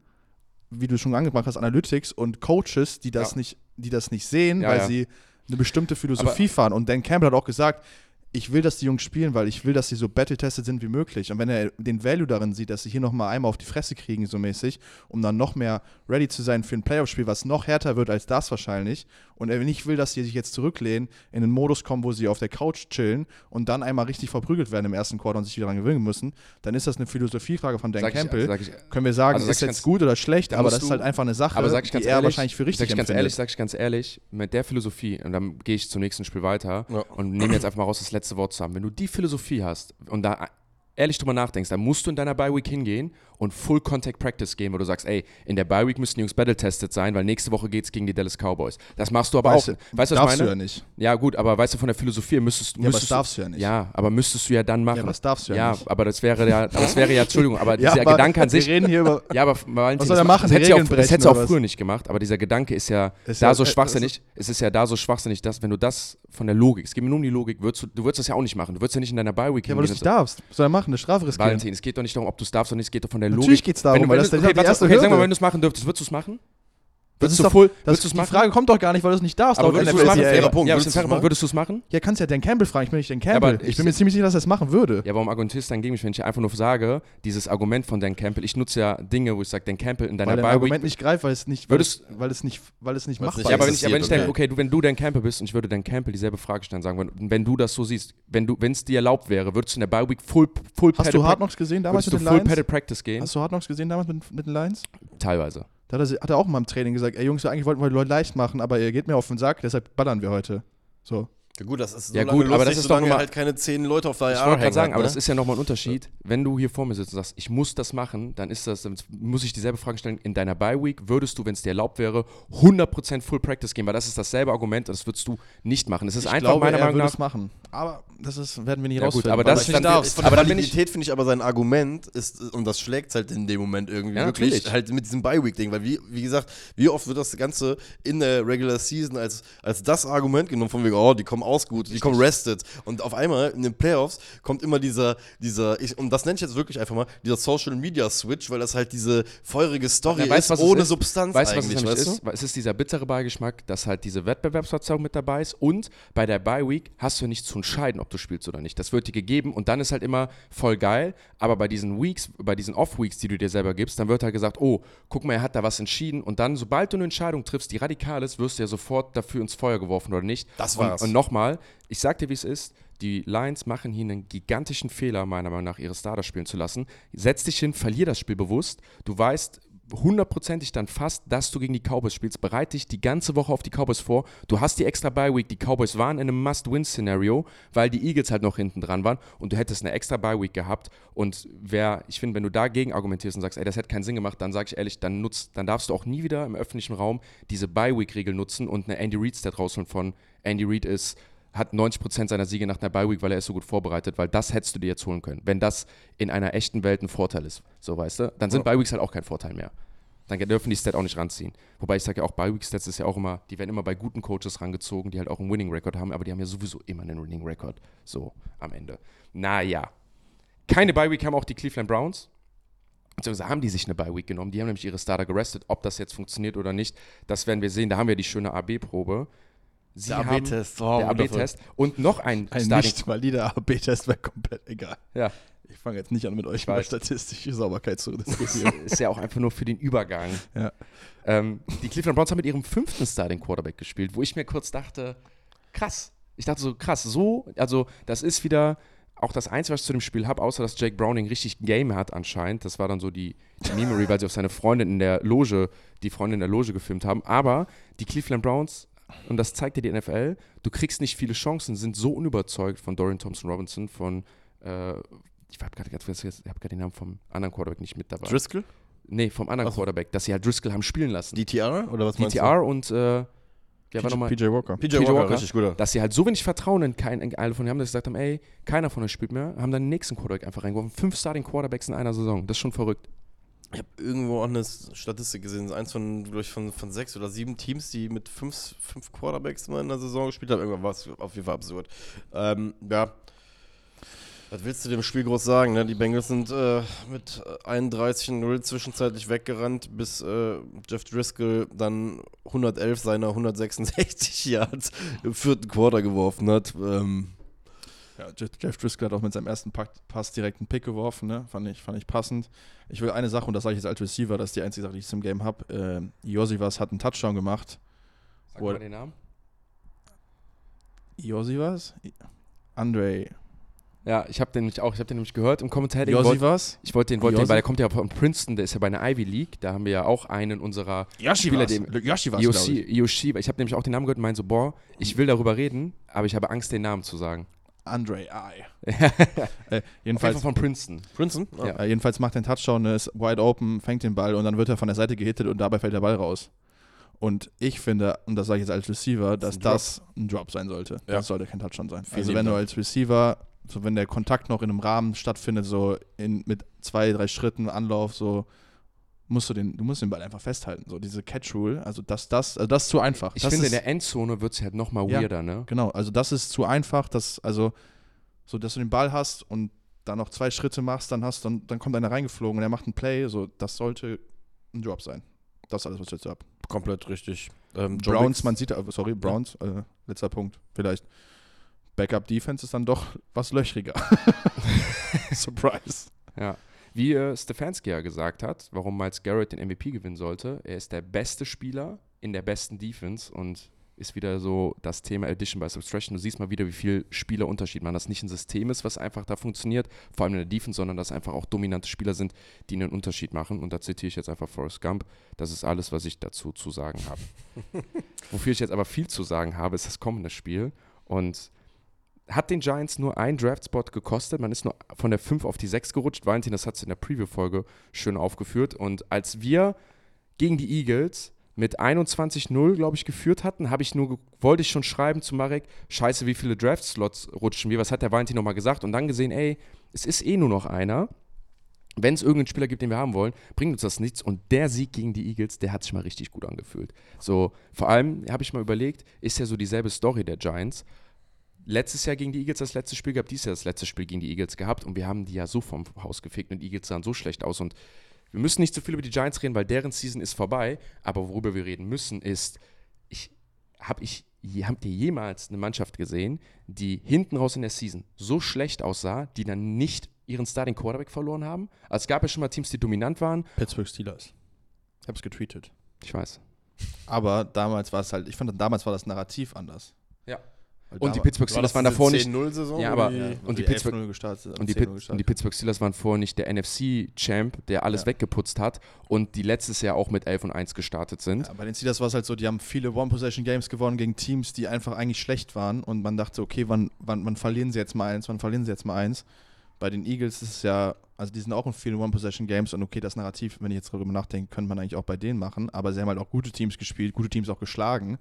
Speaker 2: wie du schon angebracht hast, Analytics und Coaches, die das,
Speaker 3: Ja.
Speaker 2: nicht, die das nicht sehen,
Speaker 3: Ja,
Speaker 2: weil
Speaker 3: ja.
Speaker 2: sie eine bestimmte Philosophie fahren. Und Dan Campbell hat auch gesagt, ich will, dass die Jungs spielen, weil ich will, dass sie so battle-tested sind wie möglich. Und wenn er den Value darin sieht, dass sie hier nochmal einmal auf die Fresse kriegen, so mäßig, um dann noch mehr ready zu sein für ein Playoff-Spiel, was noch härter wird als das wahrscheinlich, und er nicht will, dass sie sich jetzt zurücklehnen, in einen Modus kommen, wo sie auf der Couch chillen und dann einmal richtig verprügelt werden im ersten Quarter und sich wieder dran gewöhnen müssen, dann ist das eine Philosophiefrage von Dan
Speaker 3: Sag ich-
Speaker 2: Campbell.
Speaker 3: sag ich-
Speaker 2: Können wir sagen,
Speaker 3: also sag
Speaker 2: ist
Speaker 3: ich
Speaker 2: jetzt
Speaker 3: ganz-
Speaker 2: gut oder schlecht, aber das ist halt einfach eine Sache,
Speaker 3: Aber sag ich ganz
Speaker 2: die er
Speaker 3: ehrlich,
Speaker 2: wahrscheinlich für richtig
Speaker 3: sag ich ganz
Speaker 2: empfindet.
Speaker 3: ehrlich, sag ich ganz ehrlich, mit der Philosophie, und dann gehe ich zum nächsten Spiel weiter
Speaker 1: Ja.
Speaker 3: und nehme jetzt einfach mal raus, das letzte Wort zu haben. Wenn du die Philosophie hast und da ehrlich drüber nachdenkst, dann musst du in deiner Bye Week hingehen und Full Contact Practice gehen, wo du sagst, ey, in der Bye Week müssen die Jungs battle tested sein, weil nächste Woche geht's gegen die Dallas Cowboys. Das machst du aber
Speaker 2: Weißt
Speaker 3: auch.
Speaker 2: du,
Speaker 3: Weißt du, was ich
Speaker 2: darfst
Speaker 3: meine?
Speaker 2: du ja nicht.
Speaker 3: Ja, gut, aber weißt du, von der Philosophie müsstest,
Speaker 2: Ja, das
Speaker 3: müsstest
Speaker 2: darfst du ja nicht.
Speaker 3: Ja, aber müsstest du ja dann machen.
Speaker 2: Ja, aber das darfst du ja
Speaker 3: ja
Speaker 2: nicht.
Speaker 3: aber das wäre ja, aber das wäre ja, Entschuldigung, aber
Speaker 2: Ja,
Speaker 3: dieser
Speaker 2: aber
Speaker 3: Gedanke an sich.
Speaker 2: Wir reden hier über.
Speaker 3: Ja, aber Valentin,
Speaker 2: Was soll er
Speaker 3: das,
Speaker 2: machen?
Speaker 3: das
Speaker 2: Die
Speaker 3: hätte auch, das hätte sie
Speaker 2: brechen
Speaker 3: auch früher nicht gemacht, aber dieser Gedanke ist ja
Speaker 2: Ist
Speaker 3: da so
Speaker 2: äh,
Speaker 3: schwachsinnig, es ist ja da so schwachsinnig, dass wenn du das von der Logik, es geht mir nur um die Logik, würdest du, du würdest das ja auch nicht machen, du würdest ja nicht in deiner Bye-Week
Speaker 2: Ja, weil du es nicht darfst. Soll er machen? Eine Strafe riskieren?
Speaker 3: Valentin, es geht doch nicht darum, ob du es darfst nicht, es geht doch von der
Speaker 2: Natürlich
Speaker 3: Logik.
Speaker 2: geht's darum,
Speaker 3: wenn du,
Speaker 2: weil das
Speaker 3: okay,
Speaker 2: die
Speaker 3: warte,
Speaker 2: erste
Speaker 3: okay, sag mal,
Speaker 2: Hürde.
Speaker 3: wenn du es machen dürftest, würdest du es machen?
Speaker 2: Das
Speaker 3: Würdest
Speaker 2: ist
Speaker 3: du
Speaker 2: doch,
Speaker 3: full,
Speaker 2: das,
Speaker 3: würdest du es
Speaker 2: die
Speaker 3: machen?
Speaker 2: Frage kommt doch gar nicht, weil du es nicht darfst.
Speaker 3: aber würdest du es machen?
Speaker 1: Fairer
Speaker 3: Ja,
Speaker 1: Punkt. Würdest
Speaker 3: ist fairer Punkt.
Speaker 1: machen?
Speaker 3: Würdest du es machen?
Speaker 2: Ja, kannst ja Dan Campbell fragen. Ich bin nicht Dan Campbell.
Speaker 3: ich-
Speaker 2: ich bin mir ziemlich sicher, dass er es machen würde.
Speaker 3: Ja, warum argumentierst du dann gegen mich, wenn ich einfach nur sage, dieses Argument von Dan Campbell, ich nutze ja Dinge, wo ich sage, Dan Campbell in deiner
Speaker 2: weil dein
Speaker 3: Bye-Week
Speaker 2: Argument nicht greift, weil es nicht, weil
Speaker 3: Würdest-
Speaker 2: es, weil es nicht, weil es nicht machbar
Speaker 1: nicht
Speaker 3: Ja, aber wenn
Speaker 2: ist.
Speaker 3: ich, aber wenn ich dann, okay, du, wenn du Dan Campbell bist und ich würde Dan Campbell dieselbe Frage stellen, sagen, wenn, wenn du das so siehst, wenn du, wenn es dir erlaubt wäre, würdest du in der Bye Week full, full
Speaker 2: Hast du Hard Knocks gesehen damals mit den
Speaker 3: full
Speaker 2: Lions?
Speaker 3: Padded Practice gehen?
Speaker 2: Hast du Hard Knocks gesehen damals mit, mit den Lions?
Speaker 3: Teilweise.
Speaker 2: Da hat er, hat er auch mal im Training gesagt, ey Jungs, eigentlich wollten wir die Leute leicht machen, aber ihr geht mir auf den Sack, deshalb ballern wir heute. So.
Speaker 1: Ja gut, das ist so
Speaker 3: Ja
Speaker 1: lange
Speaker 3: gut, aber
Speaker 1: lustig,
Speaker 3: das ist doch immer-
Speaker 1: halt keine zehn Leute auf der
Speaker 3: Ich wollte gerade sagen,
Speaker 1: hat,
Speaker 3: aber
Speaker 1: ne?
Speaker 3: das ist ja nochmal ein Unterschied. Wenn du hier vor mir sitzt und sagst, ich muss das machen, dann ist das, dann muss ich dieselbe Frage stellen, in deiner Bye Week würdest du, wenn es dir erlaubt wäre, 100% Full Practice gehen, weil das ist dasselbe Argument und das würdest du nicht machen. Es ist
Speaker 2: ich
Speaker 3: einfach
Speaker 2: glaube,
Speaker 3: meiner
Speaker 2: er
Speaker 3: Meinung
Speaker 2: würde
Speaker 3: nach
Speaker 2: es machen. Aber das ist, werden wir nicht
Speaker 3: Ja, gut,
Speaker 2: rausfinden.
Speaker 3: aber
Speaker 2: weil
Speaker 3: das dann-
Speaker 2: darfst.
Speaker 1: Von
Speaker 3: aber
Speaker 1: der
Speaker 3: dann bin ich-
Speaker 1: finde ich aber sein Argument ist, und das schlägt halt in dem Moment irgendwie
Speaker 3: Ja,
Speaker 1: wirklich
Speaker 3: natürlich.
Speaker 1: halt mit diesem Bye-Week-Ding, weil wie, wie gesagt, wie oft wird das Ganze in der Regular Season als, als das Argument genommen, von wegen, oh, die kommen aus gut, die kommen rested und auf einmal in den Playoffs kommt immer dieser, dieser, ich, und das nenne ich jetzt wirklich einfach mal, dieser Social Media Switch, weil das halt diese feurige Story
Speaker 3: Ja, weißt,
Speaker 1: ist, ohne
Speaker 3: ist?
Speaker 1: Substanz
Speaker 3: Weißt du, was es
Speaker 1: eigentlich, weißt
Speaker 3: ist? Es ist dieser bittere Beigeschmack, dass halt diese Wettbewerbsverzerrung mit dabei ist und bei der Bye Week hast du nicht zu entscheiden, ob du spielst oder nicht. Das wird dir gegeben und dann ist halt immer voll geil, aber bei diesen Weeks, bei diesen Off-Weeks, die du dir selber gibst, dann wird halt gesagt, oh, guck mal, er hat da was entschieden und dann, sobald du eine Entscheidung triffst, die radikal ist, wirst du ja sofort dafür ins Feuer geworfen oder nicht.
Speaker 1: Das
Speaker 3: und,
Speaker 1: war's.
Speaker 3: Und nochmal, ich sag dir, wie es ist, die Lions machen hier einen gigantischen Fehler, meiner Meinung nach, ihre Starter spielen zu lassen. Setz dich hin, verlier das Spiel bewusst. Du weißt hundertprozentig dann fast, dass du gegen die Cowboys spielst. Bereite dich die ganze Woche auf die Cowboys vor. Du hast die extra Bye-Week. Die Cowboys waren in einem Must-Win-Szenario, weil die Eagles halt noch hinten dran waren und du hättest eine extra Bye-Week gehabt. Und wer, ich finde, wenn du dagegen argumentierst und sagst, ey, das hätte keinen Sinn gemacht, dann sage ich ehrlich, dann nutzt, dann darfst du auch nie wieder im öffentlichen Raum diese Bye-Week-Regel nutzen und eine Andy Reid-Stat rausholen von Andy Reid ist hat 90% seiner Siege nach einer Bye Week, weil er ist so gut vorbereitet, weil das hättest du dir jetzt holen können. Wenn das in einer echten Welt ein Vorteil ist, so weißt du, dann sind
Speaker 1: Ja.
Speaker 3: Bye Weeks halt auch kein Vorteil mehr. Dann dürfen die Stat auch nicht ranziehen. Wobei ich sage ja auch, Bye Week Stats ist ja auch immer, die werden immer bei guten Coaches rangezogen, die halt auch einen Winning Record haben, aber die haben ja sowieso immer einen Winning Record. So am Ende. Naja. Keine Bye Week haben auch die Cleveland Browns. Beziehungsweise haben die sich eine Bye Week genommen. Die haben nämlich ihre Starter gerestet. Ob das jetzt funktioniert oder nicht, das werden wir sehen. Da haben wir die schöne AB-Probe. Sie
Speaker 1: Der AB-Test, oh,
Speaker 3: der. AB-Test und noch ein,
Speaker 2: Ein
Speaker 3: Starting.
Speaker 2: nicht valider AB-Test wäre komplett egal.
Speaker 3: Ja,
Speaker 2: Ich fange jetzt nicht an, mit euch über statistische Sauberkeit zu diskutieren.
Speaker 3: ist ja auch einfach nur für den Übergang.
Speaker 2: ja.
Speaker 3: Ähm, die Cleveland Browns haben mit ihrem fünften Starting Quarterback gespielt, wo ich mir kurz dachte, krass. Ich dachte so, krass, so, also das ist wieder auch das Einzige, was ich zu dem Spiel habe, außer dass Jake Browning richtig Game hat anscheinend. Das war dann so die, die Memory, weil sie auf seine Freundin in der Loge, die Freundin in der Loge gefilmt haben. Aber die Cleveland Browns, und das zeigt dir die NFL, du kriegst nicht viele Chancen, sind so unüberzeugt von Dorian Thompson Robinson, von, äh, ich habe gerade hab grad den Namen vom anderen Quarterback nicht mit dabei.
Speaker 1: Driscoll?
Speaker 3: Nee, vom anderen
Speaker 1: Ach so.
Speaker 3: Quarterback, dass sie halt Driscoll haben spielen lassen.
Speaker 1: DTR? Oder was meinst
Speaker 3: DTR und äh, war
Speaker 2: PJ? PJ Walker.
Speaker 1: du? PJ,
Speaker 3: PJ
Speaker 1: Walker,
Speaker 3: Walker.
Speaker 1: richtig guter.
Speaker 3: Dass sie halt so wenig Vertrauen in keinen in alle von denen haben, dass sie gesagt haben, ey, keiner von euch spielt mehr, haben dann den nächsten Quarterback einfach reingeworfen. Fünf Starting Quarterbacks in einer Saison. Das ist schon verrückt.
Speaker 1: Ich habe irgendwo auch eine Statistik gesehen, das ist eins von, glaube ich, von, von sechs oder sieben Teams, die mit fünf, fünf Quarterbacks mal in der Saison gespielt haben. Irgendwann war es auf jeden Fall absurd. Ähm, ja. Was willst du dem Spiel groß sagen? Ne? Die Bengals sind äh, mit 31-0 zwischenzeitlich weggerannt, bis äh, Jeff Driscoll dann 111 seiner 166 Yards im vierten Quarter geworfen hat. Ähm,
Speaker 2: Ja, Jeff, Driscoll hat auch mit seinem ersten Pass direkt einen Pick geworfen, ne? fand, ich, fand ich passend. Ich will eine Sache, und das sage ich jetzt als Receiver, das ist die einzige Sache, die ich zum Game habe. Ähm, Josivas hat einen Touchdown gemacht.
Speaker 3: Sag mal den Namen.
Speaker 2: Josivas? Andre.
Speaker 3: Ja, ich habe den nämlich auch, ich habe den nämlich gehört im Kommentar. den wollte-
Speaker 2: Josivas?
Speaker 3: Ich wollte den, wollte den,
Speaker 2: Josi-
Speaker 3: weil der kommt ja von Princeton, der ist ja bei einer Ivy League. Da haben wir ja auch einen unserer Spieler, dem
Speaker 2: Yoshivas,
Speaker 3: Yoshi,
Speaker 2: ich.
Speaker 3: Yoshi. Ich habe nämlich auch den Namen gehört und meinte so, boah, ich will darüber reden, aber ich habe Angst, den Namen zu sagen.
Speaker 2: Andre I.
Speaker 3: Auf
Speaker 2: Äh,
Speaker 3: jeden
Speaker 2: jedenfalls,
Speaker 3: Fall von Princeton.
Speaker 1: Princeton?
Speaker 3: Ja.
Speaker 2: äh, jedenfalls macht er einen Touchdown, ist wide open, fängt den Ball und dann wird er von der Seite gehittet und dabei fällt der Ball raus. Und ich finde, und das sage ich jetzt als Receiver, dass
Speaker 1: ein
Speaker 2: das ein Drop sein sollte.
Speaker 1: Ja.
Speaker 2: Das sollte kein Touchdown sein. Also wenn du als Receiver, so wenn der Kontakt noch in einem Rahmen stattfindet, so in, mit zwei, drei Schritten Anlauf, so musst du den, du musst den Ball einfach festhalten. So diese Catch Rule, also das, das, also das ist zu einfach.
Speaker 3: Ich
Speaker 2: das
Speaker 3: finde,
Speaker 2: ist,
Speaker 3: in der Endzone wird es halt nochmal
Speaker 2: Ja.
Speaker 3: weirder, ne?
Speaker 2: Genau, also das ist zu einfach, dass, also, so dass du den Ball hast und dann noch zwei Schritte machst, dann hast dann, dann kommt einer reingeflogen und er macht einen Play, so das sollte ein Drop sein. Das ist alles, was ich jetzt habe.
Speaker 1: Komplett richtig. Ähm,
Speaker 2: Browns, man sieht, äh, sorry, Browns, äh, letzter Punkt, vielleicht. Backup Defense ist dann doch was löchriger. Surprise.
Speaker 3: Ja. Wie äh, Stefanski ja gesagt hat, warum Miles Garrett den MVP gewinnen sollte, er ist der beste Spieler in der besten Defense und ist wieder so das Thema Addition by Subtraction. Du siehst mal wieder, wie viel Spielerunterschied man, das nicht ein System ist, was einfach da funktioniert, vor allem in der Defense, sondern dass einfach auch dominante Spieler sind, die einen Unterschied machen. Und da zitiere ich jetzt einfach Forrest Gump. Das ist alles, was ich dazu zu sagen habe. Wofür ich jetzt aber viel zu sagen habe, ist das kommende Spiel. Und hat den Giants nur einen Draft-Spot gekostet. Man ist nur von der 5 auf die 6 gerutscht. Valentin, das hat es in der Preview-Folge schön aufgeführt. Und als wir gegen die Eagles mit 21-0, glaube ich, geführt hatten, habe ich nur, wollte ich schon schreiben zu Marek, scheiße, wie viele Draft-Slots rutschen wir, was hat der Valentin nochmal gesagt? Und dann gesehen, ey, es ist eh nur noch einer. Wenn es irgendeinen Spieler gibt, den wir haben wollen, bringt uns das nichts. Und der Sieg gegen die Eagles, der hat sich mal richtig gut angefühlt. So, vor allem habe ich mal überlegt, ist ja so dieselbe Story der Giants letztes Jahr gegen die Eagles das letzte Spiel gehabt, dieses Jahr das letzte Spiel gegen die Eagles gehabt und wir haben die ja so vom Haus gefegt und die Eagles sahen so schlecht aus und wir müssen nicht so viel über die Giants reden, weil deren Season ist vorbei, aber worüber wir reden müssen ist, ich habe ich habt ihr jemals eine Mannschaft gesehen, die hinten raus in der Season so schlecht aussah, die dann nicht ihren Starting Quarterback verloren haben? Also es gab ja schon mal Teams, die dominant waren.
Speaker 2: Pittsburgh Steelers. Ich habe es getweetet.
Speaker 3: Ich weiß.
Speaker 2: Aber damals war es halt, ich fand, damals war das Narrativ anders.
Speaker 3: Und die Pittsburgh Steelers waren davor nicht
Speaker 1: 10-0-Saison?
Speaker 3: Ja, aber- und die Pittsburgh-
Speaker 2: 11-0 gestartet.
Speaker 3: Und die,
Speaker 2: 10-0
Speaker 3: Pit und die. Pittsburgh Steelers waren vorher nicht der NFC-Champ, der alles
Speaker 2: Ja.
Speaker 3: weggeputzt hat und die letztes Jahr auch mit 11 und 1 gestartet sind.
Speaker 2: Ja, bei den Steelers war es halt so, die haben viele One-Possession-Games gewonnen gegen Teams, die einfach eigentlich schlecht waren und man dachte, okay, wann, wann, wann verlieren sie jetzt mal eins, wann verlieren sie jetzt mal eins. Bei den Eagles ist es ja, also die sind auch in vielen One-Possession-Games und okay, das Narrativ, wenn ich jetzt darüber nachdenke, könnte man eigentlich auch bei denen machen, aber sie haben halt auch gute Teams gespielt, gute Teams auch geschlagen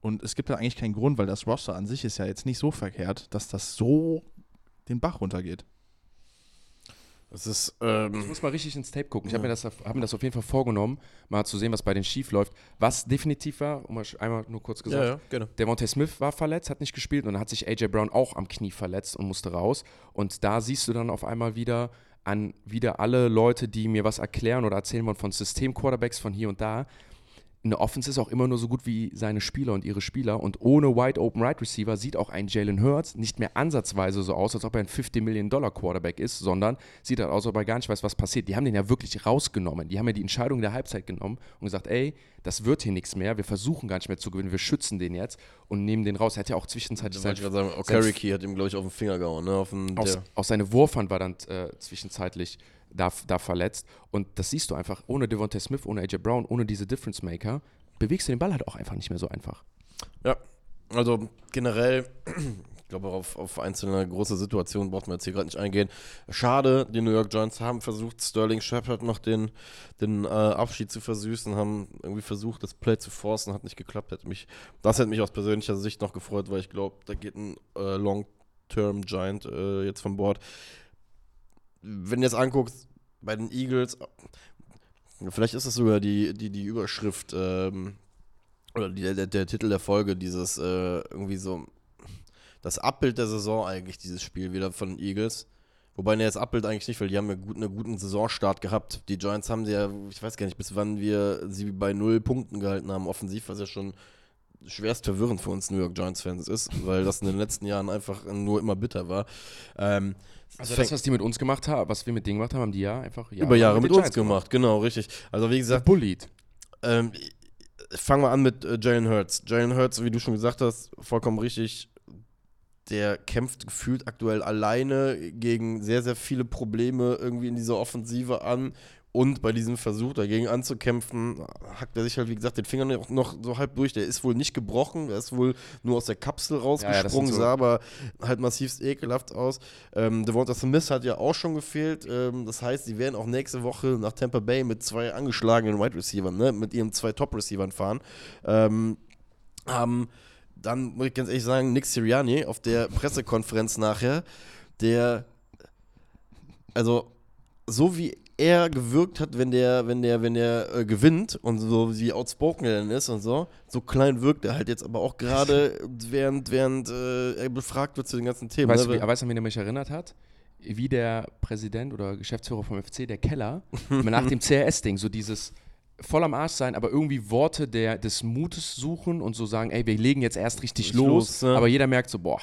Speaker 2: Und es gibt ja eigentlich keinen Grund, weil das Roster an sich ist ja jetzt nicht so verkehrt, dass das so den Bach runtergeht.
Speaker 1: Das ist,
Speaker 3: Ich
Speaker 1: ähm,
Speaker 3: muss mal richtig ins Tape gucken. Ich habe mir, das- hab mir das auf jeden Fall vorgenommen, mal zu sehen, was bei den schief läuft. Was definitiv war, um einmal nur kurz gesagt,
Speaker 1: ja, ja, genau.
Speaker 3: Devontae Smith war verletzt, hat nicht gespielt und dann hat sich AJ Brown auch am Knie verletzt und musste raus. Und da siehst du dann auf einmal wieder an wieder alle Leute, die mir was erklären oder erzählen wollen von System-Quarterbacks von hier und da. Eine Offense ist auch immer nur so gut wie seine Spieler und ihre Spieler. Und ohne Wide Open Right Receiver sieht auch ein Jalen Hurts nicht mehr ansatzweise so aus, als ob er ein 50 Million Dollar Quarterback ist, sondern sieht halt aus, als ob er gar nicht weiß, was passiert. Die haben den ja wirklich rausgenommen. Die haben ja die Entscheidung der Halbzeit genommen und gesagt, ey, das wird hier nichts mehr. Wir versuchen gar nicht mehr zu gewinnen. Wir schützen den jetzt und nehmen den raus. Er hat ja auch zwischenzeitlich
Speaker 1: Da wollte
Speaker 3: sein,
Speaker 1: ich gerade sagen, Okereke hat ihm, glaube ich, auf den Finger gehauen, ne? Auf den,
Speaker 3: auch,
Speaker 1: der,
Speaker 3: auch seine Wurfhand war dann äh, zwischenzeitlich da, da verletzt. Und das siehst du einfach, ohne Devontae Smith, ohne AJ Brown, ohne diese Difference Maker, bewegst du den Ball halt auch einfach nicht mehr so einfach.
Speaker 1: Ja, also generell, ich glaube, auf, auf einzelne große Situationen braucht man jetzt hier gerade nicht eingehen. Schade, die New York Giants haben versucht, Sterling Shepard noch den, den äh, Abschied zu versüßen, haben irgendwie versucht, das Play zu forcen, hat nicht geklappt. Hätte mich, das hätte mich aus persönlicher Sicht noch gefreut, weil ich glaube, da geht ein äh, Long-Term Giant äh, jetzt von Bord. Wenn du jetzt anguckst, bei den Eagles, vielleicht ist es sogar die, die, die Überschrift, ähm, oder die, der, der Titel der Folge, dieses äh, irgendwie so das Abbild der Saison eigentlich, dieses Spiel wieder von den Eagles. Wobei, ne, das Abbild eigentlich nicht, weil die haben ja gut, einen guten Saisonstart gehabt. Die Giants haben sie ja, ich weiß gar nicht, bis wann wir sie bei null Punkten gehalten haben, offensiv, was ja schon schwerst verwirrend für uns New York Giants-Fans ist, weil das in den letzten Jahren einfach nur immer bitter war. Ähm,
Speaker 3: Also das, was die mit uns gemacht haben, was wir mit denen gemacht haben, haben die ja einfach
Speaker 1: über Jahre mit
Speaker 3: den
Speaker 1: uns
Speaker 3: Giants
Speaker 1: gemacht, genau, richtig. Also wie gesagt,
Speaker 3: Bullied.
Speaker 1: Ähm, fangen wir an mit äh, Jalen Hurts. Jalen Hurts, wie du schon gesagt hast, vollkommen richtig. Der kämpft gefühlt aktuell alleine gegen sehr, sehr viele Probleme irgendwie in dieser Offensive an. Und bei diesem Versuch dagegen anzukämpfen, hackt er sich halt, wie gesagt, den Finger noch, noch so halb durch. Der ist wohl nicht gebrochen, er ist wohl nur aus der Kapsel
Speaker 3: ja,
Speaker 1: rausgesprungen,
Speaker 3: sind so-
Speaker 1: sah aber halt massivst ekelhaft aus. Ähm, Devonta Smith hat ja auch schon gefehlt. Ähm, das heißt, sie werden auch nächste Woche nach Tampa Bay mit zwei angeschlagenen Wide Receivern, ne? mit ihren zwei Top-Receivern fahren. Ähm, haben dann, muss ich ganz ehrlich sagen, Nick Sirianni auf der Pressekonferenz nachher, der, also so wie er gewirkt hat, wenn der, wenn der, wenn der äh, gewinnt und so wie outspoken er dann ist und so, so klein wirkt er halt jetzt aber auch gerade, während, während äh, er befragt wird zu den ganzen Themen.
Speaker 3: Weißt du,
Speaker 1: ne?
Speaker 3: wie, weißt du, an wen er mich erinnert hat? Wie der Präsident oder Geschäftsführer vom FC, der Keller, nach dem CRS-Ding, so dieses voll am Arsch sein, aber irgendwie Worte der, des Mutes suchen und so sagen, ey, wir legen jetzt erst richtig los,
Speaker 1: los, ja.
Speaker 3: aber jeder merkt so, boah,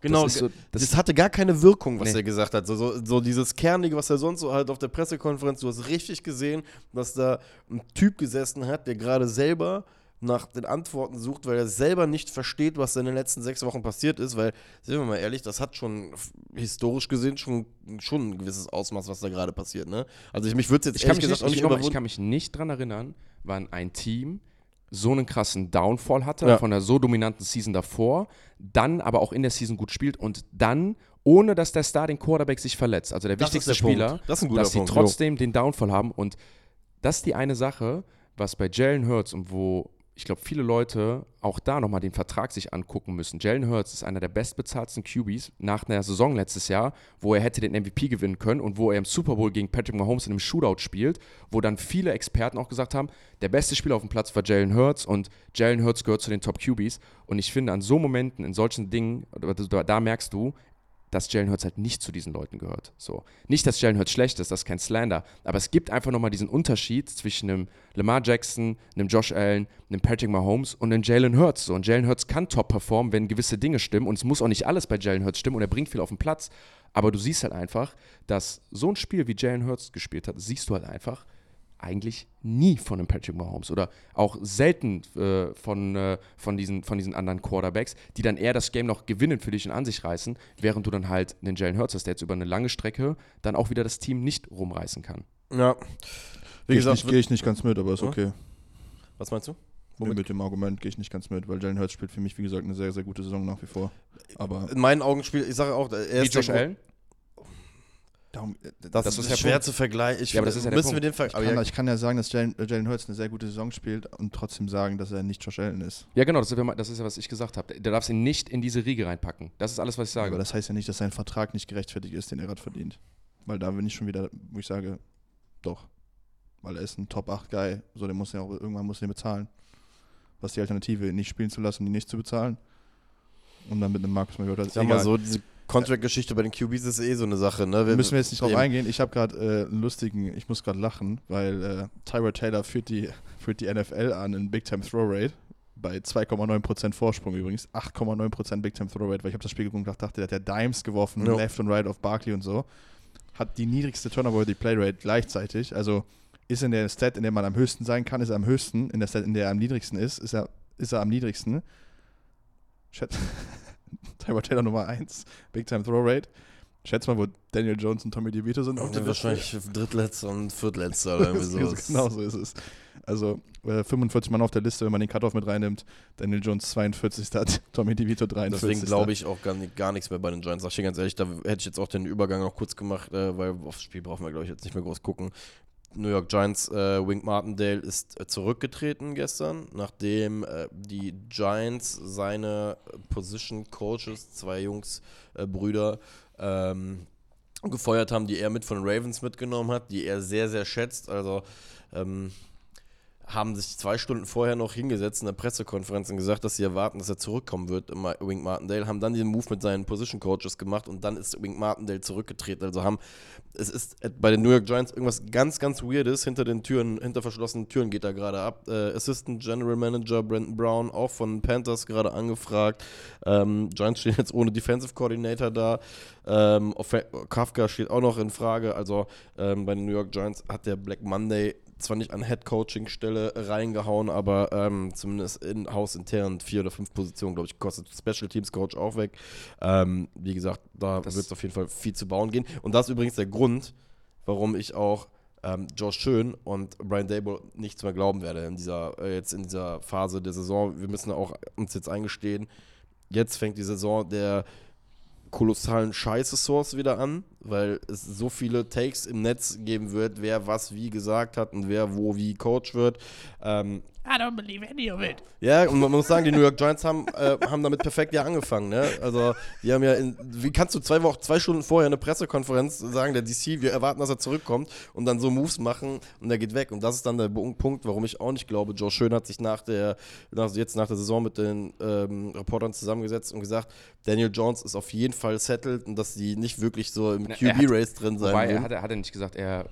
Speaker 1: Genau,
Speaker 3: das so,
Speaker 1: das,
Speaker 3: das,
Speaker 1: hatte gar keine Wirkung, was
Speaker 3: Nee.
Speaker 1: er gesagt hat. So, so, so dieses Kernige, was er sonst so halt auf der Pressekonferenz, du hast richtig gesehen, dass da ein Typ gesessen hat, der gerade selber nach den Antworten sucht, weil er selber nicht versteht, was in den letzten sechs Wochen passiert ist, weil, sind wir mal ehrlich, das hat schon historisch gesehen schon, schon ein gewisses Ausmaß, was da gerade passiert, ne? Also ich, mich würde es jetzt
Speaker 3: ich, kann
Speaker 1: ehrlich
Speaker 3: mich
Speaker 1: gesagt
Speaker 3: nicht,
Speaker 1: auch
Speaker 3: ich,
Speaker 1: nicht
Speaker 3: ich
Speaker 1: überwunden.
Speaker 3: kann mich nicht dran erinnern, wann ein Team so einen krassen Downfall hatte,
Speaker 1: Ja.
Speaker 3: von der so dominanten Season davor, dann aber auch in der Season gut spielt und dann, ohne dass der Starting Quarterback sich verletzt, also der
Speaker 1: Das
Speaker 3: wichtigste
Speaker 1: der Punkt.
Speaker 3: Spieler,
Speaker 1: Das ist ein guter
Speaker 3: dass sie
Speaker 1: Punkt, jo.
Speaker 3: trotzdem den Downfall haben. Und das ist die eine Sache, was bei Jalen Hurts und wo ich glaube, viele Leute auch da nochmal den Vertrag sich angucken müssen. Jalen Hurts ist einer der bestbezahlten QBs nach einer Saison letztes Jahr, wo er hätte den MVP gewinnen können und wo er im Super Bowl gegen Patrick Mahomes in einem Shootout spielt, wo dann viele Experten auch gesagt haben, der beste Spieler auf dem Platz war Jalen Hurts und Jalen Hurts gehört zu den Top QBs. Und ich finde, an so Momenten, in solchen Dingen, da, da merkst du, dass Jalen Hurts halt nicht zu diesen Leuten gehört. So. Nicht, dass Jalen Hurts schlecht ist, das ist kein Slander, aber es gibt einfach nochmal diesen Unterschied zwischen einem Lamar Jackson, einem Josh Allen, einem Patrick Mahomes und einem Jalen Hurts. So. Und Jalen Hurts kann top performen, wenn gewisse Dinge stimmen und es muss auch nicht alles bei Jalen Hurts stimmen und er bringt viel auf den Platz, aber du siehst halt einfach, dass so ein Spiel wie Jalen Hurts gespielt hat, siehst du halt einfach eigentlich nie von einem Patrick Mahomes oder auch selten äh, von, äh, von, diesen, von diesen anderen Quarterbacks, die dann eher das Game noch gewinnen für dich und an sich reißen, während du dann halt einen Jalen Hurts hast, der jetzt über eine lange Strecke dann auch wieder das Team nicht rumreißen kann.
Speaker 1: Ja. Wie
Speaker 2: Gehe
Speaker 1: gesagt,
Speaker 2: nicht- geh ich nicht ganz mit, aber ist
Speaker 1: Ja?
Speaker 2: okay.
Speaker 1: was meinst du?
Speaker 2: Womit? Mit dem Argument gehe ich nicht ganz mit, weil Jalen Hurts spielt für mich, wie gesagt, eine sehr, sehr gute Saison nach wie vor. Aber
Speaker 1: In meinen Augen spielt, ich sage auch, er ist
Speaker 3: Josh Allen?
Speaker 2: Darum, äh,
Speaker 1: Das,
Speaker 3: Das ist
Speaker 1: ist schwer
Speaker 3: Punkt.
Speaker 1: zu vergleichen. Ich
Speaker 3: Ja, aber das ist ja
Speaker 1: müssen wir den Ver
Speaker 2: ich, kann,
Speaker 1: ja,
Speaker 2: ich kann ja sagen, dass Jalen, Jalen Hurts eine sehr gute Saison spielt und trotzdem sagen, dass er nicht Josh Allen ist.
Speaker 3: Ja, genau, das ist, ja- das ist ja, was ich gesagt habe. Du darfst ihn nicht in diese Riege reinpacken. Das ist alles, was ich sage.
Speaker 2: Aber das heißt ja nicht, dass sein Vertrag nicht gerechtfertigt ist, den er gerade verdient. Weil da bin ich schon wieder, wo ich sage, doch. Weil er ist ein Top-8-Guy. So, den muss ja auch, irgendwann muss den bezahlen. Was ist die Alternative, ihn nicht spielen zu lassen, ihn nicht zu bezahlen? Und dann mit einem Marcus Mariota.
Speaker 1: sag mal so, diese Contract-Geschichte bei den QBs ist eh so eine Sache. Ne?
Speaker 2: Müssen wir jetzt nicht drauf
Speaker 1: eben-
Speaker 2: eingehen. Ich habe gerade äh, einen lustigen, ich muss gerade lachen, weil äh, Tyra Taylor führt die, führt die NFL an in Big Time Throw Rate bei 2,9% Vorsprung übrigens. 8,9% Big Time Throw Rate, weil ich habe das Spiel geguckt und dachte, der hat ja Dimes geworfen,
Speaker 1: Ja.
Speaker 2: left und right auf Barkley und so. Hat die niedrigste Turnover-Worthy Play Rate gleichzeitig. Also ist in der Stat, in der man am höchsten sein kann, ist er am höchsten. In der Stat, in der er am niedrigsten ist, ist er, ist er am niedrigsten. Schätz Tyra Taylor Nummer 1, Big Time Throw Rate. Schätz mal, wo Daniel Jones und Tommy DeVito sind. auf
Speaker 1: Ja, wahrscheinlich drittletzter und viertletzter oder irgendwie
Speaker 2: So-
Speaker 1: sowas.
Speaker 2: genau so ist es. Also äh, 45 Mann auf der Liste, wenn man den Cutoff mit reinnimmt. Daniel Jones 42. hat Tommy DeVito 43.
Speaker 1: Deswegen glaube ich auch gar, gar nichts mehr bei den Giants. Sag ich dir ganz ehrlich, da hätte ich jetzt auch den Übergang noch kurz gemacht, äh, weil aufs Spiel brauchen wir, glaube ich, jetzt nicht mehr groß gucken. New York Giants, äh, Wink Martindale ist äh, zurückgetreten gestern, nachdem äh, die Giants seine Position Coaches, zwei Jungs, äh, Brüder, ähm, gefeuert haben, die er mit von Ravens mitgenommen hat, die er sehr, sehr schätzt. Also ähm, haben sich zwei Stunden vorher noch hingesetzt in der Pressekonferenz und gesagt, dass sie erwarten, dass er zurückkommen wird, Ma- Wink Martindale, haben dann den Move mit seinen Position Coaches gemacht und dann ist Wink Martindale zurückgetreten. Also haben, es ist äh, bei den New York Giants irgendwas ganz, ganz Weirdes hinter den Türen, hinter verschlossenen Türen geht da gerade ab. Äh, Assistant General Manager Brandon Brown, auch von Panthers gerade angefragt. Ähm, Giants stehen jetzt ohne Defensive Coordinator da. Ähm, Kafka steht auch noch in Frage. Also ähm, bei den New York Giants hat der Black Monday zwar nicht an Head-Coaching-Stelle reingehauen, aber ähm, zumindest in hausintern vier oder fünf Positionen, glaube ich, kostet Special Teams Coach auch weg. Ähm, wie gesagt, da wird es auf jeden Fall viel zu bauen gehen. Und das ist übrigens der Grund, warum ich auch ähm, Josh Schön und Brian Dable nichts mehr glauben werde in dieser, äh, jetzt in dieser Phase der Saison. Wir müssen auch uns jetzt eingestehen, jetzt fängt die Saison der kolossalen Scheiße-Source wieder an, weil es so viele Takes im Netz geben wird, wer was wie gesagt hat und wer wo wie Coach wird. Ähm,
Speaker 4: I don't believe any of it.
Speaker 1: ja, und man muss sagen, die New York Giants haben, äh, haben damit perfekt ja angefangen. Ne? Also, die haben ja, in, wie kannst du zwei Wochen, zwei Stunden vorher eine Pressekonferenz sagen, der DC, wir erwarten, dass er zurückkommt und dann so Moves machen und er geht weg. Und das ist dann der Punkt, warum ich auch nicht glaube. Joe Schön hat sich nach der, nach, jetzt nach der Saison mit den ähm, Reportern zusammengesetzt und gesagt, Daniel Jones ist auf jeden Fall settled und dass die nicht wirklich so im QB-Race drin sein
Speaker 3: Wobei, er
Speaker 1: werden.
Speaker 3: hat, er hat er nicht gesagt, er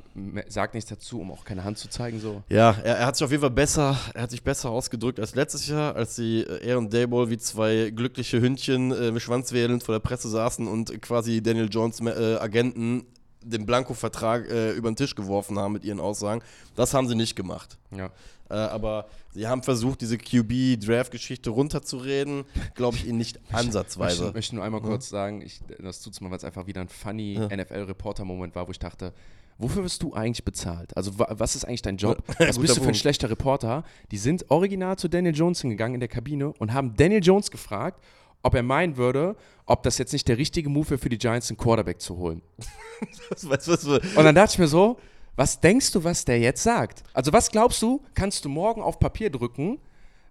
Speaker 3: sagt nichts dazu, um auch keine Hand zu zeigen. So.
Speaker 1: Ja, er, er hat sich auf jeden Fall besser, er hat sich besser ausgedrückt als letztes Jahr, als die äh, er und Dayball wie zwei glückliche Hündchen äh, mit Schwanzwedelnd vor der Presse saßen und quasi Daniel Jones äh, Agenten den Blanko-Vertrag äh, über den Tisch geworfen haben mit ihren Aussagen. Das haben sie nicht gemacht.
Speaker 3: Ja.
Speaker 1: Äh, aber sie haben versucht, diese QB-Draft-Geschichte runterzureden. Glaube ich ihnen nicht
Speaker 3: Ich
Speaker 1: ansatzweise.
Speaker 3: möchte, möchte nur einmal kurz sagen, ich, das tut's mal, weil es einfach wieder ein funny
Speaker 1: Ja.
Speaker 3: NFL-Reporter-Moment war, wo ich dachte, wofür wirst du eigentlich bezahlt? Also wa was ist eigentlich dein Job? Was bist du für ein schlechter Reporter? Die sind original zu Daniel Jones hingegangen in der Kabine und haben Daniel Jones gefragt, ob er meinen würde, ob das jetzt nicht der richtige Move wäre für die Giants, einen Quarterback zu holen.
Speaker 1: Was, was, was, was,
Speaker 3: Und dann dachte ich mir so, was denkst du, was der jetzt sagt? Also was glaubst du, kannst du morgen auf Papier drücken,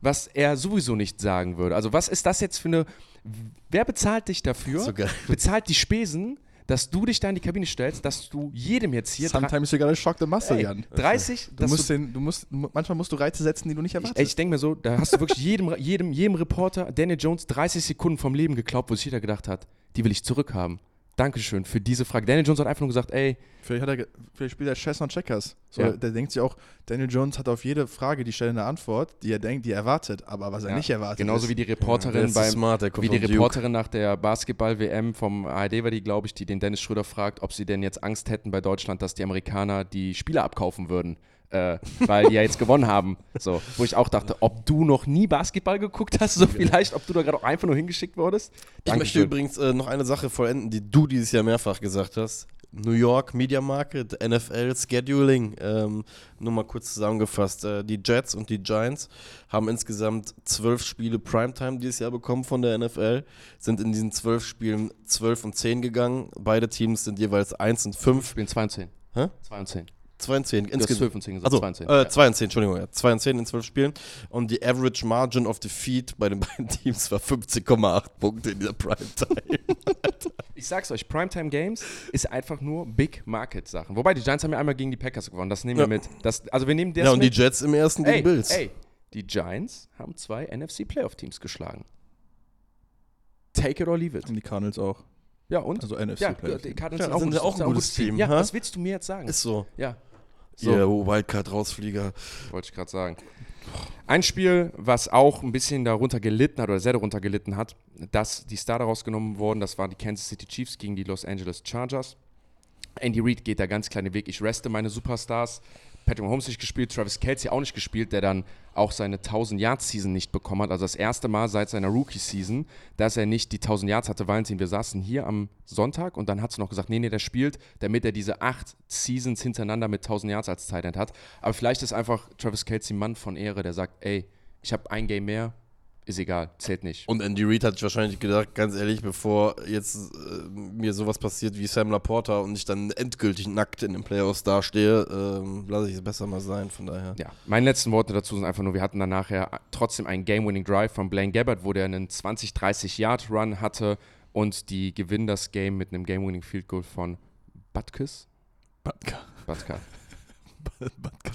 Speaker 3: was er sowieso nicht sagen würde? Also was ist das jetzt für eine, wer bezahlt dich dafür?
Speaker 1: So.
Speaker 3: Bezahlt die Spesen, dass du dich da in die Kabine stellst, dass du jedem jetzt hier
Speaker 2: Sometimes you gotta shock the muscle,
Speaker 3: Ey,
Speaker 2: Jan.
Speaker 3: 30,
Speaker 2: Du musst
Speaker 3: du,
Speaker 2: den, du musst, manchmal musst du Reize setzen, die du nicht
Speaker 3: ich,
Speaker 2: erwartest.
Speaker 3: ey, ich denke mir so, da hast du wirklich jedem, jedem, jedem Reporter Daniel Jones 30 Sekunden vom Leben geklaut, wo sich jeder gedacht hat, die will ich zurückhaben. Dankeschön für diese Frage. Daniel Jones hat einfach nur gesagt, ey,
Speaker 2: Vielleicht, hat er, vielleicht spielt er Chess und Checkers. So,
Speaker 3: Ja.
Speaker 2: Der denkt sich auch, Daniel Jones hat auf jede Frage, die stellt eine Antwort, die er denkt, die er erwartet. Aber was er
Speaker 3: Ja,
Speaker 2: nicht erwartet
Speaker 3: genauso
Speaker 2: ist,
Speaker 3: wie die Reporterin
Speaker 1: so
Speaker 3: beim,
Speaker 1: smart,
Speaker 3: Wie die. Reporterin nach der Basketball-WM vom ARD war die, glaube ich, die den Dennis Schröder fragt, ob sie denn jetzt Angst hätten bei Deutschland, dass die Amerikaner die Spieler abkaufen würden. Äh, weil die ja jetzt gewonnen haben. So, wo ich auch dachte, ob du noch nie Basketball geguckt hast, so vielleicht, ob du da gerade auch einfach nur hingeschickt wurdest.
Speaker 1: Ich möchte
Speaker 3: Dankeschön.
Speaker 1: übrigens äh, noch eine Sache vollenden, die du dieses Jahr mehrfach gesagt hast. New York Media Market, NFL Scheduling. Ähm, nur mal kurz zusammengefasst. Äh, die Jets und die Giants haben insgesamt zwölf Spiele Primetime dieses Jahr bekommen von der NFL, sind in diesen zwölf Spielen zwölf und zehn gegangen. Beide Teams sind jeweils eins und fünf.
Speaker 3: Spielen 2 und 10.
Speaker 1: Hä?
Speaker 3: 2 und 10.
Speaker 1: 2 und 10.
Speaker 3: Du hast
Speaker 1: Insgesamt.
Speaker 3: 12 und 10 gesagt.
Speaker 1: Also,
Speaker 3: 2 und 10.
Speaker 1: äh, 2 und 10, Entschuldigung, ja. 2 und 10 in 12 Spielen. Und die Average Margin of Defeat bei den beiden Teams war 15,8 Punkte in dieser Primetime.
Speaker 3: Ich sag's euch, Primetime Games ist einfach nur Big Market Sachen. Wobei die Giants haben ja einmal gegen die Packers gewonnen. Das nehmen
Speaker 1: Ja.
Speaker 3: wir mit. Das, also wir nehmen das
Speaker 1: ja, und die
Speaker 3: mit.
Speaker 1: Jets im ersten gegen
Speaker 3: ey,
Speaker 1: Bills.
Speaker 3: ey, die Giants haben zwei NFC Playoff Teams geschlagen. Take it or leave it.
Speaker 2: Und die Cardinals auch.
Speaker 3: Ja, und?
Speaker 2: Also NFC
Speaker 3: ja,
Speaker 2: Playoff.
Speaker 3: die Cardinals
Speaker 1: Ja,
Speaker 3: sind auch,
Speaker 1: sind
Speaker 3: ein
Speaker 1: ja
Speaker 3: gutes-
Speaker 1: auch ein gutes Team,
Speaker 3: Ja,
Speaker 1: ha?
Speaker 3: was willst du mir jetzt sagen?
Speaker 1: Ist so.
Speaker 3: ja,
Speaker 1: So. Yeah, oh, Wildcard-Rausflieger.
Speaker 3: wollte ich gerade sagen. Ein Spiel, was auch ein bisschen darunter gelitten hat oder sehr darunter gelitten hat, dass die Starter rausgenommen wurden, das waren die Kansas City Chiefs gegen die Los Angeles Chargers. Andy Reid geht da ganz kleine Weg. Ich reste meine Superstars. Patrick Mahomes nicht gespielt, Travis Kelsey auch nicht gespielt, der dann auch seine 1000-Yard-Season nicht bekommen hat. Also das erste Mal seit seiner Rookie-Season, dass er nicht die 1000 Yards hatte. Valentin, wir saßen hier am Sonntag und dann hat sie noch gesagt, nee, nee, der spielt, damit er diese acht Seasons hintereinander mit 1000 Yards als Tight hat. Aber vielleicht ist einfach Travis Kelsey Mann von Ehre, der sagt, ey, ich habe ein Game mehr, ist egal, zählt nicht.
Speaker 1: Und Andy Reid hat sich wahrscheinlich gedacht, ganz ehrlich, bevor jetzt äh, mir sowas passiert wie Sam Laporta und ich dann endgültig nackt in den Playoffs dastehe, ähm, lasse ich es besser mal sein, von daher.
Speaker 3: Ja, meine letzten Worte dazu sind einfach nur, wir hatten dann nachher trotzdem einen Game-Winning Drive von Blaine Gabbard, wo der einen 20-30-Yard-Run hatte und die gewinnen das Game mit einem Game-Winning Field Goal von Butkus.
Speaker 2: Batka.
Speaker 3: Butka.
Speaker 2: Batka.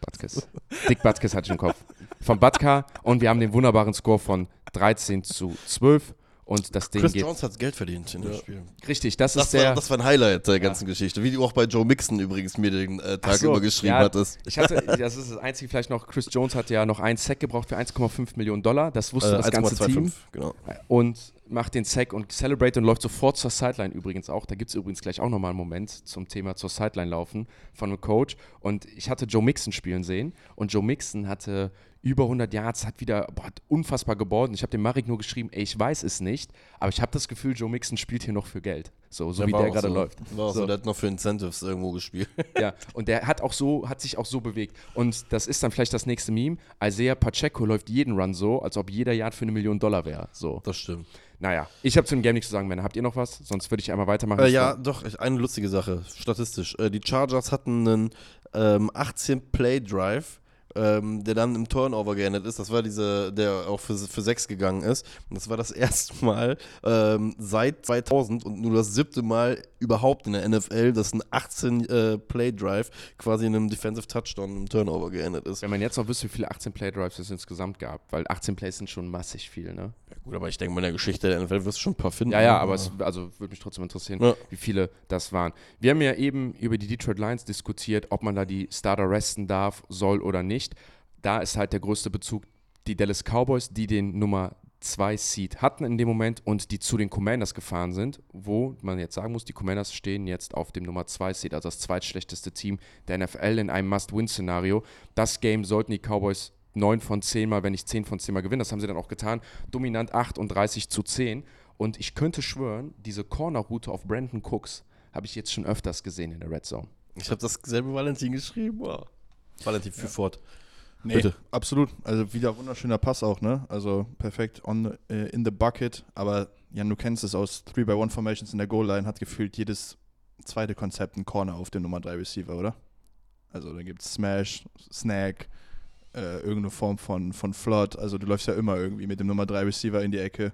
Speaker 3: Butkus. Dick Butkus hatte ich im Kopf. Von Butka und wir haben den wunderbaren Score von 13 zu 12 und das Ding
Speaker 1: Chris
Speaker 3: geht.
Speaker 1: Jones hat Geld verdient in dem Spiel.
Speaker 3: Richtig, das,
Speaker 1: Das
Speaker 3: ist der.
Speaker 1: war, das war ein Highlight der ganzen Geschichte. Wie du auch bei Joe Mixon übrigens mir den äh, Tag
Speaker 3: so,
Speaker 1: über geschrieben
Speaker 3: ja,
Speaker 1: hattest.
Speaker 3: Ich hatte, das ist das Einzige vielleicht noch, Chris Jones hat ja noch einen Sack gebraucht für 1,5 Millionen Dollar. Das wusste
Speaker 1: Äh,
Speaker 3: das ganze
Speaker 1: 1,25,
Speaker 3: Team.
Speaker 1: Genau.
Speaker 3: und macht den Sack und celebrate und läuft sofort zur Sideline übrigens auch. Da gibt es übrigens gleich auch nochmal einen Moment zum Thema zur Sideline laufen von einem Coach. Und ich hatte Joe Mixon spielen sehen und Joe Mixon hatte über 100 Yards, hat wieder boah, hat unfassbar gebaut. Ich habe dem Marek nur geschrieben, ey, ich weiß es nicht, aber ich habe das Gefühl, Joe Mixon spielt hier noch für Geld. So, so wie
Speaker 1: war
Speaker 3: der gerade
Speaker 1: so.
Speaker 3: läuft.
Speaker 1: So.
Speaker 3: So.
Speaker 1: Der hat noch für Incentives irgendwo gespielt.
Speaker 3: Ja, und der hat auch so, hat sich auch so bewegt. Und das ist dann vielleicht das nächste Meme. Isaiah Pacheco läuft jeden Run so, als ob jeder Yard für eine Million Dollar wäre. So.
Speaker 1: Das stimmt.
Speaker 3: Naja, ich habe zu dem Game nichts zu sagen, Männer. Habt ihr noch was? Sonst würde ich einmal weitermachen.
Speaker 1: Äh, ja, doch, eine lustige Sache, statistisch. Äh, die Chargers hatten einen ähm, 18-Play-Drive, ähm, der dann im Turnover geendet ist. Das war diese, der auch für, für sechs gegangen ist. Und das war das erste Mal ähm, seit 2000 und nur das siebte Mal überhaupt in der NFL, dass ein 18-Play-Drive quasi in einem Defensive Touchdown im Turnover geendet ist.
Speaker 3: Wenn man jetzt noch wüsste, wie viele 18 Play-Drives es insgesamt gab, weil 18 Plays sind schon massig viel, ne?
Speaker 1: Gut, aber ich denke mal, in der Geschichte der NFL wirst du schon ein paar finden.
Speaker 3: Ja, ja,
Speaker 1: ne?
Speaker 3: aber es also würde mich trotzdem interessieren,
Speaker 1: Ja.
Speaker 3: wie viele das waren. Wir haben ja eben über die Detroit Lions diskutiert, ob man da die Starter resten darf, soll oder nicht. Da ist halt der größte Bezug die Dallas Cowboys, die den Nummer 2 Seed hatten in dem Moment und die zu den Commanders gefahren sind, wo man jetzt sagen muss, die Commanders stehen jetzt auf dem Nummer 2 Seed, also das zweitschlechteste Team der NFL in einem Must-Win-Szenario. Das Game sollten die Cowboys 9 von 10 Mal, wenn nicht 10 von 10 Mal gewinnen. Das haben sie dann auch getan. Dominant 38 zu 10. Und ich könnte schwören, diese Corner-Route auf Brandon Cooks habe ich jetzt schon öfters gesehen in der Red Zone.
Speaker 1: Ich habe dasselbe Valentin geschrieben. Wow. Valentin, für fort.
Speaker 2: Nee,
Speaker 1: Bitte.
Speaker 2: absolut. Also wieder wunderschöner Pass auch, ne? Also perfekt on, the- äh, in the bucket. Aber Jan, du kennst es aus 3x1 Formations in der Goal-Line, hat gefühlt jedes zweite Konzept einen Corner auf dem Nummer 3 Receiver, oder? Also da gibt es Smash, Snack, äh, irgendeine Form von, von Flood. Also du läufst ja immer irgendwie mit dem Nummer 3 Receiver in die Ecke.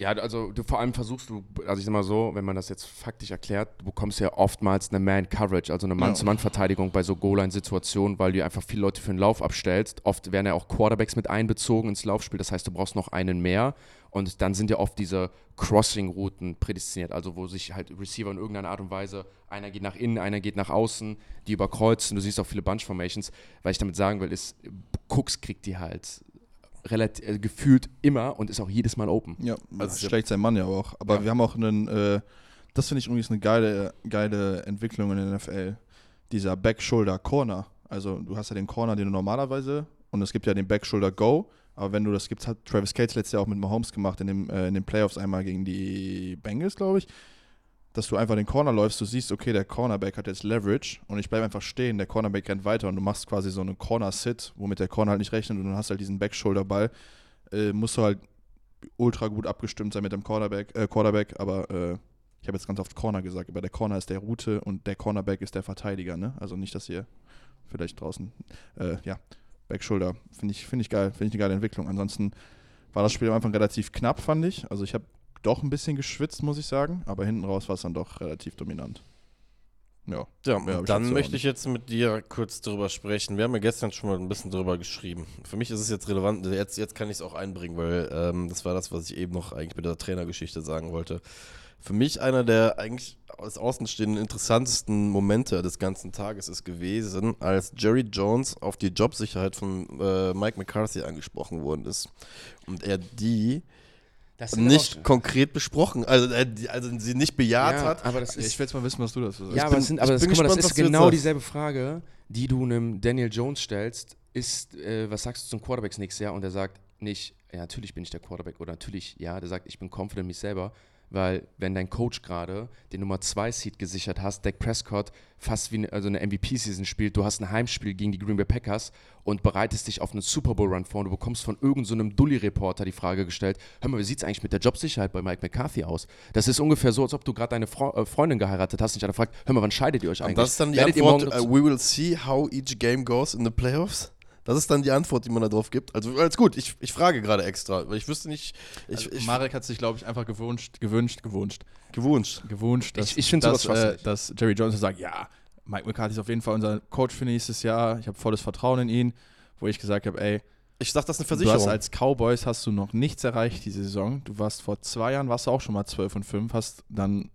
Speaker 3: Ja, also du vor allem versuchst du, also ich sag mal so, wenn man das jetzt faktisch erklärt, du bekommst ja oftmals eine Man-Coverage, also eine Mann-zu-Mann-Verteidigung bei so Goal-Line-Situationen, weil du einfach viele Leute für den Lauf abstellst. Oft werden ja auch Quarterbacks mit einbezogen ins Laufspiel, das heißt, du brauchst noch einen mehr und dann sind ja oft diese Crossing-Routen prädestiniert, also wo sich halt Receiver in irgendeiner Art und Weise, einer geht nach innen, einer geht nach außen, die überkreuzen, du siehst auch viele Bunch-Formations. Was ich damit sagen will, ist, Cooks kriegt die halt relativ, äh, gefühlt immer und ist auch jedes Mal open.
Speaker 2: Ja,
Speaker 1: Also
Speaker 2: also
Speaker 1: ich hab-
Speaker 2: schlägt sein Mann ja auch. Aber
Speaker 3: Ja.
Speaker 2: wir haben auch einen, äh, das finde ich übrigens eine geile, geile Entwicklung in der NFL. Dieser Back-Shoulder-Corner. Also du hast ja den Corner, den du normalerweise, und es gibt ja den Back-Shoulder-Go, aber wenn du das gibst, hat Travis Cates letztes Jahr auch mit Mahomes gemacht in, dem, äh, in den Playoffs einmal gegen die Bengals, glaube ich. dass du einfach den Corner läufst, du siehst, okay, der Cornerback hat jetzt Leverage und ich bleibe einfach stehen, der Cornerback rennt weiter und du machst quasi so einen Corner-Sit, womit der Corner halt nicht rechnet und dann hast halt diesen Backshoulder-Ball, äh, musst du halt ultra gut abgestimmt sein mit dem Cornerback, äh, Quarterback, aber äh, ich habe jetzt ganz oft Corner gesagt, aber der Corner ist der Route und der Cornerback ist der Verteidiger, ne? Also nicht, dass ihr vielleicht draußen, äh, ja, Backshoulder, finde ich, find ich geil, finde ich eine geile Entwicklung. Ansonsten war das Spiel am Anfang relativ knapp, fand ich. Also ich habe doch ein bisschen geschwitzt, muss ich sagen, aber hinten raus war es dann doch relativ dominant. Ja.
Speaker 1: Ja, dann möchte ich jetzt mit dir kurz drüber sprechen. Wir haben ja gestern schon mal ein bisschen drüber geschrieben. Für mich ist es jetzt relevant, jetzt, jetzt kann ich es auch einbringen, weil ähm, das war das, was ich eben noch eigentlich mit der Trainergeschichte sagen wollte. Für mich einer der eigentlich als Außenstehenden interessantesten Momente des ganzen Tages ist gewesen, als Jerry Jones auf die Jobsicherheit von äh, Mike McCarthy angesprochen worden ist. Und er die
Speaker 3: Das
Speaker 1: nicht konkret besprochen, also, äh, die, also sie nicht bejaht
Speaker 3: ja,
Speaker 1: hat.
Speaker 3: aber das ist
Speaker 2: Ich will jetzt mal wissen, was du dazu sagst.
Speaker 3: Ja,
Speaker 1: bin-
Speaker 3: aber, das, sind, aber das,
Speaker 1: bin
Speaker 3: guck mal, das ist genau dieselbe Frage, die du einem Daniel Jones stellst. Ist, äh, was sagst du zum Quarterbacks nächstes Jahr? Und er sagt nicht, ja, natürlich bin ich der Quarterback oder natürlich, ja, der sagt, ich bin confident in mich selber. Weil, wenn dein Coach gerade den Nummer 2 Seed gesichert hast, Dak Prescott fast wie eine, also eine MVP-Season spielt, du hast ein Heimspiel gegen die Green Bay Packers und bereitest dich auf einen Super Bowl-Run vor und du bekommst von irgendeinem so Dully-Reporter die Frage gestellt: Hör mal, wie sieht es eigentlich mit der Jobsicherheit bei Mike McCarthy aus? Das ist ungefähr so, als ob du gerade deine Fro äh, Freundin geheiratet hast und dich einer fragt: Hör mal, wann scheidet ihr euch eigentlich?
Speaker 1: Und das ist dann die
Speaker 3: Werdet
Speaker 1: Antwort, uh, we will see how each game goes in the playoffs. Das ist dann die Antwort, die man da drauf gibt. Also alles gut, ich, ich frage gerade extra, weil ich wüsste nicht, ich,
Speaker 2: Also,
Speaker 1: ich
Speaker 2: Marek hat sich, glaube ich, einfach gewünscht, gewünscht, gewünscht,
Speaker 1: gewünscht.
Speaker 2: gewünscht, dass,
Speaker 3: Ich- ich
Speaker 2: dass, äh, dass Jerry Jones sagt, ja, Mike McCarthy ist auf jeden Fall unser Coach für nächstes Jahr. Ich habe volles Vertrauen in ihn, wo ich gesagt habe, ey,
Speaker 1: Ich sag, das ist eine
Speaker 2: du hast
Speaker 1: Versicherung.
Speaker 2: als Cowboys hast du noch nichts erreicht diese Saison. Du warst vor zwei Jahren, warst du auch schon mal 12 und 5, hast dann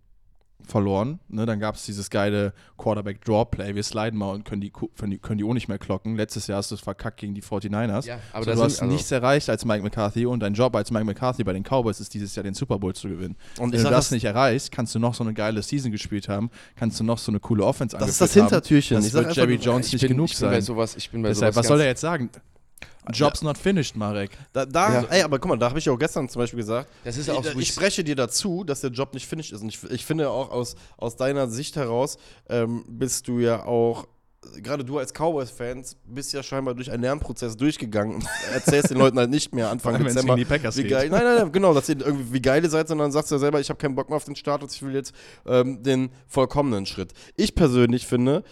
Speaker 2: verloren. Ne? Dann gab es dieses geile Quarterback-Draw-Play. Wir sliden mal und können die, können, die, können die auch nicht mehr klocken. Letztes Jahr hast du es verkackt gegen die 49ers.
Speaker 3: Ja, aber
Speaker 2: so, du hast
Speaker 3: also-
Speaker 2: nichts erreicht als Mike McCarthy und dein Job als Mike McCarthy bei den Cowboys ist dieses Jahr den Super Bowl zu gewinnen.
Speaker 1: Und
Speaker 2: Wenn
Speaker 1: ich
Speaker 2: du das nicht erreichst, kannst du noch so eine geile Season gespielt haben, kannst du noch so eine coole Offense
Speaker 1: das ist das Hintertürchen.
Speaker 2: Haben.
Speaker 1: ich
Speaker 2: Das
Speaker 1: sag
Speaker 2: wird Jerry Jones
Speaker 3: ich
Speaker 2: nicht
Speaker 3: bin,
Speaker 2: genug
Speaker 3: ich bin bei
Speaker 2: sein.
Speaker 3: sowas, ich bin bei
Speaker 2: Deshalb,
Speaker 3: sowas
Speaker 2: was soll er jetzt sagen? Job's not finished, Marek.
Speaker 1: Da, da,
Speaker 3: Ja.
Speaker 1: ey, aber guck mal, da habe ich ja auch gestern zum Beispiel gesagt,
Speaker 3: Das ist
Speaker 1: ich,
Speaker 3: auch so,
Speaker 1: ich spreche dir dazu, dass der Job nicht finished ist. Und ich, ich finde auch aus, aus deiner Sicht heraus ähm, bist du ja auch, gerade du als Cowboys-Fans, bist ja scheinbar durch einen Lernprozess durchgegangen und erzählst den Leuten halt nicht mehr Anfang Dezember,
Speaker 2: die Packers
Speaker 1: wie geil, nein, nein, nein, genau, dass ihr irgendwie wie geil ihr seid, sondern sagst ja selber, ich habe keinen Bock mehr auf den Status, ich will jetzt ähm, den vollkommenen Schritt. Ich persönlich finde,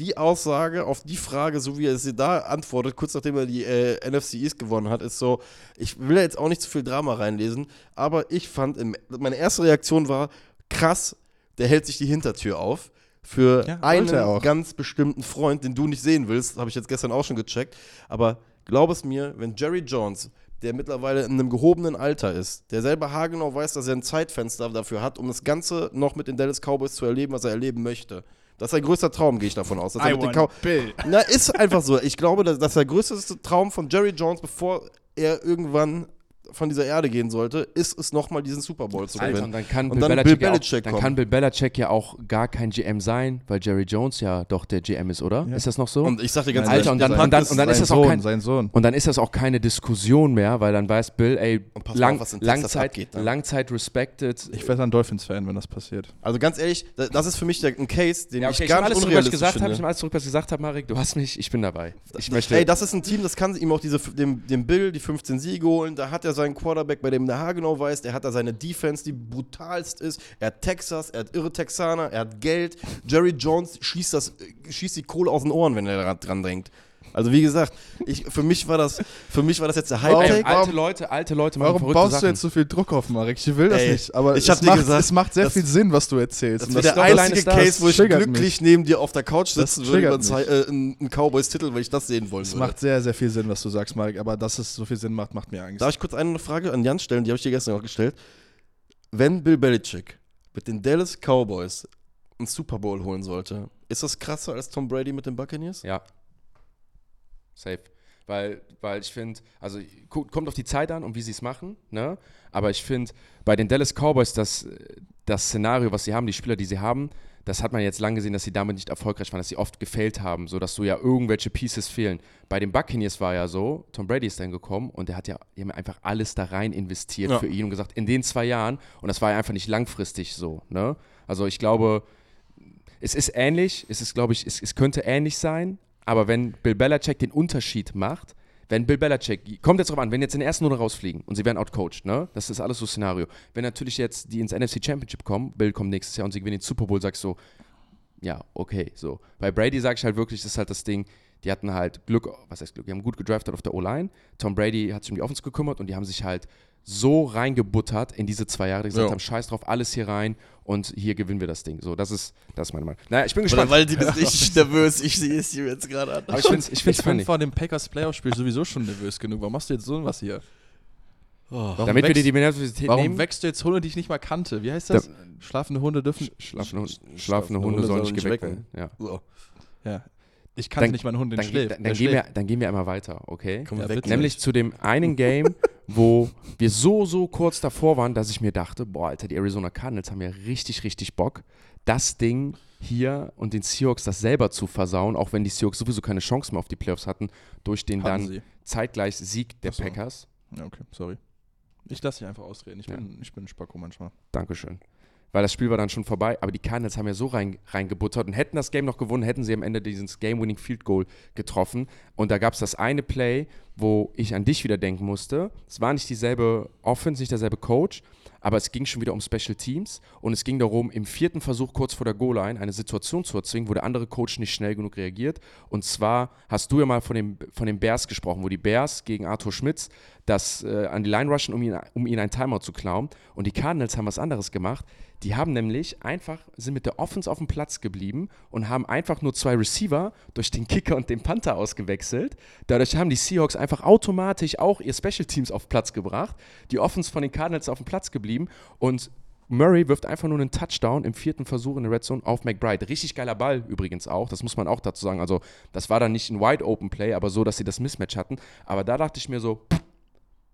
Speaker 1: die Aussage auf die Frage, so wie er sie da antwortet, kurz nachdem er die äh, NFC East gewonnen hat, ist so, ich will jetzt auch nicht zu viel Drama reinlesen, aber ich fand, im, meine erste Reaktion war, krass, der hält sich die Hintertür auf für
Speaker 2: Ja,
Speaker 1: einen ganz bestimmten Freund, den du nicht sehen willst, habe ich jetzt gestern auch schon gecheckt, aber glaub es mir, wenn Jerry Jones der mittlerweile in einem gehobenen Alter ist, der selber haargenau weiß, dass er ein Zeitfenster dafür hat, um das Ganze noch mit den Dallas Cowboys zu erleben, was er erleben möchte. Das ist sein größter Traum, gehe ich davon aus. Dass er mit Cow
Speaker 2: Bill.
Speaker 1: Na, ist einfach so. Ich glaube, dass, dass der größte Traum von Jerry Jones, bevor er irgendwann von dieser Erde gehen sollte, ist es nochmal diesen Super Bowl zu
Speaker 3: Alter,
Speaker 1: gewinnen.
Speaker 3: und dann kann
Speaker 1: Und
Speaker 3: Bill,
Speaker 1: dann
Speaker 3: Belichick,
Speaker 1: Bill
Speaker 3: ja
Speaker 1: Belichick
Speaker 3: auch, dann kann Bill Belichick ja auch gar kein GM sein, weil Jerry Jones ja doch der GM ist, oder?
Speaker 2: Ja.
Speaker 3: Ist das noch so?
Speaker 1: Und ich sag dir ganz
Speaker 3: Alter,
Speaker 1: ehrlich,
Speaker 3: und dann- und dann- und dann ist
Speaker 2: sein
Speaker 3: das auch
Speaker 2: Sohn,
Speaker 3: kein-
Speaker 2: sein Sohn.
Speaker 3: Und dann ist das auch keine Diskussion mehr, weil dann weiß Bill, ey,
Speaker 1: Und
Speaker 3: lang,
Speaker 1: auf,
Speaker 3: Langzeit,
Speaker 1: abgeht, ne?
Speaker 3: Langzeit respected.
Speaker 2: Ich werde ein Dolphins-Fan, wenn das passiert.
Speaker 1: Also ganz ehrlich, da- das ist für mich der, ein Case, den
Speaker 3: ja, okay,
Speaker 1: ich
Speaker 3: ich
Speaker 1: gar nicht
Speaker 3: alles zurück, was ich
Speaker 1: unrealistisch
Speaker 3: gesagt habe. Ich
Speaker 1: finde.
Speaker 3: nehme alles zurück, was ich gesagt habe, Marek. Du hast mich, ich bin dabei. Ich möchte.
Speaker 1: Ey, das ist ein Team, das kann ihm auch diese, dem, dem Bill die 15 Siege holen. Da hat er seinen Quarterback, bei dem der haargenau weiß. Der hat da seine Defense, die brutalst ist. Er hat Texas, er hat irre Texaner, er hat Geld. Jerry Jones schießt, das, äh, schießt die Kohle aus den Ohren, wenn er dran drängt. Also wie gesagt, ich, für, mich war das, für mich war das jetzt der Hype-Take.
Speaker 3: alte Leute, alte Leute machen
Speaker 2: Warum
Speaker 3: verrückte
Speaker 2: baust
Speaker 3: Sachen.
Speaker 2: du jetzt so viel Druck auf, Marek? Ich will das
Speaker 1: Ey,
Speaker 2: nicht. Aber
Speaker 1: ich
Speaker 2: es, macht,
Speaker 1: gesagt,
Speaker 2: es macht sehr
Speaker 1: das-
Speaker 2: viel Sinn, was du erzählst.
Speaker 1: Das
Speaker 2: das
Speaker 1: der
Speaker 3: Storyline
Speaker 1: einzige
Speaker 3: ist.
Speaker 1: Case, wo ich glücklich neben dir auf der Couch sitzen würde über einen, äh, einen Cowboys-Titel, weil ich das sehen wollen
Speaker 2: Es
Speaker 1: würde.
Speaker 2: macht sehr, sehr viel Sinn, was du sagst, Marek. Aber dass es so viel Sinn macht, macht mir Angst.
Speaker 1: Darf ich kurz eine Frage an Jan stellen? Die habe ich dir gestern auch gestellt. Wenn Bill Belichick mit den Dallas Cowboys einen Super Bowl holen sollte, ist das krasser als Tom Brady mit den Buccaneers?
Speaker 3: Ja. Safe. Weil, weil ich finde, also kommt auf die Zeit an und wie sie es machen, ne? Aber ich finde, bei den Dallas Cowboys, das, das Szenario, was sie haben, die Spieler, die sie haben, das hat man jetzt lange gesehen, dass sie damit nicht erfolgreich waren, dass sie oft gefailt haben, sodass so ja irgendwelche Pieces fehlen. Bei den Buccaneers war ja so, Tom Brady ist dann gekommen und der hat ja die haben einfach alles da rein investiert
Speaker 1: Ja.
Speaker 3: für ihn und gesagt, in den zwei Jahren, und das war ja einfach nicht langfristig so, ne? Also ich glaube, es ist ähnlich, es ist, glaube ich, es, es könnte ähnlich sein, aber wenn Bill Belichick den Unterschied macht, wenn Bill Belichick, kommt jetzt drauf an, wenn jetzt in der ersten Runde rausfliegen und sie werden outcoached, ne? Das ist alles so Szenario. Wenn natürlich jetzt die ins NFC Championship kommen, Bill kommt nächstes Jahr und sie gewinnen den Super Bowl, sagst du so, ja, okay, so. Bei Brady sage ich halt wirklich, das ist halt das Ding, die hatten halt Glück, was heißt Glück, die haben gut gedraftet auf der O-Line. Tom Brady hat sich um die Offense gekümmert und die haben sich halt so reingebuttert in diese zwei Jahre, die gesagt
Speaker 1: Ja.
Speaker 3: haben, scheiß drauf, alles hier rein und hier gewinnen wir das Ding. So, das ist, das ist meine Meinung. Naja, ich bin
Speaker 1: Weil,
Speaker 3: gespannt.
Speaker 1: weil die ist richtig nervös. Ich sehe es hier jetzt gerade an.
Speaker 3: Aber ich find's, ich find's
Speaker 2: Ich bin vor dem Packers Playoff-Spiel sowieso schon nervös genug. Warum machst du jetzt so was hier? Warum
Speaker 3: Damit wir
Speaker 2: wächst-
Speaker 3: dir die Nervosität
Speaker 2: Warum
Speaker 3: nehmen.
Speaker 2: wächst du jetzt Hunde, die ich nicht mal kannte? Wie heißt das? Schlafende Hunde dürfen.
Speaker 3: Schlafende, Hunde-
Speaker 1: Schlafende
Speaker 3: schlafende Hunde sollen nicht geweckt werden. Ja.
Speaker 1: So,
Speaker 2: Ja. Ich kannte
Speaker 3: Dann-
Speaker 2: nicht meinen Hund, den
Speaker 3: Dann,
Speaker 2: schläft.
Speaker 3: dann, dann, gehen wir, dann gehen wir einmal weiter, okay?
Speaker 1: komm
Speaker 2: Ja,
Speaker 1: weg.
Speaker 3: Nämlich zu dem einen Game, wo wir so, so kurz davor waren, dass ich mir dachte, boah, Alter, die Arizona Cardinals haben ja richtig, richtig Bock, das Ding hier und den Seahawks das selber zu versauen, auch wenn die Seahawks sowieso keine Chance mehr auf die Playoffs hatten, durch den
Speaker 2: Hatten
Speaker 3: dann
Speaker 2: sie.
Speaker 3: zeitgleich Sieg der
Speaker 2: so.
Speaker 3: Packers.
Speaker 2: Ja, okay, sorry. Ich lasse dich einfach ausreden. Ich
Speaker 3: Ja.
Speaker 2: bin, ich bin ein Spacko manchmal.
Speaker 3: Dankeschön. Weil das Spiel war dann schon vorbei, aber die Cardinals haben ja so rein, reingebuttert und hätten das Game noch gewonnen, hätten sie am Ende dieses Game-Winning Field Goal getroffen. Und da gab es das eine Play, wo ich an dich wieder denken musste. Es war nicht dieselbe Offense, nicht derselbe Coach, aber es ging schon wieder um Special Teams und es ging darum, im vierten Versuch kurz vor der Goal-Line eine Situation zu erzwingen, wo der andere Coach nicht schnell genug reagiert. Und zwar hast du ja mal von, dem, von den Bears gesprochen, wo die Bears gegen Arthur Schmitz das äh, an die Line rushen, um ihn, um ihn ein Timeout zu klauen. Und die Cardinals haben was anderes gemacht. Die haben nämlich einfach, sind mit der Offense auf dem Platz geblieben und haben einfach nur zwei Receiver durch den Kicker und den Panther ausgewechselt. Dadurch haben die Seahawks einfach automatisch auch ihr Special Teams auf Platz gebracht. Die Offense von den Cardinals auf dem Platz geblieben und Murray wirft einfach nur einen Touchdown im vierten Versuch in der Red Zone auf McBride. Richtig geiler Ball übrigens auch, das muss man auch dazu sagen. Also, das war dann nicht ein Wide Open Play, aber so, dass sie das Mismatch hatten. Aber da dachte ich mir so, pff,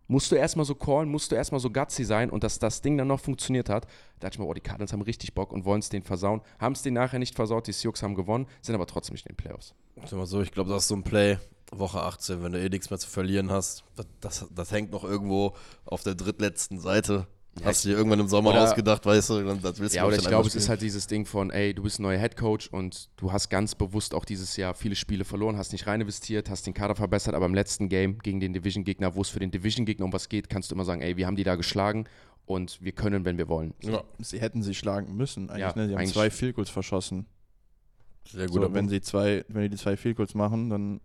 Speaker 3: musst du erstmal so callen, musst du erstmal so gutsy sein und dass das Ding dann noch funktioniert hat, da dachte ich mir, oh, die Cardinals haben richtig Bock und wollen es den versauen. Haben es den nachher nicht versaut, die Seahawks haben gewonnen, sind aber trotzdem nicht in den Playoffs.
Speaker 1: Sag mal so, ich glaube, das ist so ein Play, Woche 18, wenn du eh nichts mehr zu verlieren hast. Das, das, das hängt noch irgendwo auf der drittletzten Seite. Hast du dir irgendwann im Sommer
Speaker 3: Oder-
Speaker 1: ausgedacht, weißt du, dann, das willst du
Speaker 3: Ja, oder ich glaube, es ist halt dieses Ding von, ey, du bist ein neuer Headcoach und du hast ganz bewusst auch dieses Jahr viele Spiele verloren, hast nicht rein investiert, hast den Kader verbessert, aber im letzten Game gegen den Division-Gegner, wo es für den Division-Gegner um was geht, kannst du immer sagen, ey, wir haben die da geschlagen und wir können, wenn wir wollen.
Speaker 1: Ja,
Speaker 2: Sie hätten sie schlagen müssen. Eigentlich,
Speaker 3: Ja,
Speaker 2: ne? Sie haben
Speaker 3: eigentlich-
Speaker 2: zwei Field Goals verschossen.
Speaker 1: sehr
Speaker 2: So,
Speaker 1: gut.
Speaker 2: wenn sie zwei, wenn die die zwei Field Goals machen, dann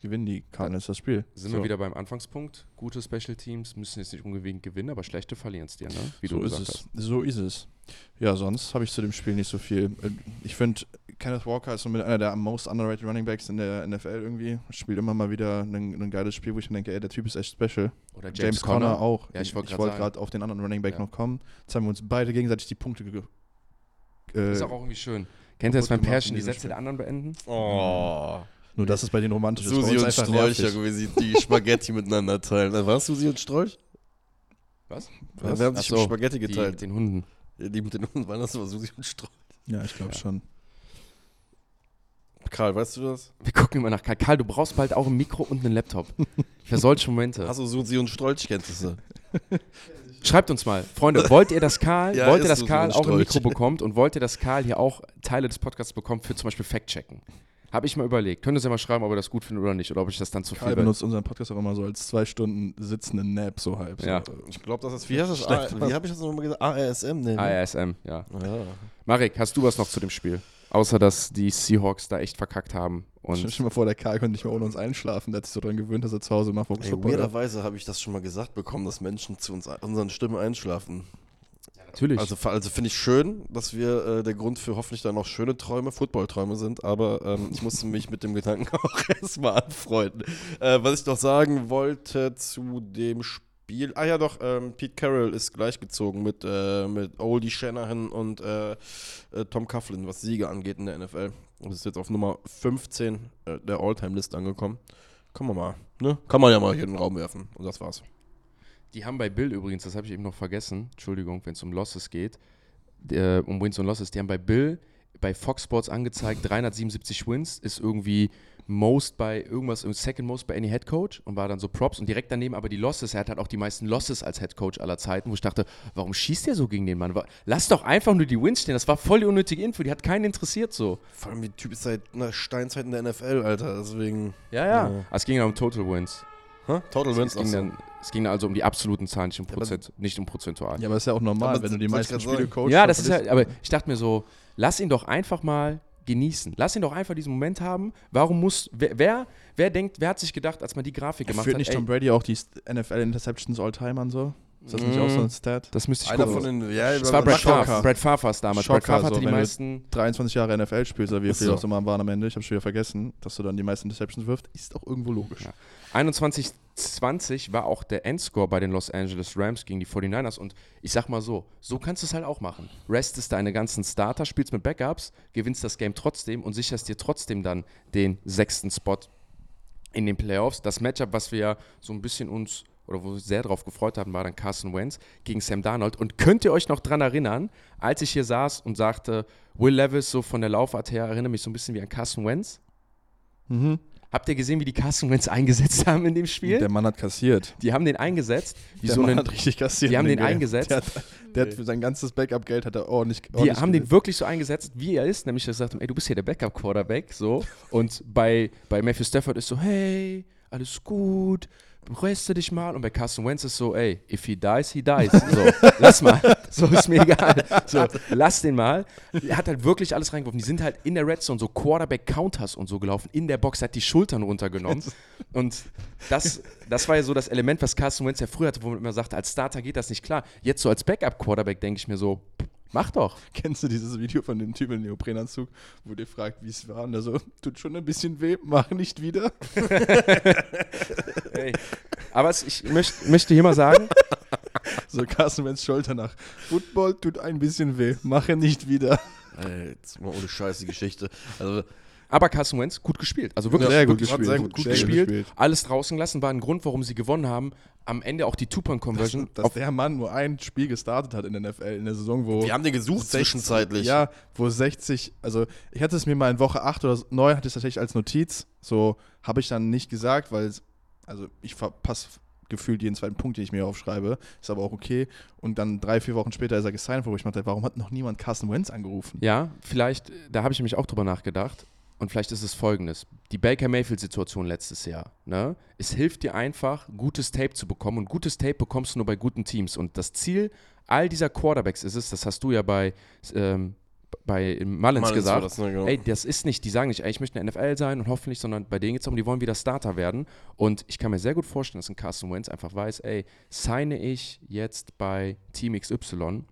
Speaker 2: gewinnen die Cardinals das Spiel.
Speaker 3: Sind
Speaker 2: so.
Speaker 3: wir wieder beim Anfangspunkt. Gute Special Teams müssen jetzt nicht unbedingt gewinnen, aber schlechte verlieren es dir, ne? Wie
Speaker 2: so
Speaker 3: du
Speaker 2: ist
Speaker 3: gesagt
Speaker 2: es.
Speaker 3: hast.
Speaker 2: So ist es. Ja, sonst habe ich zu dem Spiel nicht so viel. Äh, Ich finde, Kenneth Walker ist so mit einer der most underrated Running Backs in der NFL irgendwie. Spielt immer mal wieder ein, ein geiles Spiel, wo ich mir denke, ey, der Typ ist echt special.
Speaker 3: Oder
Speaker 2: James, Conner, auch.
Speaker 3: Ja, ich wollte
Speaker 2: gerade auf den anderen Running Back
Speaker 3: Ja.
Speaker 2: noch kommen. Jetzt haben wir uns beide gegenseitig die Punkte ge äh,
Speaker 3: Ist auch irgendwie schön. Kennt ihr das beim Pärchen, die Sätze
Speaker 2: Spiel.
Speaker 3: der anderen beenden?
Speaker 1: Oh.
Speaker 2: Nur das ist bei den romantisch.
Speaker 1: Susi und Strolch,
Speaker 2: nervig.
Speaker 1: sie die Spaghetti miteinander teilen. Was war Susi und Strolch?
Speaker 3: Was?
Speaker 1: Ja, wir haben sich
Speaker 3: so,
Speaker 1: Spaghetti
Speaker 3: Die,
Speaker 1: geteilt.
Speaker 3: den Hunden.
Speaker 1: Die, die mit den Hunden waren das war Susi und Strolch.
Speaker 2: Ja, ich glaube
Speaker 3: Ja.
Speaker 2: schon.
Speaker 1: Karl, weißt du das?
Speaker 3: Wir gucken immer nach Karl. Karl, du brauchst bald auch ein Mikro und einen Laptop. Für solche Momente.
Speaker 1: Hast du Susi und Strolch Kenntnisse?
Speaker 3: Schreibt uns mal, Freunde, wollt ihr, dass Karl,
Speaker 1: Ja,
Speaker 3: wollt ihr, dass Karl
Speaker 1: so
Speaker 3: auch ein Mikro bekommt und wollt ihr, dass Karl hier auch Teile des Podcasts bekommt für zum Beispiel Fact-Checken? Habe ich mal überlegt. Könnt ihr uns ja mal schreiben, ob ihr das gut findet oder nicht oder ob ich das dann zu viel
Speaker 2: Karl benutzt unseren Podcast auch immer so als zwei Stunden sitzenden Nap, so halb.
Speaker 3: Ja.
Speaker 2: So.
Speaker 1: Ich glaube, das ist, wie das? Wie habe ich das nochmal gesagt? ARSM? Ne?
Speaker 3: ARSM, ja.
Speaker 1: Ja.
Speaker 3: Marek, hast du was noch zu dem Spiel? Außer, dass die Seahawks da echt verkackt haben.
Speaker 2: Stell
Speaker 3: Und
Speaker 2: dir mal vor, der Karl könnte nicht mehr ohne uns einschlafen. Der hat sich so dran gewöhnt, dass er zu Hause macht, wo
Speaker 1: Ey, weirderweise habe ich das schon mal gesagt bekommen, dass Menschen zu uns, unseren Stimmen einschlafen.
Speaker 3: Natürlich.
Speaker 1: Also, also finde ich schön, dass wir äh, der Grund für hoffentlich dann noch schöne Träume, Footballträume sind, aber ähm, ich musste mich mit dem Gedanken auch erstmal anfreunden. Äh, was ich noch sagen wollte zu dem Spiel, ah ja doch, ähm, Pete Carroll ist gleichgezogen mit, äh, mit Oldie Shanahan und äh, äh, Tom Coughlin, was Siege angeht in der NFL. Und ist jetzt auf Nummer 15 äh, der All-Time-List angekommen. Kann man mal, ne? Kann man ja mal hier in den Raum werfen. Und das war's.
Speaker 3: Die haben bei Bill übrigens, das habe ich eben noch vergessen, Entschuldigung, wenn es um Losses geht, äh, um Wins und Losses, die haben bei Bill bei Fox Sports angezeigt, 377 Wins ist irgendwie Most bei irgendwas, Second Most bei any Head Coach und war dann so Props und direkt daneben aber die Losses. Er hat halt auch die meisten Losses als Head Coach aller Zeiten, wo ich dachte, warum schießt der so gegen den Mann? Lass doch einfach nur die Wins stehen. Das war voll die unnötige Info, die hat keinen interessiert so.
Speaker 1: Vor allem, der Typ ist seit einer Steinzeit in der NFL, Alter, deswegen.
Speaker 3: Ja, ja. ja. Es ging dann um Total Wins.
Speaker 1: Huh? Total Wins.
Speaker 3: Es ging, dann, es ging also um die absoluten Zahlen, nicht um, Prozent, ja, nicht um prozentual.
Speaker 2: Ja, aber ist ja auch normal, wenn du die meisten Spiele coachst.
Speaker 3: Ja, das ist ja, aber ich dachte mir so, lass ihn doch einfach mal genießen. Lass ihn doch einfach diesen Moment haben. Warum muss, wer, wer, wer denkt, wer hat sich gedacht, als man die Grafik gemacht Führt
Speaker 2: hat? Führt nicht Tom Brady auch die NFL-Interceptions all-time an so? Ist das nicht auch so ein Stat?
Speaker 3: Das müsste ich
Speaker 1: Einer gucken. Von den, ja,
Speaker 3: das war Brad Favre. Brad Favre war es damals.
Speaker 2: Schocker, Brad Favre hatte so, die meisten... 23 Jahre NFL spielst, oder wie viel so. auch immer waren am Ende. Ich habe schon wieder vergessen, dass du dann die meisten Interceptions wirft. Ist auch irgendwo logisch. Ja.
Speaker 3: 21-20 war auch der Endscore bei den Los Angeles Rams gegen die 49ers. Und ich sag mal so, so kannst du es halt auch machen. Restest deine ganzen Starter, spielst mit Backups, gewinnst das Game trotzdem und sicherst dir trotzdem dann den sechsten Spot in den Playoffs. Das Matchup, was wir so ein bisschen uns oder wo wir sehr darauf gefreut haben, war dann Carson Wentz gegen Sam Darnold. Und könnt ihr euch noch dran erinnern, als ich hier saß und sagte, Will Levis so von der Laufart her erinnert mich so ein bisschen wie an Carson Wentz? Mhm. Habt ihr gesehen, wie die Carson Wentz eingesetzt haben in dem Spiel?
Speaker 2: Der Mann hat kassiert.
Speaker 3: Die haben den eingesetzt.
Speaker 2: Wie der so Mann einen, hat richtig kassiert.
Speaker 3: Die haben den, den eingesetzt.
Speaker 2: Der hat, der hat für sein ganzes Backup-Geld hat er ordentlich.
Speaker 3: Die haben den wirklich so eingesetzt, wie er ist. Nämlich gesagt haben, ey, du bist hier der Backup-Quarterback. So. Und bei, bei Matthew Stafford ist so, hey, alles gut reste dich mal. Und bei Carson Wentz ist so, ey, if he dies, he dies. So, lass mal. So, ist mir egal. So, lass den mal. Er hat halt wirklich alles reingeworfen. Die sind halt in der Red Zone so Quarterback-Counters und so gelaufen. In der Box hat die Schultern runtergenommen. Und das, das war ja so das Element, was Carson Wentz ja früher hatte, wo man immer sagte, als Starter geht das nicht klar. Jetzt so als Backup-Quarterback denke ich mir so, Mach doch.
Speaker 2: Kennst du dieses Video von dem Typ im Neoprenanzug, wo der fragt, wie es war? Und er so, tut schon ein bisschen weh, mach nicht wieder.
Speaker 3: hey. Aber es, ich möcht, möchte hier mal sagen.
Speaker 2: so Carsten Wenz Schulter nach. Football tut ein bisschen weh, mache nicht wieder.
Speaker 1: Ey, jetzt mal ohne scheiße Geschichte. Also
Speaker 3: aber Carson Wentz gut gespielt. Also wirklich
Speaker 2: sehr gut,
Speaker 3: gespielt. Sehr gut, gut gespielt. gespielt. Alles draußen gelassen war ein Grund, warum sie gewonnen haben. Am Ende auch die Two-Point-Conversion.
Speaker 2: Dass, dass der Mann nur ein Spiel gestartet hat in der NFL in der Saison, wo.
Speaker 1: Wir haben den gesucht 60, zwischenzeitlich.
Speaker 2: Ja, wo 60, also ich hatte es mir mal in Woche 8 oder 9, hatte ich es tatsächlich als Notiz. So habe ich dann nicht gesagt, weil, also ich verpasse gefühlt jeden zweiten Punkt, den ich mir aufschreibe. Ist aber auch okay. Und dann drei, vier Wochen später ist er gesigned, wo ich meinte, warum hat noch niemand Carson Wentz angerufen?
Speaker 3: Ja, vielleicht, da habe ich nämlich auch drüber nachgedacht. Und vielleicht ist es folgendes: Die Baker Mayfield-Situation letztes Jahr. Ne? Es hilft dir einfach, gutes Tape zu bekommen. Und gutes Tape bekommst du nur bei guten Teams. Und das Ziel all dieser Quarterbacks ist es, das hast du ja bei, ähm, bei Mullins, Mullins gesagt, das, ne, genau. ey, das ist nicht, die sagen nicht, ey, ich möchte eine NFL sein und hoffentlich, sondern bei denen geht es darum, die wollen wieder Starter werden. Und ich kann mir sehr gut vorstellen, dass ein Carson Wentz einfach weiß, ey, signe ich jetzt bei Team XY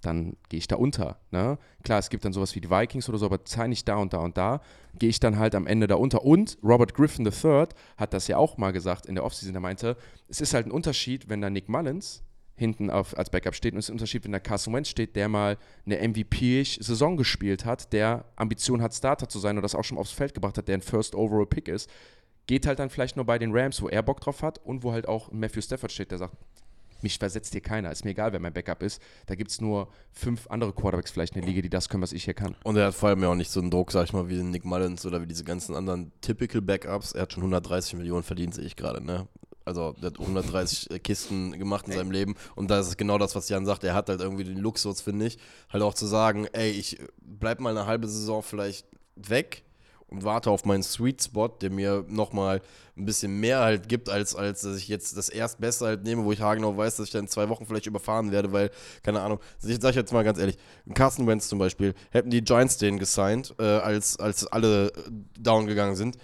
Speaker 3: dann gehe ich da unter. Ne? Klar, es gibt dann sowas wie die Vikings oder so, aber zahle ich da und da und da, gehe ich dann halt am Ende da unter. Und Robert Griffin III hat das ja auch mal gesagt in der Offseason, der meinte, es ist halt ein Unterschied, wenn da Nick Mullins hinten auf, als Backup steht und es ist ein Unterschied, wenn da Carson Wentz steht, der mal eine MVP-Saison gespielt hat, der Ambition hat, Starter zu sein und das auch schon aufs Feld gebracht hat, der ein First Overall Pick ist. Geht halt dann vielleicht nur bei den Rams, wo er Bock drauf hat und wo halt auch Matthew Stafford steht, der sagt, mich versetzt hier keiner. Ist mir egal, wer mein Backup ist. Da gibt es nur fünf andere Quarterbacks vielleicht in der Liga, die das können, was ich hier kann.
Speaker 1: Und er hat vor allem ja auch nicht so einen Druck, sag ich mal, wie Nick Mullins oder wie diese ganzen anderen Typical Backups. Er hat schon 130 Millionen verdient, sehe ich gerade, ne? Also der hat 130 äh, Kisten gemacht in ey. seinem Leben und da ist es genau das, was Jan sagt. Er hat halt irgendwie den Luxus, finde ich, halt auch zu sagen, ey, ich bleib mal eine halbe Saison vielleicht weg und warte auf meinen Sweet Spot, der mir nochmal ein bisschen mehr halt gibt, als, als dass ich jetzt das Erstbeste halt nehme, wo ich haargenau weiß, dass ich dann in zwei Wochen vielleicht überfahren werde, weil, keine Ahnung, ich sage jetzt mal ganz ehrlich, Carsten Wentz zum Beispiel, hätten die Giants den gesigned, äh, als, als alle down gegangen sind,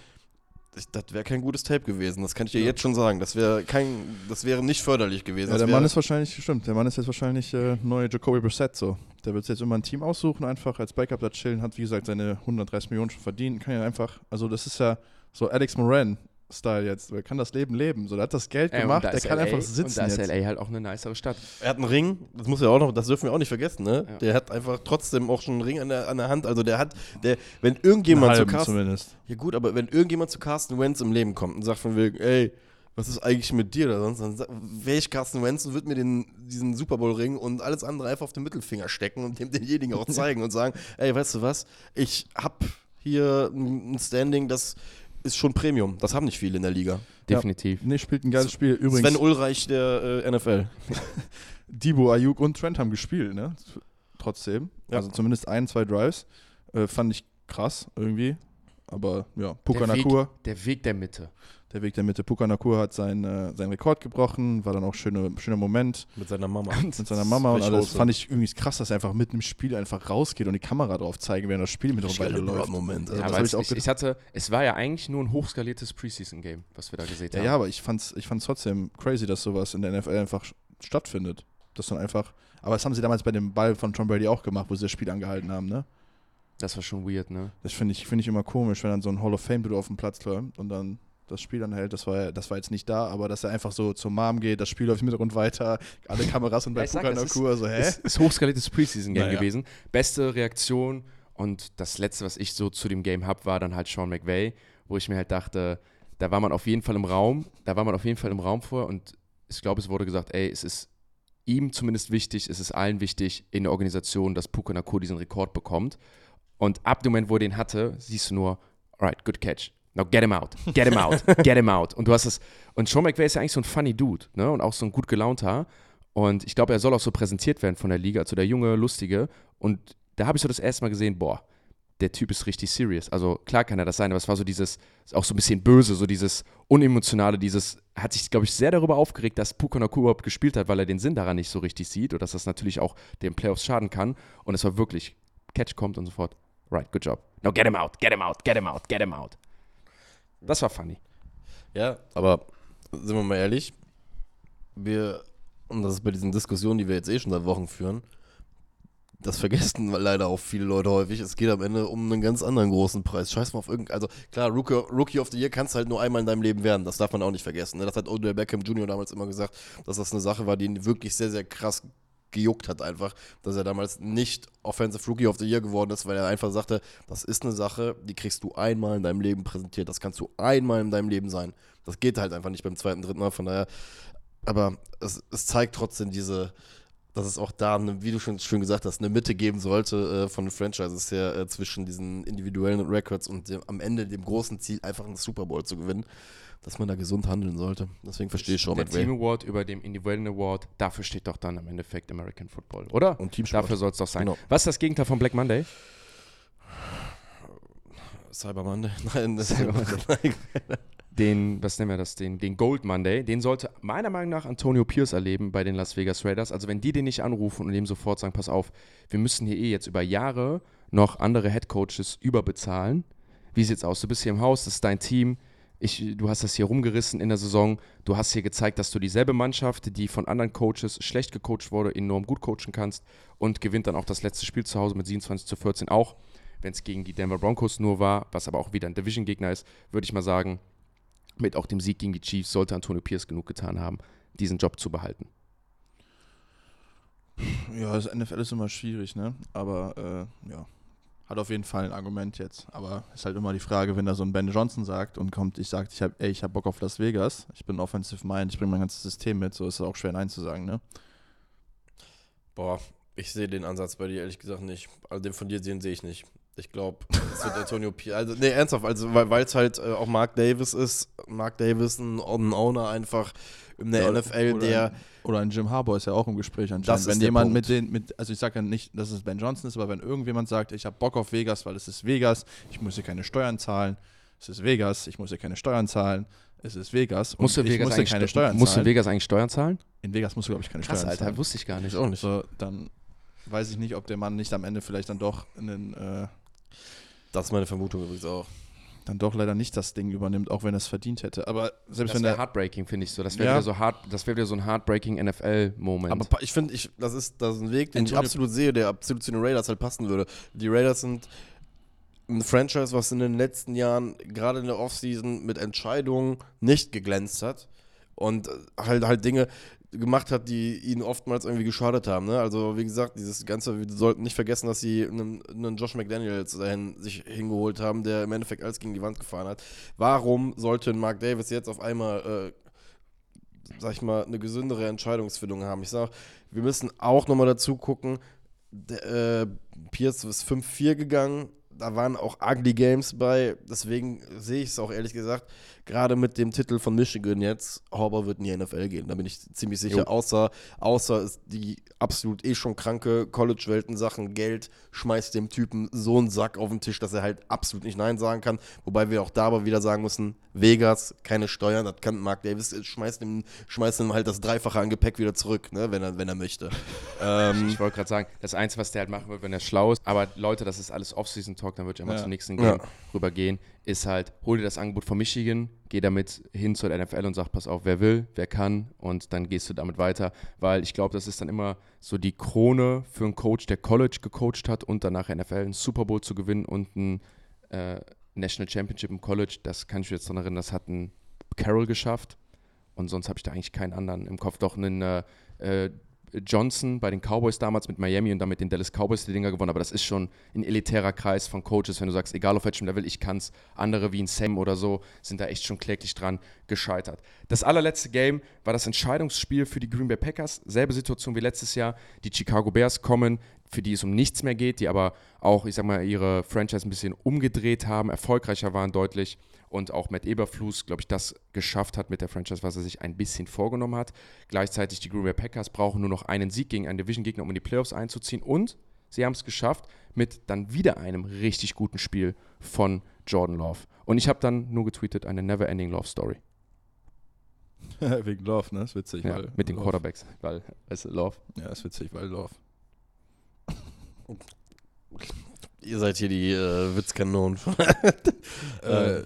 Speaker 1: das wäre kein gutes Tape gewesen. Das kann ich dir ja. jetzt schon sagen. Das wäre kein, das wäre nicht förderlich gewesen.
Speaker 2: Ja, der Mann ist wahrscheinlich, stimmt, der Mann ist jetzt wahrscheinlich äh, neue Jacoby Brissett so. Der wird jetzt immer ein Team aussuchen, einfach als Backup da chillen, hat wie gesagt seine 130 Millionen schon verdient, kann ja einfach, also das ist ja so Alex Moran, Style jetzt. Er kann das Leben leben. So, der hat das Geld
Speaker 3: Ey,
Speaker 2: gemacht,
Speaker 3: der
Speaker 2: kann LA, einfach sitzen. Und
Speaker 3: da ist jetzt. LA halt auch eine nicere Stadt.
Speaker 1: Er hat einen Ring, das muss ja auch noch, das dürfen wir auch nicht vergessen, ne? Ja. Der hat einfach trotzdem auch schon einen Ring an der, an der Hand. Also der hat, der, wenn irgendjemand zu Carsten.
Speaker 2: Zumindest.
Speaker 1: Ja gut, aber wenn irgendjemand zu Carsten Wentz im Leben kommt und sagt von wegen, ey, was ist eigentlich mit dir oder sonst? Dann wäre ich Carsten Wentz und würde mir den, diesen Super Bowl-Ring und alles andere einfach auf den Mittelfinger stecken und dem denjenigen auch zeigen und sagen, ey, weißt du was, ich hab hier ein Standing, das ist schon Premium. Das haben nicht viele in der Liga.
Speaker 3: Definitiv.
Speaker 2: Nee, spielt ein geiles Spiel. Übrigens,
Speaker 1: Sven Ulreich der äh, NFL.
Speaker 2: Debo, Ayuk und Trent haben gespielt, ne? Trotzdem.
Speaker 1: Ja.
Speaker 2: Also zumindest ein, zwei Drives. Äh, fand ich krass irgendwie. Aber ja, Puka
Speaker 3: der, Weg,
Speaker 2: Nakur,
Speaker 3: der Weg der Mitte.
Speaker 2: Der Weg der Mitte. Puka Nakur hat seinen, äh, seinen Rekord gebrochen, war dann auch schöne, schöner Moment
Speaker 1: Mit seiner Mama.
Speaker 2: mit seiner Mama und alles.
Speaker 1: Hose?
Speaker 2: Fand ich irgendwie krass, dass er einfach mitten im Spiel einfach rausgeht und die Kamera drauf zeigen, während das Spiel mit
Speaker 1: geiler
Speaker 2: weiterläuft.
Speaker 1: Moment.
Speaker 2: Also
Speaker 3: Ja,
Speaker 2: das ich auch
Speaker 3: ich, ich hatte, es war ja eigentlich nur ein hochskaliertes Preseason-Game, was wir da gesehen
Speaker 2: Ja,
Speaker 3: haben.
Speaker 2: ja, aber ich fand's, ich fand's trotzdem crazy, dass sowas in der NFL einfach stattfindet. Dass dann einfach. Aber das haben sie damals bei dem Ball von Tom Brady auch gemacht, wo sie das Spiel angehalten haben, ne?
Speaker 3: Das war schon weird, ne?
Speaker 2: Das finde ich, find ich immer komisch, wenn dann so ein Hall of Fame-Dude auf dem Platz läuft und dann das Spiel anhält. Das war, das war jetzt nicht da, aber dass er einfach so zur Mom geht, das Spiel läuft im Hintergrund weiter, alle Kameras sind
Speaker 3: Ja,
Speaker 2: bei Puka
Speaker 3: das ist-
Speaker 2: Nakur, so, hä?
Speaker 3: Es ist hochskaliertes Preseason-Game
Speaker 2: Naja.
Speaker 3: gewesen. Beste Reaktion und das letzte, was ich so zu dem Game habe, war dann halt Sean McVay, wo ich mir halt dachte, da war man auf jeden Fall im Raum, da war man auf jeden Fall im Raum vor und ich glaube, es wurde gesagt, ey, es ist ihm zumindest wichtig, es ist allen wichtig in der Organisation, dass Puka Nakur diesen Rekord bekommt. Und ab dem Moment, wo er den hatte, siehst du nur, alright, good catch. Now get him out, get him out, get him out. Und du hast es, und Sean McVay ist ja eigentlich so ein funny Dude, ne? Und auch so ein gut gelaunter. Und ich glaube, er soll auch so präsentiert werden von der Liga, also der junge, lustige. Und da habe ich so das erste Mal gesehen, boah, der Typ ist richtig serious. Also klar kann er das sein, aber es war so dieses, auch so ein bisschen böse, so dieses unemotionale, dieses, hat sich, glaube ich, sehr darüber aufgeregt, dass Puka Nakur überhaupt gespielt hat, weil er den Sinn daran nicht so richtig sieht und dass das natürlich auch den Playoffs schaden kann. Und es war wirklich, Catch kommt und so fort. Right, good job. Now get him out, get him out, get him out, get him out. Das war funny.
Speaker 1: Ja, aber sind wir mal ehrlich, wir, und das ist bei diesen Diskussionen, die wir jetzt eh schon seit Wochen führen, das vergessen leider auch viele Leute häufig. Es geht am Ende um einen ganz anderen großen Preis. Scheiß mal auf irgendein. Also klar, Rookie, Rookie of the Year kannst du halt nur einmal in deinem Leben werden. Das darf man auch nicht vergessen. ne? Das hat Odell Beckham Jr. damals immer gesagt, dass das eine Sache war, die ihn wirklich sehr, sehr krass gejuckt hat einfach, dass er damals nicht Offensive Rookie of the Year geworden ist, weil er einfach sagte, das ist eine Sache, die kriegst du einmal in deinem Leben präsentiert. Das kannst du einmal in deinem Leben sein. Das geht halt einfach nicht beim zweiten, dritten Mal. Von daher, aber es, es zeigt trotzdem diese, dass es auch da, eine, wie du schon schön gesagt hast, eine Mitte geben sollte äh, von den Franchises her äh, zwischen diesen individuellen Records und dem, am Ende dem großen Ziel, einfach einen Super Bowl zu gewinnen, dass man da gesund handeln sollte. Deswegen verstehe ich schon
Speaker 3: Der Team Award über dem individuellen Award, dafür steht doch dann im Endeffekt American Football, oder?
Speaker 1: Und Teamsport.
Speaker 3: Dafür soll es doch sein.
Speaker 1: Genau.
Speaker 3: Was ist das Gegenteil von Black Monday?
Speaker 1: Cyber Monday? Nein, das
Speaker 3: Cyber Monday. Den, was nennen wir das, den, den Gold Monday, den sollte meiner Meinung nach Antonio Pierce erleben bei den Las Vegas Raiders. Also wenn die den nicht anrufen und ihm sofort sagen, pass auf, wir müssen hier eh jetzt über Jahre noch andere Head Coaches überbezahlen. Wie sieht's aus? Du bist hier im Haus, das ist dein Team. Ich, du hast das hier rumgerissen in der Saison. Du hast hier gezeigt, dass du dieselbe Mannschaft, die von anderen Coaches schlecht gecoacht wurde, enorm gut coachen kannst und gewinnt dann auch das letzte Spiel zu Hause mit 27 zu 14 auch. Wenn es gegen die Denver Broncos nur war, was aber auch wieder ein Division-Gegner ist, würde ich mal sagen, mit auch dem Sieg gegen die Chiefs sollte Antonio Pierce genug getan haben, diesen Job zu behalten.
Speaker 2: Ja, das NFL ist immer schwierig, ne? Aber äh, ja, hat auf jeden Fall ein Argument jetzt. Aber ist halt immer die Frage, wenn da so ein Ben Johnson sagt und kommt, ich sage, ich habe, ey, Bock auf Las Vegas, ich bin Offensive Mind, ich bringe mein ganzes System mit, so ist es auch schwer Nein zu sagen, ne?
Speaker 1: Boah, ich sehe den Ansatz bei dir ehrlich gesagt nicht. Also den von dir sehen sehe ich nicht. Ich glaube, es wird Antonio Pierce. Also, nee, ernsthaft, also weil es halt äh, auch Mark Davis ist. Mark Davis, ein, ein Owner einfach in der
Speaker 2: Ja,
Speaker 1: NFL,
Speaker 2: oder
Speaker 1: der.
Speaker 2: Ein, oder ein Jim Harbour ist ja auch im Gespräch
Speaker 1: Das
Speaker 2: anscheinend.
Speaker 1: ist
Speaker 2: wenn
Speaker 1: der
Speaker 2: jemand
Speaker 1: Punkt.
Speaker 2: mit den, mit, also ich sage ja nicht, dass es Ben Johnson ist, aber wenn irgendjemand sagt, ich habe Bock auf Vegas, weil es ist Vegas, ich muss hier keine Steuern zahlen, es ist Vegas, ich muss hier keine Steuern zahlen, es ist Vegas und
Speaker 3: Musst du,
Speaker 2: ich
Speaker 3: Vegas eigentlich
Speaker 2: keine
Speaker 3: Steu-
Speaker 2: Steuern
Speaker 3: musst du
Speaker 2: zahlen.
Speaker 3: Vegas eigentlich Steuern zahlen?
Speaker 2: In Vegas musst du, glaube ich, keine
Speaker 3: Krass,
Speaker 2: Steuern
Speaker 3: Alter,
Speaker 2: zahlen.
Speaker 3: wusste ich gar nicht.
Speaker 1: auch nicht.
Speaker 2: So, dann weiß ich nicht, ob der Mann nicht am Ende vielleicht dann doch einen, äh,
Speaker 1: Das ist meine Vermutung übrigens auch.
Speaker 2: Dann doch leider nicht das Ding übernimmt, auch wenn er es verdient hätte. Aber selbst
Speaker 3: Das
Speaker 2: wenn
Speaker 3: wäre
Speaker 2: der
Speaker 3: heartbreaking, finde ich so. Das wäre
Speaker 2: Ja.
Speaker 3: wieder so hart, das wäre wieder so ein heartbreaking NFL-Moment.
Speaker 1: Aber pa- ich finde, ich, das, ist, das ist ein Weg, den ich absolut sehe, der absolut zu den Raiders halt passen würde. Die Raiders sind ein Franchise, was in den letzten Jahren, gerade in der Offseason, mit Entscheidungen nicht geglänzt hat. Und äh, halt, halt Dinge gemacht hat, die ihnen oftmals irgendwie geschadet haben. Ne? Also wie gesagt, dieses Ganze, wir sollten nicht vergessen, dass sie einen, einen Josh McDaniels dahin sich hingeholt haben, der im Endeffekt alles gegen die Wand gefahren hat. Warum sollte Mark Davis jetzt auf einmal äh, sag ich mal, eine gesündere Entscheidungsfindung haben. Ich sag, wir müssen auch nochmal dazu gucken, der, äh, Pierce ist 5-4 gegangen, da waren auch ugly Games bei, deswegen sehe ich es auch ehrlich gesagt, gerade mit dem Titel von Michigan jetzt, Horber wird in die NFL gehen, da bin ich ziemlich sicher,
Speaker 3: Jo.
Speaker 1: außer, außer ist die absolut eh schon kranke College-Welt in Sachen Geld, schmeißt dem Typen so einen Sack auf den Tisch, dass er halt absolut nicht Nein sagen kann, wobei wir auch da aber wieder sagen müssen, Vegas, keine Steuern, das kann Mark Davis, äh, schmeißt ihm, schmeißt ihm halt das Dreifache an Gepäck wieder zurück, ne, wenn er, wenn er möchte. ähm,
Speaker 3: Ich wollte gerade sagen, das Einzige, was der halt machen wird, wenn er schlau ist, aber Leute, das ist alles Off-Season-Talk, dann würde ich einmal
Speaker 2: Ja.
Speaker 3: zum nächsten
Speaker 1: Ja.
Speaker 3: Game rübergehen, ist halt, hol dir das Angebot von Michigan, geh damit hin zur NFL und sag, pass auf, wer will, wer kann und dann gehst du damit weiter, weil ich glaube, das ist dann immer so die Krone für einen Coach, der College gecoacht hat und danach NFL einen Super Bowl zu gewinnen und ein äh, National Championship im College, das kann ich mich jetzt daran erinnern, das hat ein Carroll geschafft und sonst habe ich da eigentlich keinen anderen im Kopf. Doch einen äh, äh, Johnson bei den Cowboys damals mit Miami und damit den Dallas Cowboys die Dinger gewonnen, aber das ist schon ein elitärer Kreis von Coaches, wenn du sagst, egal auf welchem Level, ich kann's. Andere wie ein Sam oder so sind da echt schon kläglich dran gescheitert. Das allerletzte Game war das Entscheidungsspiel für die Green Bay Packers. Selbe Situation wie letztes Jahr. Die Chicago Bears kommen, für die es um nichts mehr geht, die aber auch, ich sag mal, ihre Franchise ein bisschen umgedreht haben, erfolgreicher waren deutlich und auch Matt Eberflus, glaube ich, das geschafft hat mit der Franchise, was er sich ein bisschen vorgenommen hat. Gleichzeitig die Green Bay Packers brauchen nur noch einen Sieg gegen einen Division-Gegner, um in die Playoffs einzuziehen und sie haben es geschafft mit dann wieder einem richtig guten Spiel von Jordan Love. Und ich habe dann nur getweetet, eine Never-Ending Love Story.
Speaker 2: Wegen Love, ne? Ist witzig.
Speaker 3: Ja,
Speaker 2: weil
Speaker 3: mit den
Speaker 2: Love.
Speaker 3: Quarterbacks, weil es Love.
Speaker 2: Ja, ist witzig, weil Love.
Speaker 1: Ihr seid hier die äh, Witzkanonen. äh,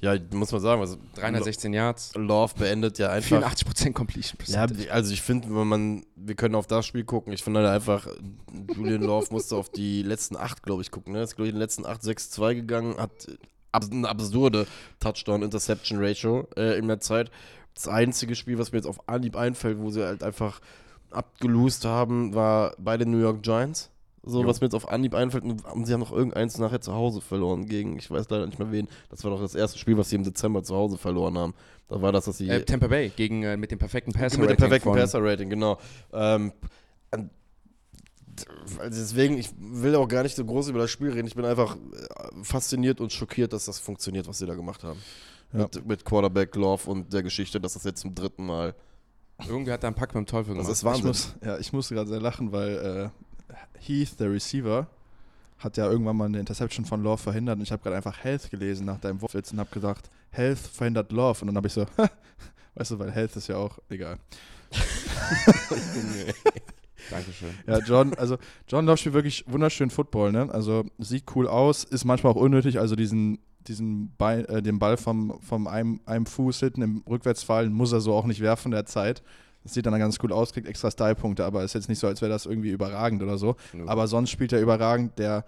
Speaker 1: ja, muss man sagen, also
Speaker 3: 316 Yards,
Speaker 1: Love beendet ja einfach.
Speaker 3: 84% Completion
Speaker 1: Ja, also ich finde, wenn man, wir können auf das Spiel gucken. Ich finde halt einfach, Julian Love musste auf die letzten acht, glaube ich, gucken. Ne? Ist, glaube ich, in den letzten acht 6-2 gegangen, hat eine absurde Touchdown-Interception-Ratio äh, in der Zeit. Das einzige Spiel, was mir jetzt auf Anhieb einfällt, wo sie halt einfach abgelost haben, war bei den New York Giants. So,
Speaker 3: Jo.
Speaker 1: was mir jetzt auf Anhieb einfällt, und sie haben noch irgendeins nachher zu Hause verloren gegen, ich weiß leider nicht mehr wen. Das war doch das erste Spiel, was sie im Dezember zu Hause verloren haben. Da war das, dass sie.
Speaker 3: Äh, Tampa Bay gegen, äh, mit dem perfekten Passer
Speaker 1: Mit dem perfekten Passer-Rating, genau. Ähm, an- also deswegen, ich will auch gar nicht so groß über das Spiel reden. Ich bin einfach äh, fasziniert und schockiert, dass das funktioniert, was sie da gemacht haben.
Speaker 2: Ja.
Speaker 1: Mit, mit Quarterback Love und der Geschichte, dass das jetzt zum dritten Mal.
Speaker 3: Irgendwie hat er einen Pack mit dem Teufel
Speaker 1: Das
Speaker 3: gemacht.
Speaker 1: ist
Speaker 2: Ich
Speaker 1: Wahnsinn.
Speaker 2: muss, ja, ich musste gerade sehr lachen, weil äh, Heath, der Receiver, hat ja irgendwann mal eine Interception von Love verhindert und ich habe gerade einfach Health gelesen nach deinem Wortwitz und habe gedacht, Health verhindert Love und dann habe ich so, weißt du, weil Health ist ja auch egal.
Speaker 3: Dankeschön.
Speaker 2: Ja, John, also John Love spielt wirklich wunderschön Football, ne? Also sieht cool aus, ist manchmal auch unnötig, also diesen, diesen Ball, äh, den Ball vom, vom einem, einem Fuß hinten im Rückwärtsfallen muss er so auch nicht werfen der Zeit. Das sieht dann ganz gut aus, kriegt extra Style-Punkte, aber ist jetzt nicht so, als wäre das irgendwie überragend oder so.
Speaker 3: Nö.
Speaker 2: Aber sonst spielt er überragend. Der,